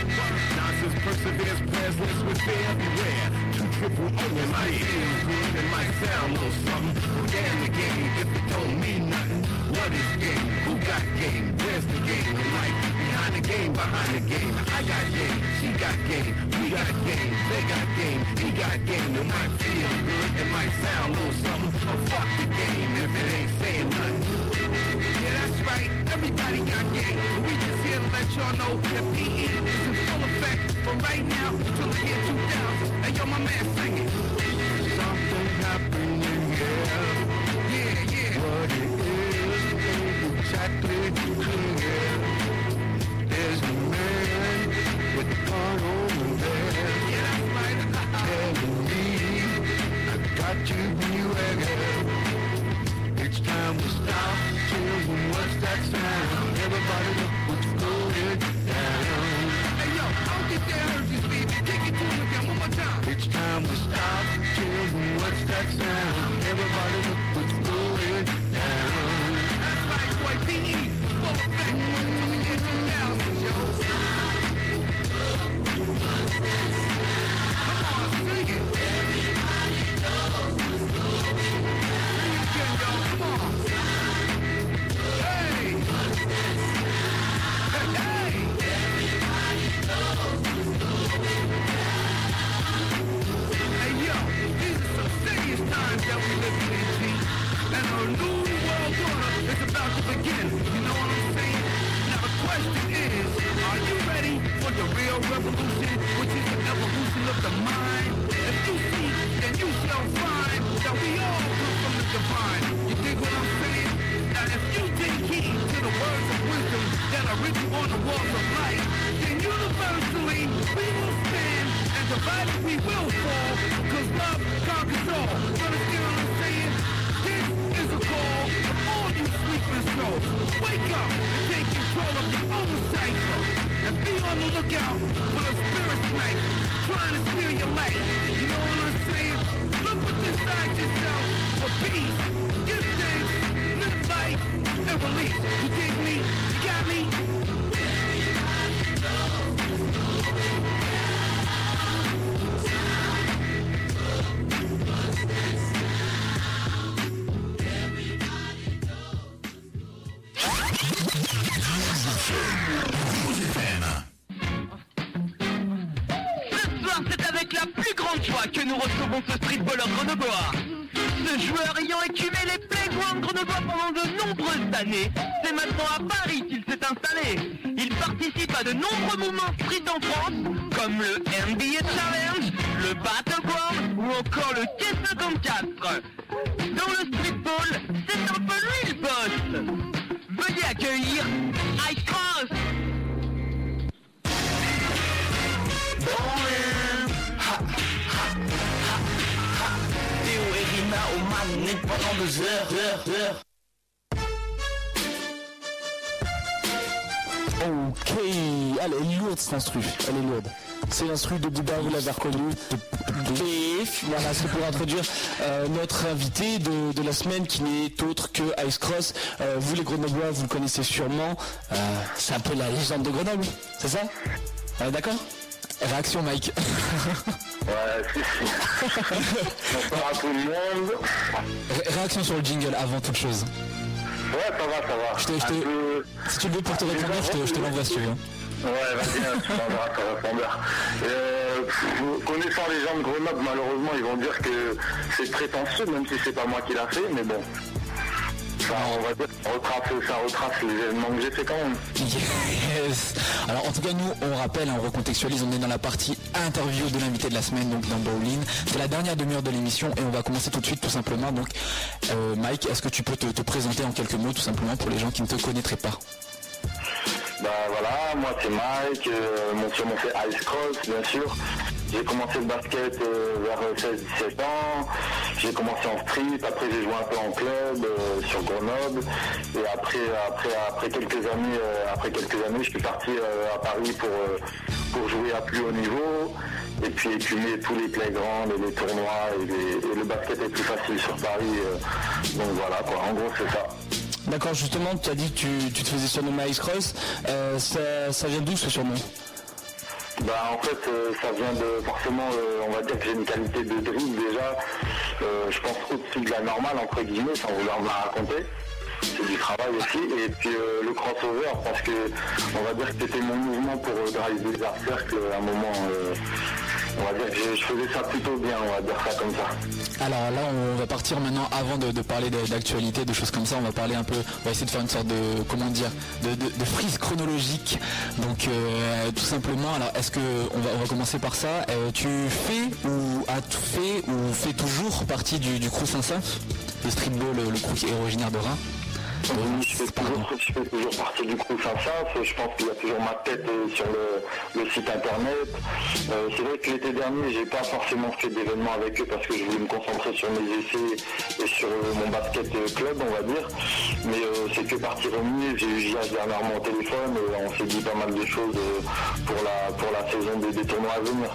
Nonsense perseveres, prayers less with fear. Beware. Triple O and I feel good and might sound little something. Damn the game if it don't mean nothing. What is game? Who got game? Where's the game? Light behind the game, behind the game. I got game, she got game, we got game, they got game, he got game. It might feel good, it might sound little something, but fuck the game if it ain't saying nothing. Yeah, that's right. Everybody got game. We just here to let y'all know that PE is in full effect from right now until the year 2000. Yo, my man, sing it. Something happening here. Yeah, yeah. What it is exactly clear. There's a man with a gun over there. Yeah, that's right. telling me I got to beware. It's time to stop. Children, what's that sound? Everybody look what's going down. hey, yo, I don't think It's time to stop. Children, what's that sound? Everybody look what's going down. That's right, boy. PE, full effect Il participe à de nombreux mouvements street en France, comme le NBA Challenge, le Battleground ou encore le K54. Dans le streetball, c'est un peu lui le boss. Veuillez accueillir Ice Cross. Pendant deux heures. Ok, elle est lourde cette instru, elle est lourde. C'est l'instru de Bouba, vous l'avez reconnu. Voilà, c'est pour introduire euh, notre invité de, de la semaine qui n'est autre que Ice Cross. Euh, vous les Grenoblois, vous le connaissez sûrement. Euh, c'est un peu la légende de Grenoble, c'est ça? D'accord? Réaction Mike. <laughs> Ouais, si, si. Bonsoir à tout le monde. Ré- Réaction sur le jingle avant toute chose. Ouais, ça va, ça va. Je te- je te- Un peu- Si tu le veux pour te répondre, je te, je te l'envoie si tu veux. Ouais, vas-y, hein, tu m'enverras ton répondeur. Euh, connaissant les gens de Grenoble, malheureusement, ils vont dire que c'est prétentieux, même si c'est pas moi qui l'a fait, mais bon. Ça, on va dire, ça retrace, ça retrace les événements que j'ai fait quand même. Yes Alors en tout cas nous on rappelle, on recontextualise, on est dans la partie interview de l'invité de la semaine, donc dans Bowling. C'est la dernière demi-heure de l'émission et on va commencer tout de suite tout simplement. Donc euh, Mike, est-ce que tu peux te, te présenter en quelques mots tout simplement pour les gens qui ne te connaîtraient pas? Bah voilà, moi c'est Mike, euh, mon surnom c'est Ice Cross, bien sûr. J'ai commencé le basket euh, vers 16-17 ans. J'ai commencé en street, après j'ai joué un peu en club euh, sur Grenoble. Et après, après, après quelques années, euh, après quelques années, je suis parti euh, à Paris pour, euh, pour jouer à plus haut niveau. et puis écumer tous les playgrounds et les tournois et, le basket est plus facile sur Paris. euh, donc voilà quoi, en gros c'est ça. D'accord, justement, tu as dit que tu, tu te faisais surnommer Ice Cross. Euh, ça, ça vient d'où ce surnom? Bah en fait euh, ça vient de forcément euh, on va dire que j'ai une qualité de dribble déjà euh, je pense au-dessus de la normale entre guillemets sans vouloir me la raconter. C'est du travail aussi et puis le crossover parce que on va dire que c'était mon mouvement pour driver des cercles à un moment je, faisais ça plutôt bien on va dire ça comme ça. Alors là, on va partir maintenant, avant de, parler d'actualité, de choses comme ça, on va parler un peu, on va essayer de faire une sorte de, comment dire, de, frise chronologique. Donc euh, tout simplement, alors est-ce que, on va, commencer par ça, Euh, tu fais ou as fait ou fais toujours partie du, du crew Saint-Saint, le streetball, le, le crew qui est originaire de Reims? Je fais toujours, je fais toujours partie du crew Saint-Saëns. Je pense qu'il y a toujours ma tête euh, sur le, site internet. Euh, c'est vrai que l'été dernier, j'ai pas forcément fait d'événements avec eux parce que je voulais me concentrer sur mes essais et sur euh, mon basket club, on va dire. Mais c'est que partie remise. J'ai eu JH dernièrement au téléphone on s'est dit pas mal de choses pour la, pour la saison des tournois à venir.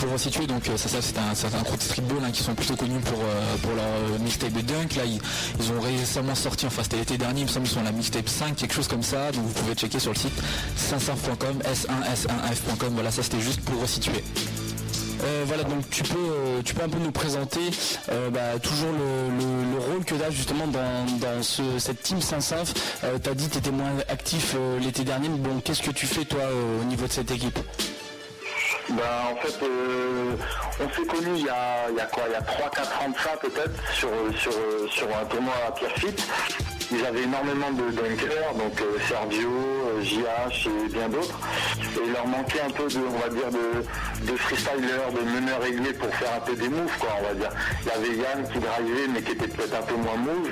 Pour resituer, donc euh, ça, c'est un, crew de streetball hein, qui sont plutôt connus pour, euh, pour leur euh, mixtape de dunk. Là, ils, ils ont récemment sorti, enfin c'était l'été dernier, il me semble qu'ils sont à la mixtape 5, quelque chose comme ça. Donc vous pouvez checker sur le site 500.com, s1s1f.com. Voilà, ça c'était juste pour resituer. Voilà, donc tu peux, tu peux un peu nous présenter bah, toujours le, le- le rôle que tu as justement dans, dans ce- cette team Saint-Symph. Tu as dit que tu étais moins actif l'été dernier, mais bon, qu'est-ce que tu fais toi au niveau de cette équipe? Bah, en fait, euh, on s'est connus il y a, il y a quoi Il y a 3-4 ans de ça peut-être sur un tournoi à Pierrefitte. Ils avaient énormément de dunkers, donc euh, Sergio, euh, JH et bien d'autres. Et il leur manquait un peu de, on va dire, de, de freestylers, de ailiers pour faire un peu des moves, quoi, on va dire. Il y avait Yann qui drivait, mais qui était peut-être un peu moins move.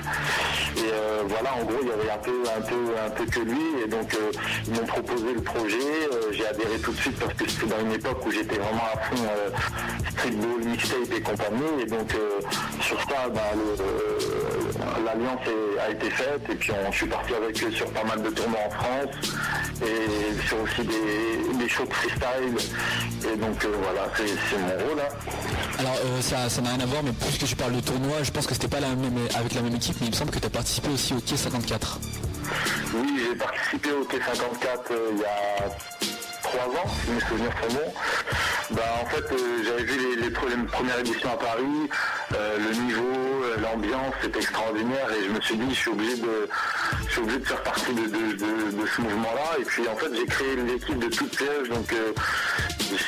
Et euh, voilà, en gros, il y avait un peu, un peu, un peu que lui. Et donc, euh, ils m'ont proposé le projet. Euh, j'ai adhéré tout de suite parce que c'était dans une époque où j'étais vraiment à fond euh, streetball, mixtape et compagnie. Et donc, euh, sur ça, bah, euh, l'alliance a été faite. Et puis, on, je suis parti avec eux sur pas mal de tournois en France. Et sur aussi des, des shows de freestyle. Et donc, euh, voilà, c'est mon rôle. hein. Alors euh, ça ça n'a rien à voir, mais puisque je parle de tournoi, je pense que c'était pas la même, avec la même équipe, mais il me semble que tu as participé aussi au Quai 54. Oui, j'ai participé au T54 euh, il y a trois ans, si mes souvenirs sont bons. Bah, en fait, euh, j'avais vu les, les pre- les premières éditions à Paris, euh, le niveau, euh, l'ambiance, c'était extraordinaire et je me suis dit, je suis obligé de, je suis obligé de faire partie de, de- de- de ce mouvement-là. Et puis, en fait, j'ai créé l'équipe de toutes pièges, donc euh,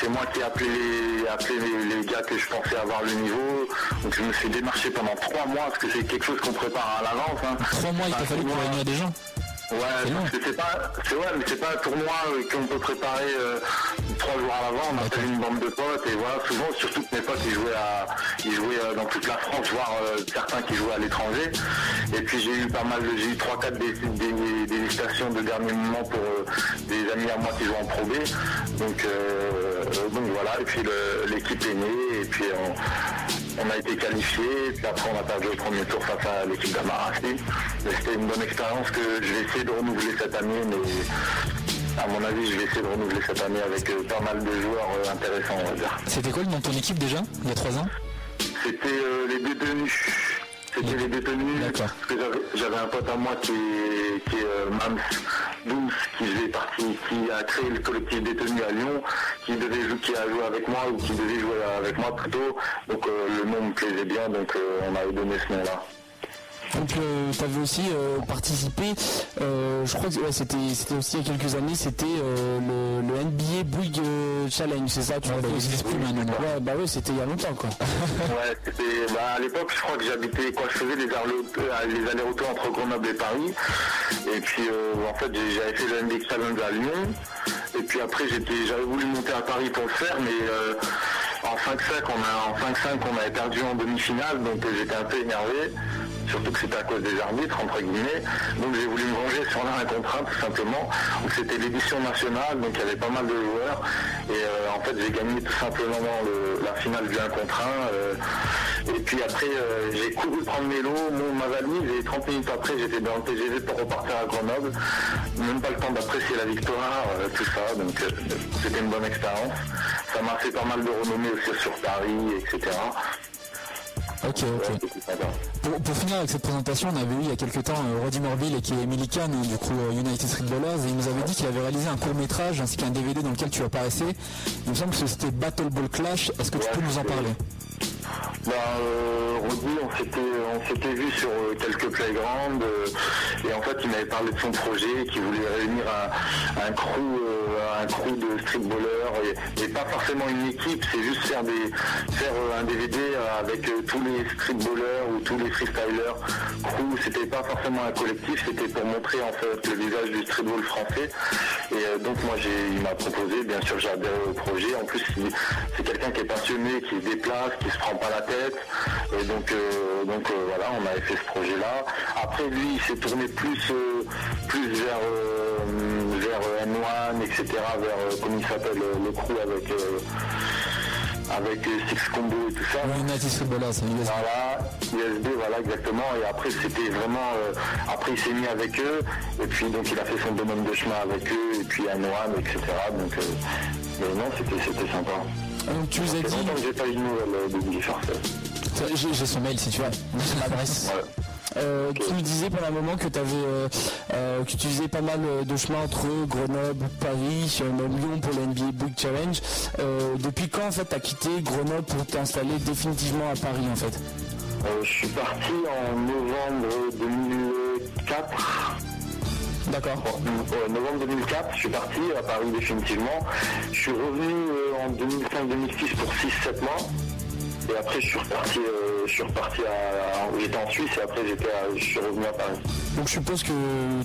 c'est moi qui ai appelé, les, appelé les, gars que je pensais avoir le niveau. Donc, je me suis démarché pendant trois mois parce que c'est quelque chose qu'on prépare à l'avance. hein. Trois mois, il t'a fallu pour réunir des gens. Ouais, parce que c'est pas, c'est ouais, mais c'est pas un tournoi euh, qu'on peut préparer euh, trois jours à l'avant. On appelle une bande de potes et voilà, souvent, surtout que mes potes ils jouaient à, ils jouaient euh, dans toute la France, voire certains qui jouaient à l'étranger. Et puis j'ai eu pas mal, de- j'ai eu trois quatre des, des, de dernier moment pour euh, des amis à moi qui jouent en Pro B. Donc, euh, donc voilà. Et puis le- l'équipe est née et puis on, on a été qualifié, puis après on a perdu au premier tour face à l'équipe d'Amarassi. C'était une bonne expérience que je vais essayer de renouveler cette année, mais à mon avis je vais essayer de renouveler cette année avec euh, pas mal de joueurs euh, intéressants on va dire. C'était quoi le nom de ton équipe déjà, il y a trois ans? C'était euh, les détenus. C'était les détenus. J'avais- un pote à moi qui est, qui est euh, Mams Douce, qui faisait partie, qui a créé le collectif détenus à Lyon, qui devait jouer, qui a joué avec moi ou qui devait jouer avec moi plutôt. Donc euh, le nom me plaisait bien, donc euh, on avait donné ce nom-là. Donc tu avais aussi euh, participé, euh, je crois que ouais, c'était aussi il y a quelques années, c'était euh, le, le NBA Bouygues euh, Challenge, c'est ça tu Ouais, l'as bah, fait maintenant. Ouais, bah ouais, c'était il y a longtemps quoi. <laughs> Ouais, c'était, bah, à l'époque, je crois que j'habitais, quoi, je faisais les, allers- euh, les allers-retours entre Grenoble et Paris. Et puis, euh, en fait, j'avais fait le NBA Challenge à Lyon. Et puis après, j'avais voulu monter à Paris pour le faire, mais euh, en 5-5, on a, en 5-5, on avait perdu en demi-finale, donc euh, j'étais un peu énervé. Surtout que c'était à cause des arbitres, entre guillemets. Donc j'ai voulu me venger sur l'un un, tout simplement. C'était l'édition nationale, donc il y avait pas mal de joueurs. Et euh, en fait, j'ai gagné tout simplement le- la finale du 1 contre 1. euh, Et puis après, euh, j'ai couru prendre mes lots, mon, ma valise, et 30 minutes après, j'étais dans le TGV pour repartir à Grenoble. Même pas le temps d'apprécier la victoire, tout ça. Donc, c'était une bonne expérience. Ça m'a fait pas mal de renommée aussi sur Paris, etc. Ok, ok. Pour, pour finir avec cette présentation, on avait eu il y a quelques temps euh, Roddy Morville et qui est Emily Khan du crew euh, United Street Ballers et il nous avait dit qu'il avait réalisé un court métrage ainsi qu'un DVD dans lequel tu apparaissais. Il me semble que c'était Battle Ball Clash. Est-ce que tu peux nous en parler? Ben, euh, on s'était, on s'était vu sur euh, quelques playgrounds euh, et en fait, il m'avait parlé de son projet, qu'il voulait réunir un, un crew, euh, un crew de streetballers et, et pas forcément une équipe, c'est juste faire des, faire un DVD avec tous les streetballers ou tous les freestylers crew. C'était pas forcément un collectif, c'était pour montrer en fait le visage du streetball français. Et donc moi, j'ai, il m'a proposé, bien sûr, j'ai adhéré au projet. En plus, c'est quelqu'un qui est passionné, qui se déplace, qui se prend pas la tête. Et donc, euh, donc euh, voilà, on avait fait ce projet-là. Après, lui, il s'est tourné plus, euh, plus vers, vers euh, N1, etc., vers, comment il s'appelle, le crew avec, avec Six Combo et tout ça. USB. Voilà, USB, voilà exactement. Et après c'était vraiment, après il s'est mis avec eux. Et puis donc il a fait son bonhomme de chemin avec eux. Et puis à Noam, etc. Donc, mais non, c'était sympa. Donc tu nous as dit, j'ai pas eu de nouvelles euh, de. J'ai son mail si tu veux. son adresse. <laughs> Euh, tu nous disais pendant un moment que, avais, euh, euh, que tu faisais pas mal de chemin entre Grenoble, Paris, même Lyon pour le NBA Book Challenge. Depuis quand en fait t'as quitté Grenoble pour t'installer définitivement à Paris en fait? Je suis parti en novembre 2004. D'accord. Euh, novembre 2004, je suis parti à Paris définitivement. Je suis revenu euh, en 2005-2006 pour 6-7 mois. Et après, je suis reparti, euh, je suis reparti à, j'étais en Suisse et après, j'étais à- je suis revenu à Paris. Donc je suppose que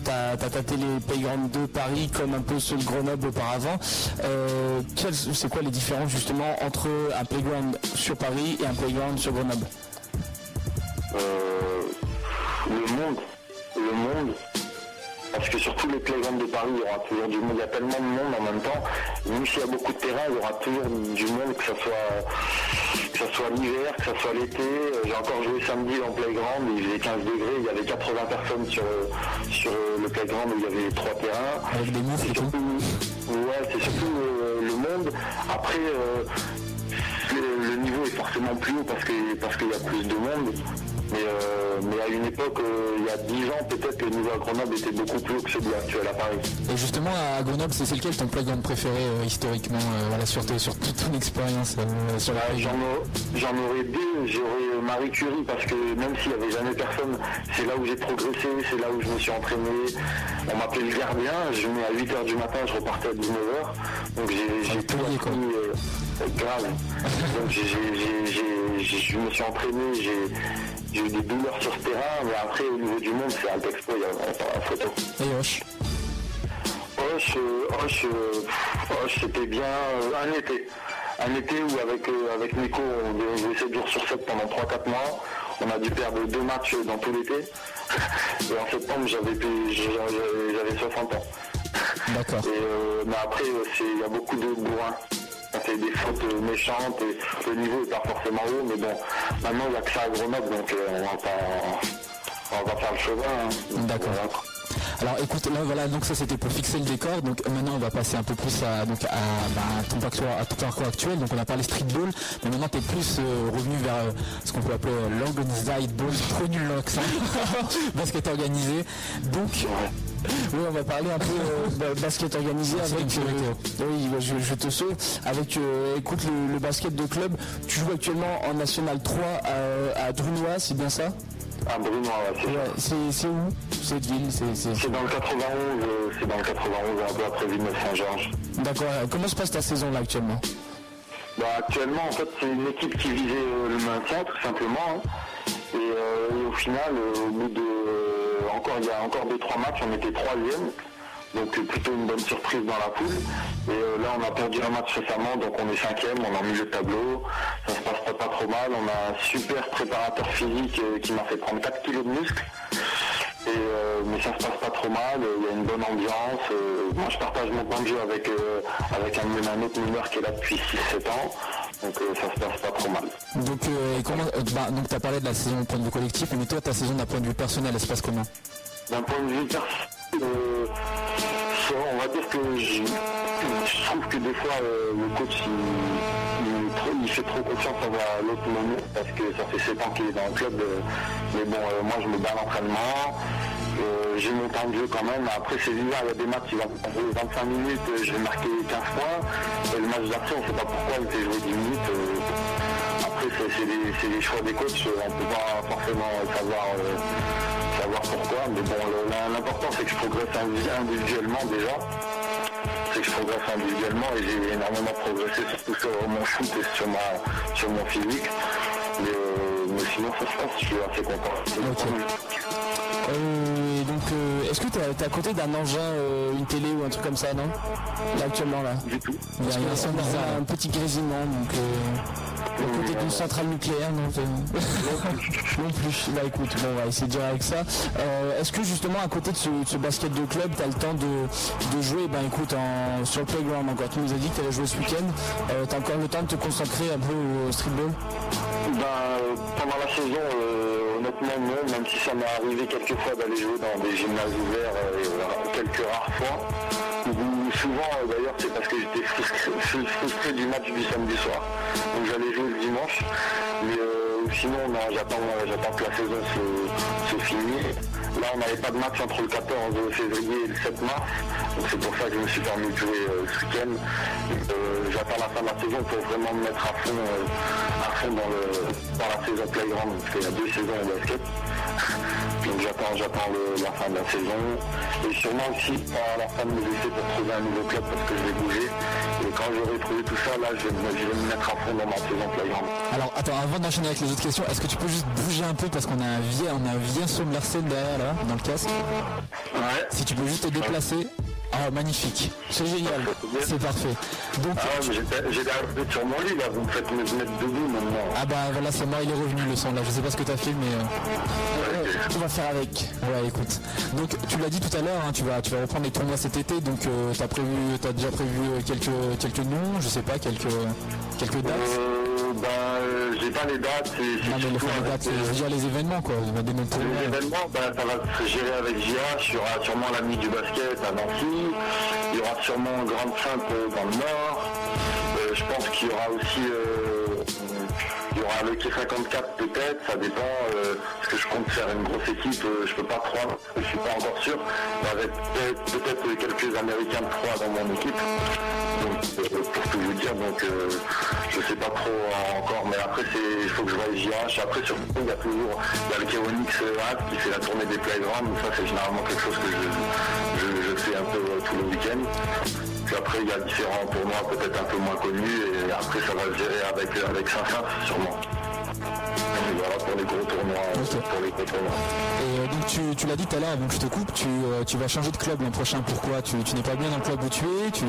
tu as, tâté les playgrounds de Paris comme un peu ceux de Grenoble auparavant. Euh, c'est quoi les différences justement entre un playground sur Paris et un playground sur Grenoble? Euh, le monde, le monde, parce que sur tous les playgrounds de Paris, il y aura toujours du monde, il y a tellement de monde en même temps, même s'il y a beaucoup de terrain, il y aura toujours du monde, que ce soit, que soit l'hiver, que ce soit l'été. J'ai encore joué samedi en playground, il faisait 15 degrés, il y avait 80 personnes sur, sur le playground où il y avait trois terrains. Avec des moufles et tout. Ouais, c'est surtout euh, le monde. Après, euh, le, le niveau est forcément plus haut parce que parce qu'il y a plus de monde. Mais, euh, mais à une époque, euh, il y a 10 ans, peut-être le niveau à Grenoble était beaucoup plus haut que celui actuel à Paris. Et justement à Grenoble, c'est lequel ton playground préféré euh, historiquement, voilà, sur, sur toute ton expérience sur la Ouais, région J'en aurais, deux, j'aurais Marie Curie parce que même s'il n'y avait jamais personne, c'est là où j'ai progressé, c'est là où je me suis entraîné. On m'appelait le gardien, je venais à 8h du matin, je repartais à 19h. Donc j'ai, tout appris, euh, grave. Donc je me suis entraîné, j'ai, eu des douleurs sur ce terrain, mais après au niveau du monde, c'est un Expo, il y a pas la photo. Et Hoche Hoche, euh, Hoche, euh, Hoche, c'était bien euh, un été. Un été où avec, avec Nico, on jouer 7 jours sur 7 pendant 3-4 mois. On a dû perdre deux matchs dans tout l'été. <laughs> Et en septembre, j'avais j'avais- j'avais 60 ans. D'accord. Et, euh, mais après, il y a beaucoup de bourrins. Fait des fautes méchantes et le niveau est pas forcément haut, mais bon, maintenant il n'y a que ça à Grenoble, donc euh, on va pas, on va pas faire le chemin. hein. D'accord. Alors écoute, là voilà, donc ça c'était pour fixer le décor. Donc maintenant on va passer un peu plus à, donc, à, bah, à ton, parcours, à ton parcours actuel. Donc on a parlé streetball, mais maintenant tu es plus euh, revenu vers euh, ce qu'on peut appeler euh, l'organised ball, trop nul l'accent, basket organisé. Donc Oui, on va parler un peu euh, ba- basket organisé avec. oui, bah, je, je te sauve. Avec, euh, écoute, le, le basket de club. Tu joues actuellement en National 3 à, à Drunois, c'est bien ça? Ah, Bruno, ouais, c'est Ouais, c'est où cette ville C'est- dans le 91, euh, c'est dans le 91, un peu après Villeneuve-Saint-Georges. D'accord. euh, Comment se passe ta saison là actuellement? Bah, actuellement, en fait, c'est une équipe qui visait euh, le maintien, tout simplement. hein. Et, euh, et au final, euh, au bout de. euh, encore, il y a encore 2-3 matchs, on était troisième. Donc, plutôt une bonne surprise dans la poule. Et euh, là, on a perdu un match récemment, donc on est cinquième, on a mis le tableau. Ça se passe pas, trop mal. On a un super préparateur physique euh, qui m'a fait prendre 4 kilos de muscles. Euh, mais ça se passe pas trop mal, il y a une bonne ambiance. moi je partage mon point de jeu avec, avec un, un autre mineur qui est là depuis 6-7 ans. Donc ça se passe pas trop mal. Donc, euh, bah, tu as parlé de la saison d'un point de vue collectif, mais toi, ta saison d'un point de vue personnel, elle se passe comment? D'un point de vue personnel, euh, on va dire que je, trouve que des fois euh, le coach il, fait trop confiance à l'autre moment parce que ça fait 7 ans qu'il est dans le club. euh, mais bon, moi je me bats à l'entraînement. j'ai mon temps de jeu quand même. Après c'est bizarre, il y a des matchs, il va jouer 25 minutes, je vais marquer 15 points. Le match d'après, on ne sait pas pourquoi il fait jouer 10 minutes. après c'est des, des choix des coachs, on ne peut pas forcément savoir. Savoir pourquoi, mais bon, l'important c'est que je progresse indi- individuellement déjà, c'est que je progresse individuellement et j'ai énormément progressé surtout sur mon shoot et sur, ma, sur mon physique, mais, mais sinon ça se passe, je suis assez content. Euh, donc, euh, est-ce que tu es à côté d'un engin, euh, une télé ou un truc comme ça, non? Là, actuellement, là. Du tout. Il y a, un, petit grésillement, donc... À côté d'une centrale nucléaire, non <laughs> Non plus. Bah écoute, bon, on va essayer de dire avec ça. Euh, Est-ce que justement, à côté de ce, basket de club, tu as le temps de, de jouer, ben écoute, sur le playground encore Tu nous as dit que tu allais jouer ce week-end. Euh, tu as encore le temps de te consacrer un peu au streetball? Euh, pendant la saison, euh, honnêtement non, même si ça m'est arrivé quelques fois d'aller jouer dans des gymnases ouverts euh, quelques rares fois. Ou souvent euh, d'ailleurs c'est parce que j'étais frustré, fru- frustré du match du samedi soir. Donc j'allais jouer le dimanche. Mais euh, sinon non, j'attends que la saison se, se finisse. Là on n'avait pas de match entre le 14 février et le 7 mars. Donc c'est pour ça que je me suis permis de jouer euh, ce week-end. Euh, j'attends la fin de la saison pour vraiment me mettre à fond, euh, à fond dans, dans la saison playground. Parce qu'il y a deux saisons au basket. Donc j'attends, j'attends le- la fin de la saison. Et sûrement aussi à la fin de mes essais pour trouver un nouveau club parce que je vais bouger. Et quand j'aurai trouvé tout ça, là je vais, me- je vais me mettre à fond dans ma saison playground. Alors attends, avant d'enchaîner avec les autres questions, est-ce que tu peux juste bouger un peu parce qu'on a un vieux, on a un derrière là, dans le casque? Ouais. Si tu peux juste te déplacer. Ah magnifique, c'est génial, c'est parfait. Donc Ah ouais, j'étais arrêté sur mon lit là, vous me faites me mettre debout maintenant. ah bah voilà c'est moi il est revenu le son là, je sais pas ce que t'as fait mais euh, On va faire avec. ouais écoute. Donc tu l'as dit tout à l'heure, hein, tu vas tu vas reprendre les tournois cet été, donc euh, t'as prévu t'as déjà prévu euh, quelques quelques noms, je sais pas, quelques quelques dates. Euh, euh, j'ai pas les dates, c'est c'est Non mais les, avec, dates, euh, je veux dire les événements quoi, des. Les événements, ben, ça va se gérer avec JA, il y aura sûrement la nuit du basket à Nancy, il y aura sûrement Grande Sainte euh, dans le nord, Euh, je pense qu'il y aura aussi euh, il y aura le K54 peut-être, ça dépend, euh, parce que je compte faire une grosse équipe, euh, je peux pas croire, je suis pas encore sûr, avec peut-être peut-être quelques Américains de 3 dans mon équipe, donc euh, pour tout vous dire, donc euh, je sais pas trop encore, mais après il faut que je voie JH, après surtout il y a toujours il y a le K1X Hat qui fait la tournée des playgrounds, ça c'est généralement quelque chose que je, je, fais un peu euh, tous les week-ends. Puis après il y a différents tournois peut-être un peu moins connus et après ça va se gérer avec, avec Saint-Saint sûrement. Et voilà pour les gros tournois, pour les gros tournois. Et euh, donc tu, tu l'as dit tout à l'heure, donc je te coupe, tu, euh, tu vas changer de club l'an prochain. Pourquoi? Tu, tu n'es pas bien dans le club où tu es tu...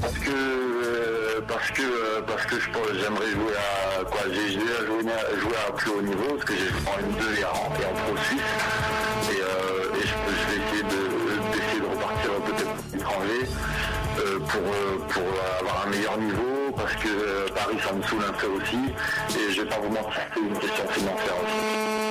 Parce que euh, parce que euh, parce que je pense j'aimerais jouer à quoi j'ai déjà joué, joué à plus haut niveau parce que j'ai joué en N2 et en, et en Pro Suisse et, euh, et je, je vais essayer de d'essayer de repartir peut-être à l'étranger euh, pour euh, pour avoir un meilleur niveau parce que euh, Paris ça me saoule un peu aussi et je vais pas vous mentir c'est une question financière aussi.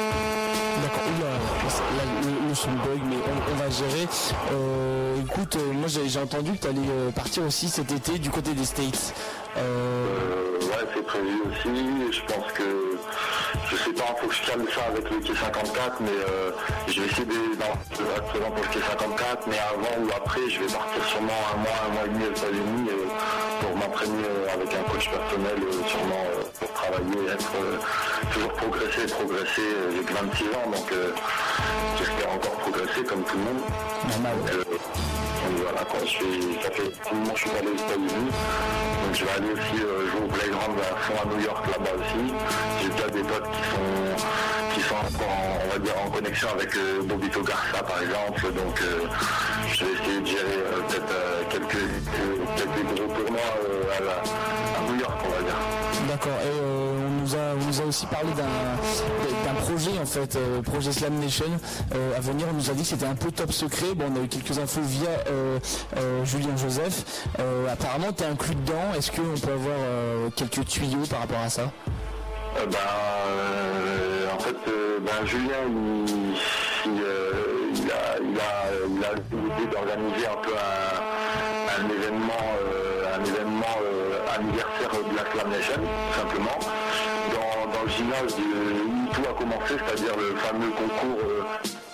D'accord, là, le, le son bug, mais on, va gérer. Euh, écoute, moi j'ai entendu que tu allais partir aussi cet été du côté des States. Euh, ouais, c'est prévu aussi. Je pense que je sais pas, il faut que je calme ça avec le K54, mais euh, je vais essayer de- d'en être présent pour le K54, mais avant ou après, je vais partir sûrement un mois, un mois et demi aux États-Unis euh, pour m'entraîner euh, avec un coach personnel, sûrement pour travailler, être toujours progresser, progresser. J'ai que 26 ans, donc j'espère encore progresser comme tout le monde. Donc voilà, je suis, ça fait un moment que je suis allé aux États-Unis. Donc je vais aller aussi euh, jouer au playground à fond à New York là-bas aussi. J'ai déjà des potes qui sont encore en, on va dire en connexion avec euh, Bobito Garça par exemple. Donc euh, je vais essayer de gérer peut-être quelques, quelques gros tournois à, New York on va dire. D'accord, aussi parlé d'un projet en fait, euh, projet Slam Nation euh, à venir. On nous a dit que c'était un peu top secret. Bon, on a eu quelques infos via euh, Julien Joseph. Apparemment, tu es inclus dedans. Est-ce qu'on peut avoir quelques tuyaux par rapport à ça? Euh, en fait, ben, Julien, il, a, l'idée d'organiser un peu un, événement, un événement anniversaire de la Slam Nation, gymnase de- tout a commencé, c'est-à-dire le fameux concours euh,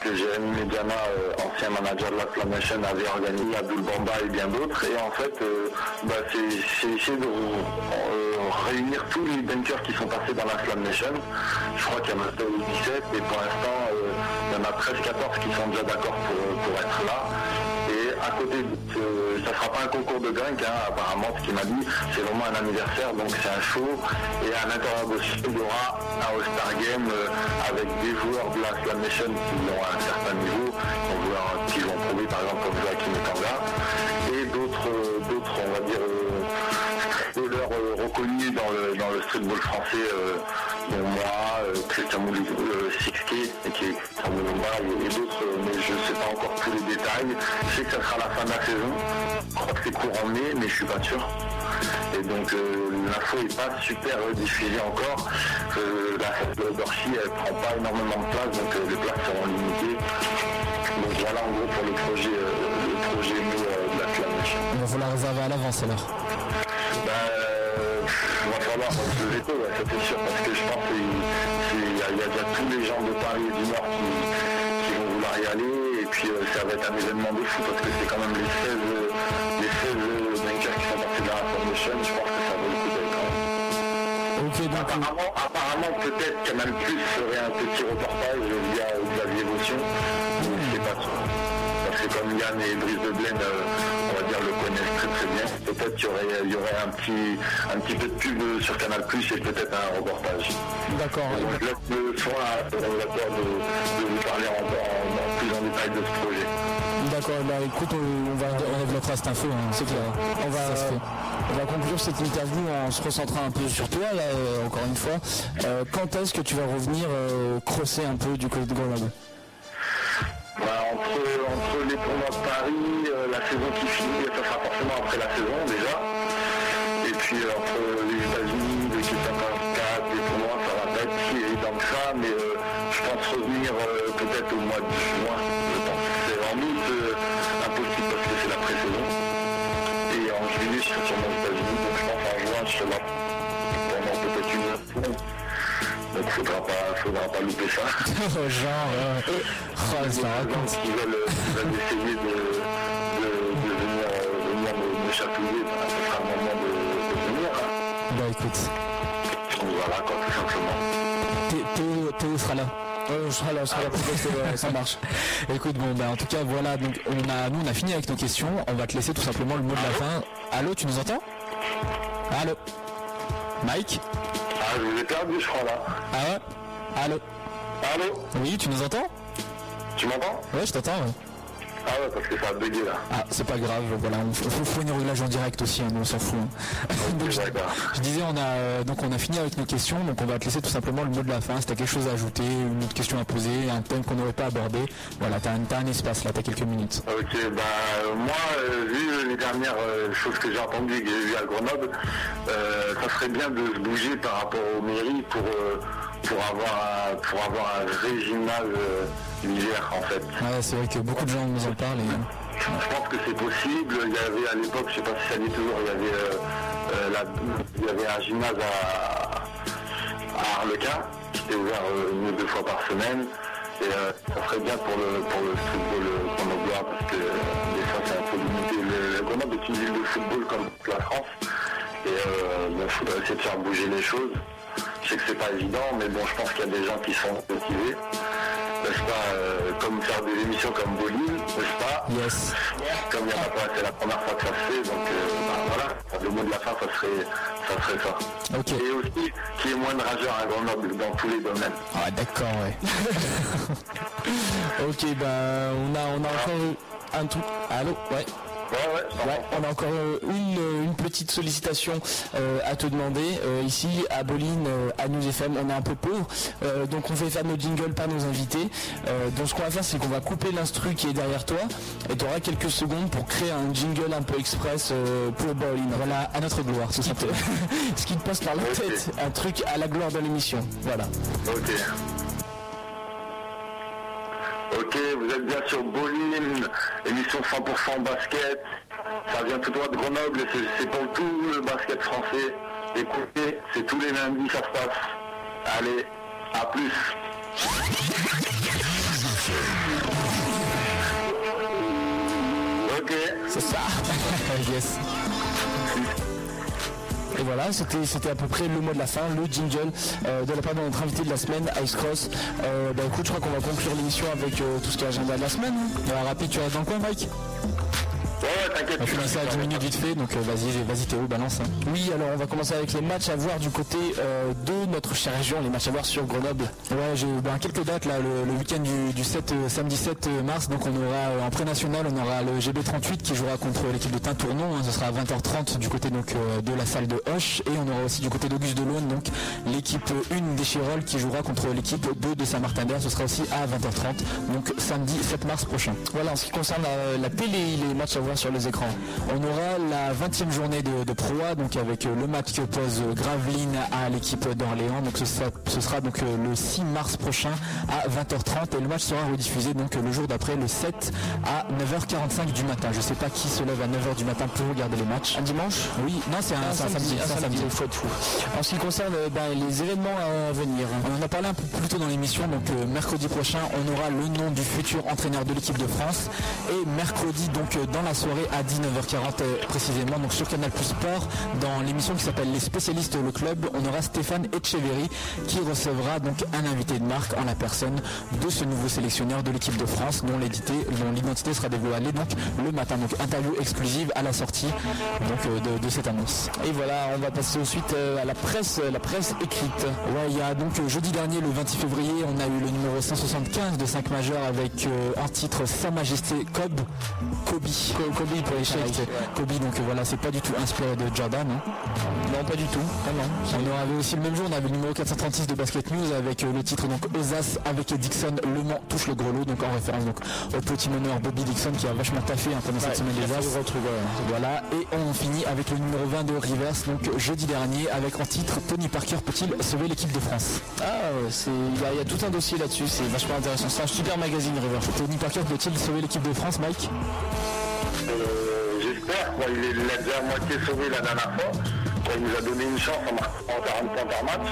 que Jérémy Mediana, euh, ancien manager de la Slam Nation, avait organisé, Abdul Bamba et bien d'autres. Et en fait, euh, bah, c'est essayer de réunir tous les bunkers qui sont passés dans la Slam Nation. Je crois qu'il y en a 17 et pour l'instant, il y en a 13-14 qui sont déjà d'accord pour être là. Côté, de ça sera pas un concours de dingue, hein, apparemment, ce qu'il m'a dit, c'est vraiment un anniversaire, donc c'est un show. Et à l'intérieur show, il y aura un All-Star Game euh, avec des joueurs de la Slam Nation qui ont un certain niveau, qui ont joué en- qui jouent en Pro B, par exemple, comme Joachim footballeurs euh, reconnus dans le, streetball français, euh, dont moi, euh, Christian Moulin, euh, Sixké, et qui est Christian et, et d'autres, mais je ne sais pas encore tous les détails. Je sais que ça sera la fin de la saison. Je crois que c'est courant mai, mais je suis pas sûr. Et donc l'info n'est pas super diffusée encore. La fête de Dorchy, elle prend pas énormément de place, donc les places seront limitées. Donc voilà en gros pour le projet, le projet de la Slam Nation. Il va falloir réserver à l'avance alors. Euh, veto, ouais, ça c'est sûr, parce que je pense qu'il il y, a- y a déjà tous les gens de Paris et du Nord qui, vont vouloir y aller, et puis euh, ça va être un événement de fou, parce que c'est quand même les 16, euh, les 16 euh, bunkers qui sont partis de la Foundation, je pense que ça vaut le coup d'être quand même. Ok, donc Apparemment, peut-être qu'Canal Plus ferait un petit reportage via Xavier Motion, mais c'est pas sûr. Parce que comme Yann et Brice de Blaine, euh, peut-être qu'il y aurait, il y aurait un, petit, un petit peu de pub sur Canal Plus et peut-être un reportage. D'accord. Donc je laisse le soin à l'organisateur de, de vous parler en, en- en plus en détail de ce projet. D'accord, bah écoute, on, on va, On cette info, hein, c'est clair. on va, on va conclure cette interview en se recentrant un peu sur toi, là, euh, encore une fois. Euh, quand est-ce que tu vas revenir euh, crosser un peu du côté de Grenoble? Bah, entre, entre les tournois de Paris, euh, la saison qui finit, ça sera forcément après la saison déjà. Et puis euh, entre les États-Unis, le K54, les tournois, ça va pas être si évident que ça, mais euh, je pense revenir peut-être au mois de faudra pas, faudra pas louper ça. <laughs> Genre, euh, oh, ça raconte. qui veulent, qui veulent essayer de, de, de venir, euh, venir me, me chatouiller, ben, ce sera le moment de, de venir. hein. Bah écoute, Donc voilà, quoi, tout simplement. Thé- Théo, Théo sera là. Euh, Je serai là, je serai là pour tester, ouais, ça marche. <laughs> Écoute, bon, bah, en tout cas, voilà, donc on a, nous, on a fini avec nos questions. On va te laisser tout simplement le mot de la fin. Allô, tu nous entends? Allô? Mike? Ah, je vous ai perdu, je crois, là. Ah ouais? Allô? Allô? Oui, tu nous entends? Tu m'entends? Ouais, je t'entends. ouais. Ah ouais, parce que ça a bugué, là. Ah, c'est pas grave, voilà, on faut, une réglage en direct aussi, hein, nous on s'en fout. hein. <laughs> Donc, je, disais, on a, euh, donc on a fini avec nos questions, donc on va te laisser tout simplement le mot de la fin. Si t'as quelque chose à ajouter, une autre question à poser, un thème qu'on n'aurait pas abordé, voilà, t'as un, un espace là, t'as quelques minutes. Ok, bah moi, euh, vu les dernières euh, choses que j'ai entendues et que j'ai vues à Grenoble, euh, ça serait bien de se bouger par rapport aux mairies pour, pour, avoir, un, pour avoir un vrai gymnase euh, l'hiver, en fait. Ouais, c'est vrai que beaucoup de gens nous en parlent et... Je pense que c'est possible. Il y avait à l'époque, je sais pas si ça dit toujours, il y avait, euh, euh, la- il y avait un gymnase à, à Arlequin qui était ouvert une ou deux fois par semaine. Et euh, ça serait bien pour le, pour le football grenoblois parce que des fois c'est un peu limité. Le, le Grenoble est une ville de football comme toute la France. Et euh, il faudrait essayer de faire bouger les choses. Sais que c'est pas évident, mais bon, je pense qu'il y a des gens qui sont motivés. N'est-ce pas euh, Comme faire des émissions comme Bolin, n'est-ce pas Yes. comme il n'y en a pas, c'est la première fois que ça se fait, donc euh, bah, voilà, le mot de la fin, ça serait ça. Serait ça. Et aussi, qu'il y ait moins de rageurs à Grenoble dans tous les domaines. Ah, d'accord, ouais. <laughs> Ok, bah on a, on a encore un tout. Allô Ouais. Ouais, on a encore euh, une, une petite sollicitation euh, à te demander. Euh, ici, à Bolin, euh, à News FM, on est un peu pauvre. Euh, donc on fait faire nos jingles par nos invités. Euh, donc ce qu'on va faire, c'est qu'on va couper l'instru qui est derrière toi. Et tu auras quelques secondes pour créer un jingle un peu express euh, pour Bolin. Voilà, à notre gloire, tout simplement. <laughs> ce qui te passe par la tête. Un truc à la gloire de l'émission. Voilà. Ok. Ok, vous êtes bien sur Boline, émission 100% basket. Ça vient tout droit de Grenoble c'est pour tout le basket français. Écoutez, c'est tous les lundis, ça se passe. Allez, à plus. Ok. C'est ça. <laughs> yes. Et voilà, c'était à peu près le mot de la fin, le jingle euh, de la part de notre invité de la semaine, Ice Cross. Euh, bah écoute, je crois qu'on va conclure l'émission avec euh, tout ce qui est agenda de la semaine. Alors, rapide, tu restes dans le coin, Mike? Ouais, t'inquiète. On finit ça à 10 minutes vite fait, donc euh, vas-y, vas-y Théo, balance. hein. Oui, alors on va commencer avec les matchs à voir du côté euh, de notre chère région, les matchs à voir sur Grenoble. Ouais, j'ai ben, quelques dates là, le, le week-end du, du 7, euh, samedi 7 mars, donc on aura euh, en pré-national, on aura le GB38 qui jouera contre l'équipe de Tintournon, hein, ce sera à 20h30 du côté donc euh, de la salle de Hoche, et on aura aussi du côté d'Auguste Delaune, donc l'équipe 1 des Chirolles qui jouera contre l'équipe 2 de Saint-Martin-d'Air, ce sera aussi à 20h30, donc samedi 7 mars prochain. Voilà, en ce qui concerne euh, la télé, les matchs à voir sur les écrans. On aura la 20e journée de, de Pro A, donc avec euh, le match qui oppose euh, Gravelines à l'équipe d'Orléans. Donc ce sera, ce sera donc euh, le 6 mars prochain à 20h30 et le match sera rediffusé donc le jour d'après, le 7 à 9h45 du matin. Je sais pas qui se lève à 9h du matin pour regarder les matchs. Un dimanche? Oui, non c'est un, Un c'est un samedi. un c'est un samedi, samedi. il faut être fou. En ce qui concerne ben, les événements à venir, On en a parlé un peu plus tôt dans l'émission, donc euh, mercredi prochain, on aura le nom du futur entraîneur de l'équipe de France. Et mercredi, donc dans la soirée à 19h40 euh, précisément, donc sur Canal Plus Sport, dans l'émission qui s'appelle Les spécialistes le club, on aura Stéphane Etcheverry qui recevra donc un invité de marque en la personne de ce nouveau sélectionneur de l'équipe de France, dont l'identité, dont l'identité sera dévoilée donc le matin. Donc interview exclusive à la sortie donc euh, de, de cette annonce. et voilà, on va passer ensuite euh, à la presse, la presse écrite. Ouais, il y a donc jeudi dernier, le 26 février, on a eu le numéro 175 de 5 majeurs avec euh, en titre Sa Majesté Cobb, Kobe. Kobe pour les Shakes. Kobe, donc euh, voilà, c'est pas du tout inspiré de Jordan. hein. Non, pas du tout. Ah non. On avait aussi le même jour, on avait le numéro 436 de Basket News avec euh, le titre donc Osas avec Dixon, Le Mans touche le grelot, donc en référence donc au petit meneur Bobby Dixon qui a vachement taffé hein, pendant cette semaine des As. Voilà, et on finit avec le numéro 20 de Rivers, donc jeudi dernier, avec en titre Tony Parker peut-il sauver l'équipe de France? Ah, il y, y a tout un dossier là-dessus, c'est vachement intéressant. C'est un super magazine, River. Tony Parker peut-il sauver l'équipe de France, Mike? Euh, J'espère. Il l'a déjà à moitié sauvé la dernière fois. Quoi, Il nous a donné une chance en marquant 40 points par match.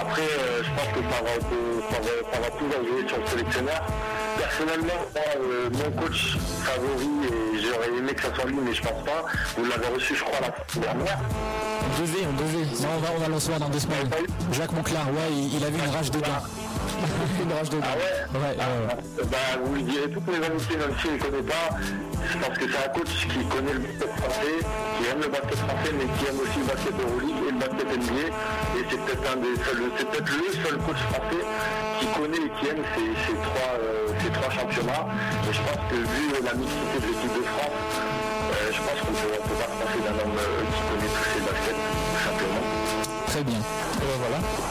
Après, euh, je pense que ça va, ça va, ça va tout jouer sur le sélectionneur. Personnellement, moi, euh, mon coach favori, et j'aurais aimé que ça soit lui, mais je pense pas. Vous l'avez reçu, je crois, la dernière. On devait, on devait. Non, on va, on va le recevoir dans deux semaines. Jacques Monclar, ouais, il, il avait une rage de dents. Une rage de Ah ouais Ouais, ouais, ouais. Euh, bah, vous lui direz toutes mes amitiés, même s'il ne connaît pas. Je pense que c'est un coach qui connaît le basket français, qui aime le basket français, mais qui aime aussi le basket Euroleague et le basket NBA. Et c'est peut-être un des seuls, c'est peut-être le seul coach français qui connaît et qui aime ces, ces trois, euh, ces trois championnats. Et je pense que vu la mixité de l'équipe de France, euh, je pense qu'on ne peut pas se passer d'un homme euh, qui connaît tous ces baskets, tout simplement. Très bien. Et ben voilà.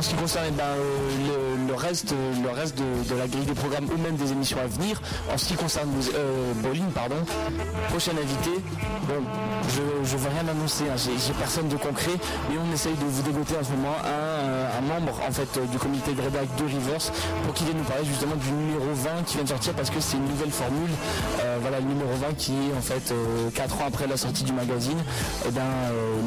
En ce qui concerne eh ben, euh, le, reste, le reste de, la grille des programmes ou même des émissions à venir, en ce qui concerne euh, Bolin, pardon, prochain invité, bon, je ne veux rien annoncer, hein, j'ai personne de concret, mais on essaye de vous dégoter en ce moment un, euh, membre en fait euh, du comité de rédac de Rivers pour qu'il vienne nous parler justement du numéro 20 qui vient de sortir parce que c'est une nouvelle formule. Voilà le numéro 20 qui est en fait 4 ans après la sortie du magazine, et ben,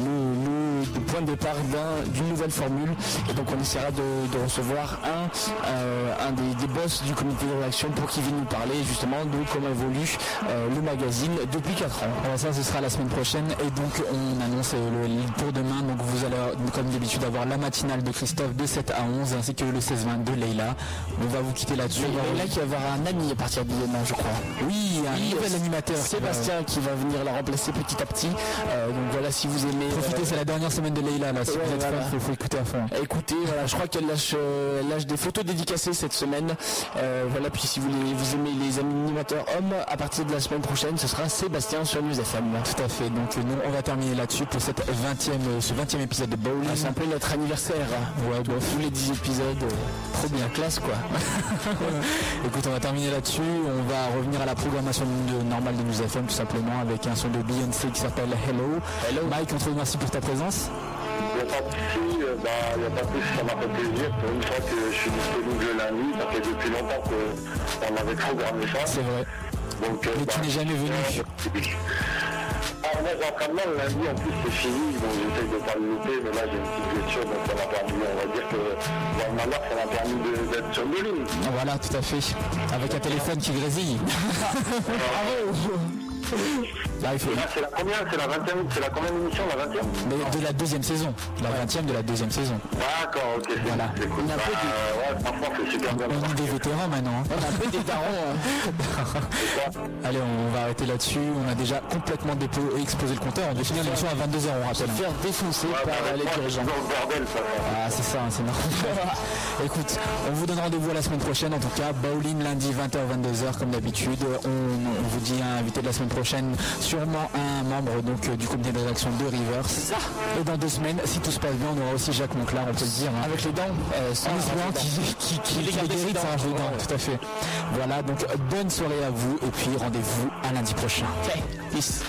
le, le point de départ d'un- d'une nouvelle formule et donc on essaiera de, de recevoir un, euh, un des, des boss du comité de rédaction pour qu'il vienne nous parler justement de comment évolue euh, le magazine depuis 4 ans. Voilà, ça, ce sera la semaine prochaine. Et donc, on annonce euh, le, pour demain. Donc, vous allez, comme d'habitude, avoir la matinale de Christophe de 7 à 11, ainsi que le 16-20 de Leïla. On va vous quitter là-dessus. Mais il y en a qui va avoir un ami à partir de demain je crois. Oui, un Oui, nouvel animateur. Sébastien qui va venir la remplacer petit à petit. Euh, donc voilà si vous aimez. Profitez, c'est la dernière semaine de Leïla là, si Ouais, vous êtes voilà. fan, faut, faut écouter à fond. Écoutez, voilà, je crois qu'elle lâche, euh, lâche des photos dédicacées cette semaine. Euh, voilà, puis si vous, aimez les animateurs hommes, à partir de la semaine prochaine, ce sera Sébastien sur News FM. Tout à fait. Donc euh, nous, on va terminer là-dessus pour cette 20e, euh, ce 20e épisode de Bowling. Ah, c'est un peu notre anniversaire. Ouais, bah, Tous les 10 épisodes, euh, trop bien classe quoi. <laughs> Écoute, on va terminer là-dessus. On va revenir à la programmation de- normale de News FM tout simplement avec un son de Beyoncé qui s'appelle Hello. Hello. Mike, on te remercie pour ta présence. Il n'y a pas de souci, euh, bah, il n'y a pas de souci, ça m'a fait plaisir. Pour une fois que je suis disponible le lundi, ça fait depuis longtemps qu'on avait programmé ça. C'est vrai. Donc, euh, Mais tu n'es jamais venu. <laughs> Ah, moi, l'entraînement le lundi, en plus, c'est fini, donc j'essaye de pas le louper, mais là, j'ai une petite blessure, donc ça m'a permis, on va dire que dans le malheur, ça m'a permis d'être sur le ligne. Voilà, tout à fait. Avec un téléphone qui grésille. <laughs> Là, <laughs> il faut... Là, c'est la première, c'est la 20e, c'est la combien d'émission, la 20e Mais de la deuxième saison. La 20e de la deuxième saison. D'accord, ok, c'est Voilà. c'est cool. Bah, ouais, franchement, c'est super bien. On est des vétérans maintenant. hein. On a un peu des darons. hein. Allez, on va arrêter là-dessus. On a déjà complètement dépo- explosé le compteur. On doit finir l'émission à 22h, on rappelle. Faire défoncer Ouais, par bah, les dirigeants. bordel, ça. Ah, c'est ça, c'est normal. Écoute, on vous donne rendez-vous à la semaine prochaine. En tout cas, bowling lundi 20h-22h comme d'habitude. On, on vous dit un invité de la semaine prochaine, sûrement un membre donc euh, du comité de rédaction de Rivers. Et dans deux semaines, si tout se passe bien, on aura aussi Jacques Monclar, on peut le dire. hein. Avec les dents. euh, sans les qui, qui, qui les dents. Ouais. tout à fait. Voilà, donc bonne soirée à vous et puis rendez-vous à lundi prochain. Ok, peace.